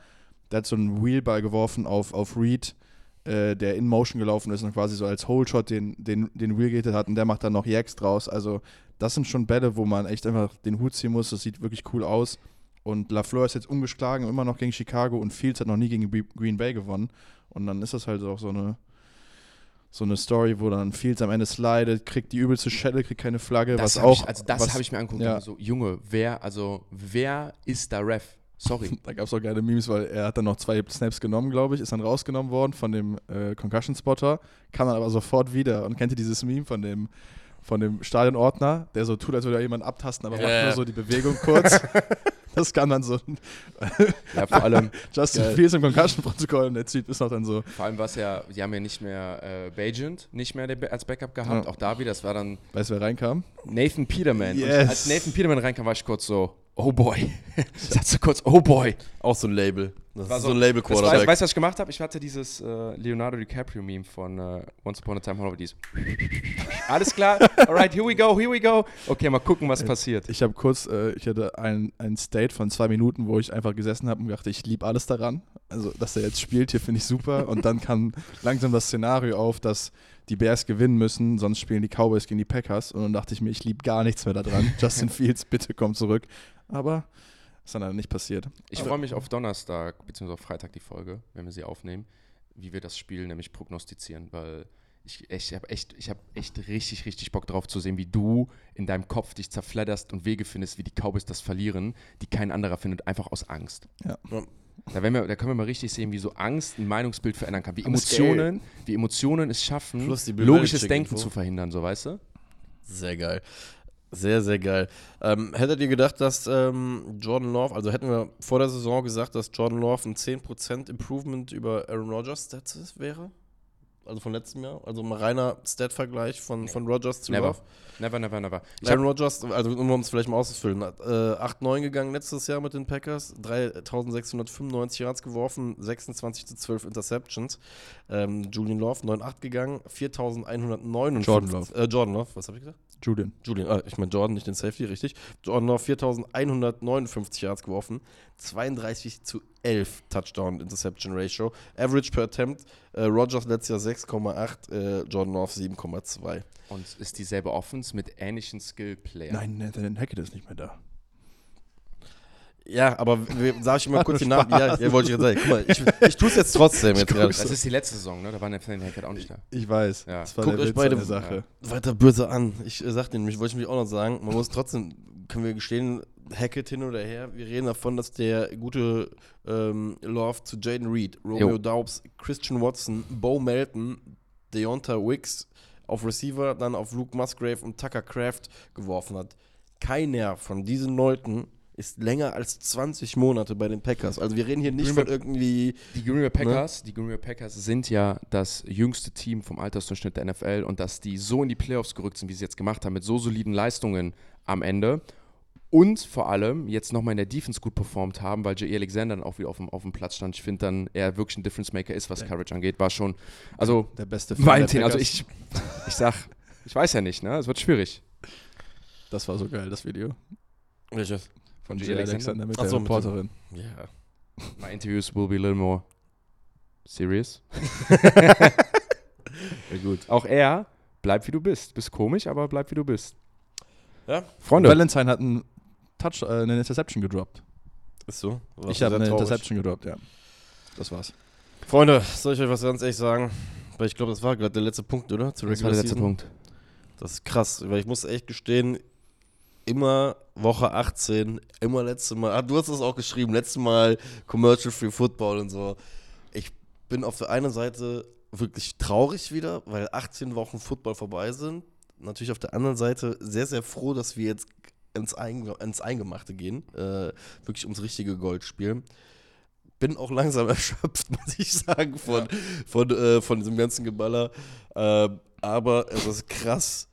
Speaker 2: der hat so einen Wheelball geworfen auf, auf Reed, äh, der in Motion gelaufen ist und quasi so als Holeshot den, den, den Wheel gehittet hat und der macht dann noch Jacks draus. Also, das sind schon Bälle, wo man echt einfach den Hut ziehen muss. Das sieht wirklich cool aus. Und LaFleur ist jetzt ungeschlagen, immer noch gegen Chicago und Fields hat noch nie gegen Green Bay gewonnen. Und dann ist das halt auch so eine, so eine Story, wo dann Fields am Ende slidet, kriegt die übelste Schelle, kriegt keine Flagge,
Speaker 3: Das
Speaker 2: was auch.
Speaker 3: ich, also das habe ich mir angeguckt.
Speaker 2: ja.
Speaker 3: So, Junge, wer, also wer ist da Ref? Sorry.
Speaker 2: Da gab es auch geile Memes, weil er hat dann noch zwei Snaps genommen, glaube ich, ist dann rausgenommen worden von dem äh, Concussion-Spotter, kam dann aber sofort wieder und kennt ihr dieses Meme von dem, von dem Stadionordner, der so tut, als würde er jemanden abtasten, aber
Speaker 1: Ja,
Speaker 2: macht nur so die Bewegung kurz. das kann dann so
Speaker 3: ja, vor allem,
Speaker 2: Justin
Speaker 1: Geil.
Speaker 2: Fields im Concussion-Protokoll und der Typ ist noch dann so,
Speaker 3: vor allem was ja, die haben ja nicht mehr äh, Bajent, nicht mehr als Backup gehabt.
Speaker 2: Ja.
Speaker 3: Auch da wieder, das war dann
Speaker 2: weißt du, wer reinkam?
Speaker 3: Nathan Peterman.
Speaker 2: Yes.
Speaker 3: Und als Nathan Peterman reinkam, war ich kurz so, oh boy. ich hatte so kurz, oh boy.
Speaker 1: Auch so ein Label. Das
Speaker 3: War
Speaker 1: ist
Speaker 3: so-
Speaker 1: so ein Label
Speaker 3: war,
Speaker 1: Quarterback.
Speaker 3: weißt du, was ich gemacht habe? Ich hatte dieses äh, Leonardo DiCaprio-Meme von äh, Once Upon a Time Hollywood. Dieses Alles klar, alright, here we go, here we go. Okay, mal gucken, was passiert.
Speaker 2: Ich habe kurz, äh, ich hatte ein, ein State von zwei Minuten, wo ich einfach gesessen habe und dachte, ich liebe alles daran. Also, dass er jetzt spielt, hier finde ich super. Und dann kam langsam das Szenario auf, dass die Bears gewinnen müssen, sonst spielen die Cowboys gegen die Packers. Und dann dachte ich mir, ich liebe gar nichts mehr daran. Justin Fields, bitte komm zurück. Aber ist dann leider nicht passiert.
Speaker 3: Ich freue mich auf Donnerstag, beziehungsweise auf Freitag die Folge, wenn wir sie aufnehmen, wie wir das Spiel nämlich prognostizieren, weil ich, ich habe echt, ich hab echt richtig, richtig Bock drauf zu sehen, wie du in deinem Kopf dich zerfledderst und Wege findest, wie die Cowboys das verlieren, die kein anderer findet, einfach aus Angst.
Speaker 2: Ja.
Speaker 3: Da, wir, da können wir mal richtig sehen, wie so Angst ein Meinungsbild verändern kann. Wie. Emotionen, wie Emotionen es schaffen, logisches Denken zu verhindern, so weißt du?
Speaker 1: Sehr geil. Sehr, sehr geil. Ähm, hättet ihr gedacht, dass ähm, Jordan Love, also hätten wir vor der Saison gesagt, dass Jordan Love ein 10% Improvement über Aaron Rodgers Stats wäre? Also von letztem Jahr? Also mal reiner Stat-Vergleich von, von Rodgers zu
Speaker 3: Never.
Speaker 1: Love?
Speaker 3: Never, never, never.
Speaker 1: Aaron Rodgers, also um es vielleicht mal auszufüllen, äh, 8-9 gegangen letztes Jahr mit den Packers, 3695 Yards geworfen, 26 zu 12 Interceptions. Ähm, Julian Love 9-8 gegangen, 4159.
Speaker 2: Jordan Love.
Speaker 1: Äh, Jordan Love, was habe ich gesagt?
Speaker 2: Julian.
Speaker 1: Julian, ah, ich meine Jordan, nicht den Safety, richtig. Jordan Love 4159 Yards geworfen, 32 zu 11 Touchdown Interception Ratio. Average per Attempt, äh, Rodgers letztes Jahr 6,8, äh, Jordan Love 7,2.
Speaker 3: und ist dieselbe Offense mit ähnlichen Skill-Playern.
Speaker 2: Nein, Nathan Hackett ist nicht mehr da.
Speaker 1: Ja, aber wir- sag ich mal kurz die Namen. Ja, ja wollte ich gerade sagen. Guck mal, ich, ich tue es jetzt trotzdem jetzt gerade.
Speaker 3: Das ist die letzte Saison, ne? Da war Nathaniel Hackett auch nicht da.
Speaker 2: Ich weiß.
Speaker 3: Ja.
Speaker 2: Das war
Speaker 1: Guckt euch beide-
Speaker 2: Sache.
Speaker 1: Weiter böse an. Ich äh, sag den, ich wollte mich auch noch sagen, man muss trotzdem, können wir gestehen, Hackett hin oder her, wir reden davon, dass der gute ähm, Love zu Jaden Reed, Romeo
Speaker 3: Jo.
Speaker 1: Daubs, Christian Watson, Bo Melton, Deonta Wicks auf Receiver, dann auf Luke Musgrave und Tucker Craft geworfen hat. Keiner von diesen Leuten ist länger als 20 Monate bei den Packers. Also wir reden hier nicht
Speaker 3: Green
Speaker 1: von irgendwie
Speaker 3: Die Green Bay Packers, die Green Bay Packers sind ja das jüngste Team vom Altersdurchschnitt der NFL und dass die so in die Playoffs gerückt sind, wie sie jetzt gemacht haben, mit so soliden Leistungen am Ende und vor allem jetzt nochmal in der Defense gut performt haben, weil J.E. Alexander dann auch wieder auf dem, auf dem Platz stand. Ich finde dann, er wirklich ein Difference Maker ist, was
Speaker 2: Ja.
Speaker 3: Coverage angeht, war schon, also
Speaker 2: Der beste Fan
Speaker 3: Valentin,
Speaker 2: der
Speaker 3: also ich, ich sag, ich weiß ja nicht, ne, es wird schwierig.
Speaker 2: Das war so geil, das Video.
Speaker 1: welches?
Speaker 2: Von
Speaker 3: J.
Speaker 2: J.
Speaker 3: Alexander?
Speaker 2: Alexander mit
Speaker 1: Ach
Speaker 2: der
Speaker 1: so,
Speaker 2: Reporterin.
Speaker 1: Ja.
Speaker 3: My interviews will be a little more serious.
Speaker 1: Ja, gut.
Speaker 3: Auch er, bleib wie du bist. Bist komisch, aber bleib wie du bist.
Speaker 1: Ja.
Speaker 3: Freunde,
Speaker 2: Valentine hat einen Touch, äh, eine Interception gedroppt.
Speaker 1: Ist so. War
Speaker 2: ich habe eine
Speaker 1: traurig.
Speaker 2: Interception gedroppt, ja. Das war's.
Speaker 1: Freunde, soll ich euch was ganz ehrlich sagen? Weil ich glaube, das war gerade der letzte Punkt, oder? Zur
Speaker 3: das war der letzte
Speaker 1: Season.
Speaker 3: Punkt.
Speaker 1: Das ist krass, weil ich muss echt gestehen, immer Woche 18, immer letzte Mal, ah, du hast es auch geschrieben, letzte Mal Commercial Free Football und so. Ich bin auf der einen Seite wirklich traurig wieder, weil 18 Wochen Football vorbei sind. Natürlich auf der anderen Seite sehr, sehr froh, dass wir jetzt ins, Einge ins Eingemachte gehen, äh, wirklich ums richtige Gold spielen. Bin auch langsam erschöpft, muss ich sagen, von, von, äh, von diesem ganzen Geballer. Ähm, aber es ist krass,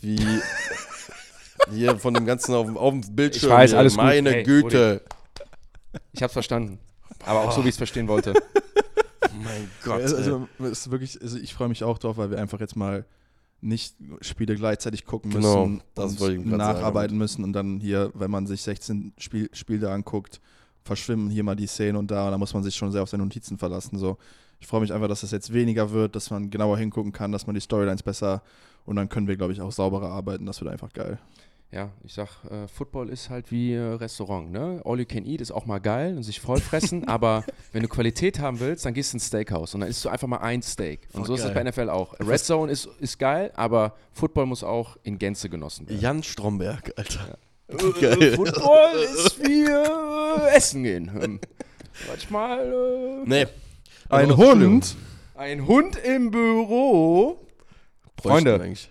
Speaker 1: wie hier von dem Ganzen auf, dem- auf dem Bildschirm.
Speaker 3: Ich weiß, alles gut.
Speaker 1: Meine
Speaker 3: Hey,
Speaker 1: Güte.
Speaker 3: Ich hab's verstanden. Aber auch so, wie ich es verstehen wollte.
Speaker 1: Mein Gott.
Speaker 2: also,
Speaker 1: ey.
Speaker 2: es ist wirklich, also ich freue mich auch drauf, weil wir einfach jetzt mal nicht Spiele gleichzeitig gucken müssen
Speaker 1: Genau, das
Speaker 2: und nacharbeiten müssen und dann hier, wenn man sich 16 Spiel, Spiele anguckt, verschwimmen hier mal die Szenen und da, und da muss man sich schon sehr auf seine Notizen verlassen. So. Ich freue mich einfach, dass das jetzt weniger wird, dass man genauer hingucken kann, dass man die Storylines besser und dann können wir, glaube ich, auch sauberer arbeiten. Das wird einfach geil.
Speaker 3: Ja, ich sag, äh, Football ist halt wie äh, Restaurant, ne? All you can eat ist auch mal geil und sich vollfressen, aber wenn du Qualität haben willst, dann gehst du ins Steakhouse und dann isst du einfach mal ein Steak. Und
Speaker 1: Voll
Speaker 3: so ist es
Speaker 1: geil.
Speaker 3: bei NFL auch. Red Zone ist, ist geil, aber Football muss auch in Gänze genossen werden.
Speaker 1: Jan Stromberg, Alter.
Speaker 3: Äh,
Speaker 1: Geil.
Speaker 3: Football ist wie äh, Essen gehen. Ähm, manchmal äh,
Speaker 1: Nee.
Speaker 2: Ein
Speaker 1: Also,
Speaker 2: Hund!
Speaker 3: ein Hund im Büro.
Speaker 1: Bräuchten
Speaker 3: Freunde.
Speaker 1: eigentlich.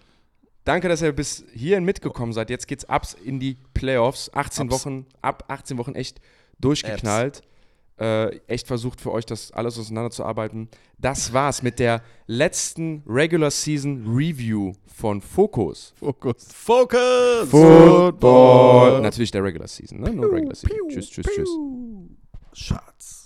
Speaker 3: Danke, dass ihr bis hierhin mitgekommen seid. Jetzt geht's ab in die Playoffs. 18
Speaker 1: Ups.
Speaker 3: Wochen, ab 18 Wochen echt durchgeknallt. Äh, echt versucht für euch das alles auseinanderzuarbeiten. Das war's mit der letzten Regular Season Review von Focus.
Speaker 2: Fokus.
Speaker 1: Focus!
Speaker 3: Football. Natürlich der Regular Season, ne? Nur Regular Season. Tschüss, tschüss, tschüss.
Speaker 1: Schatz.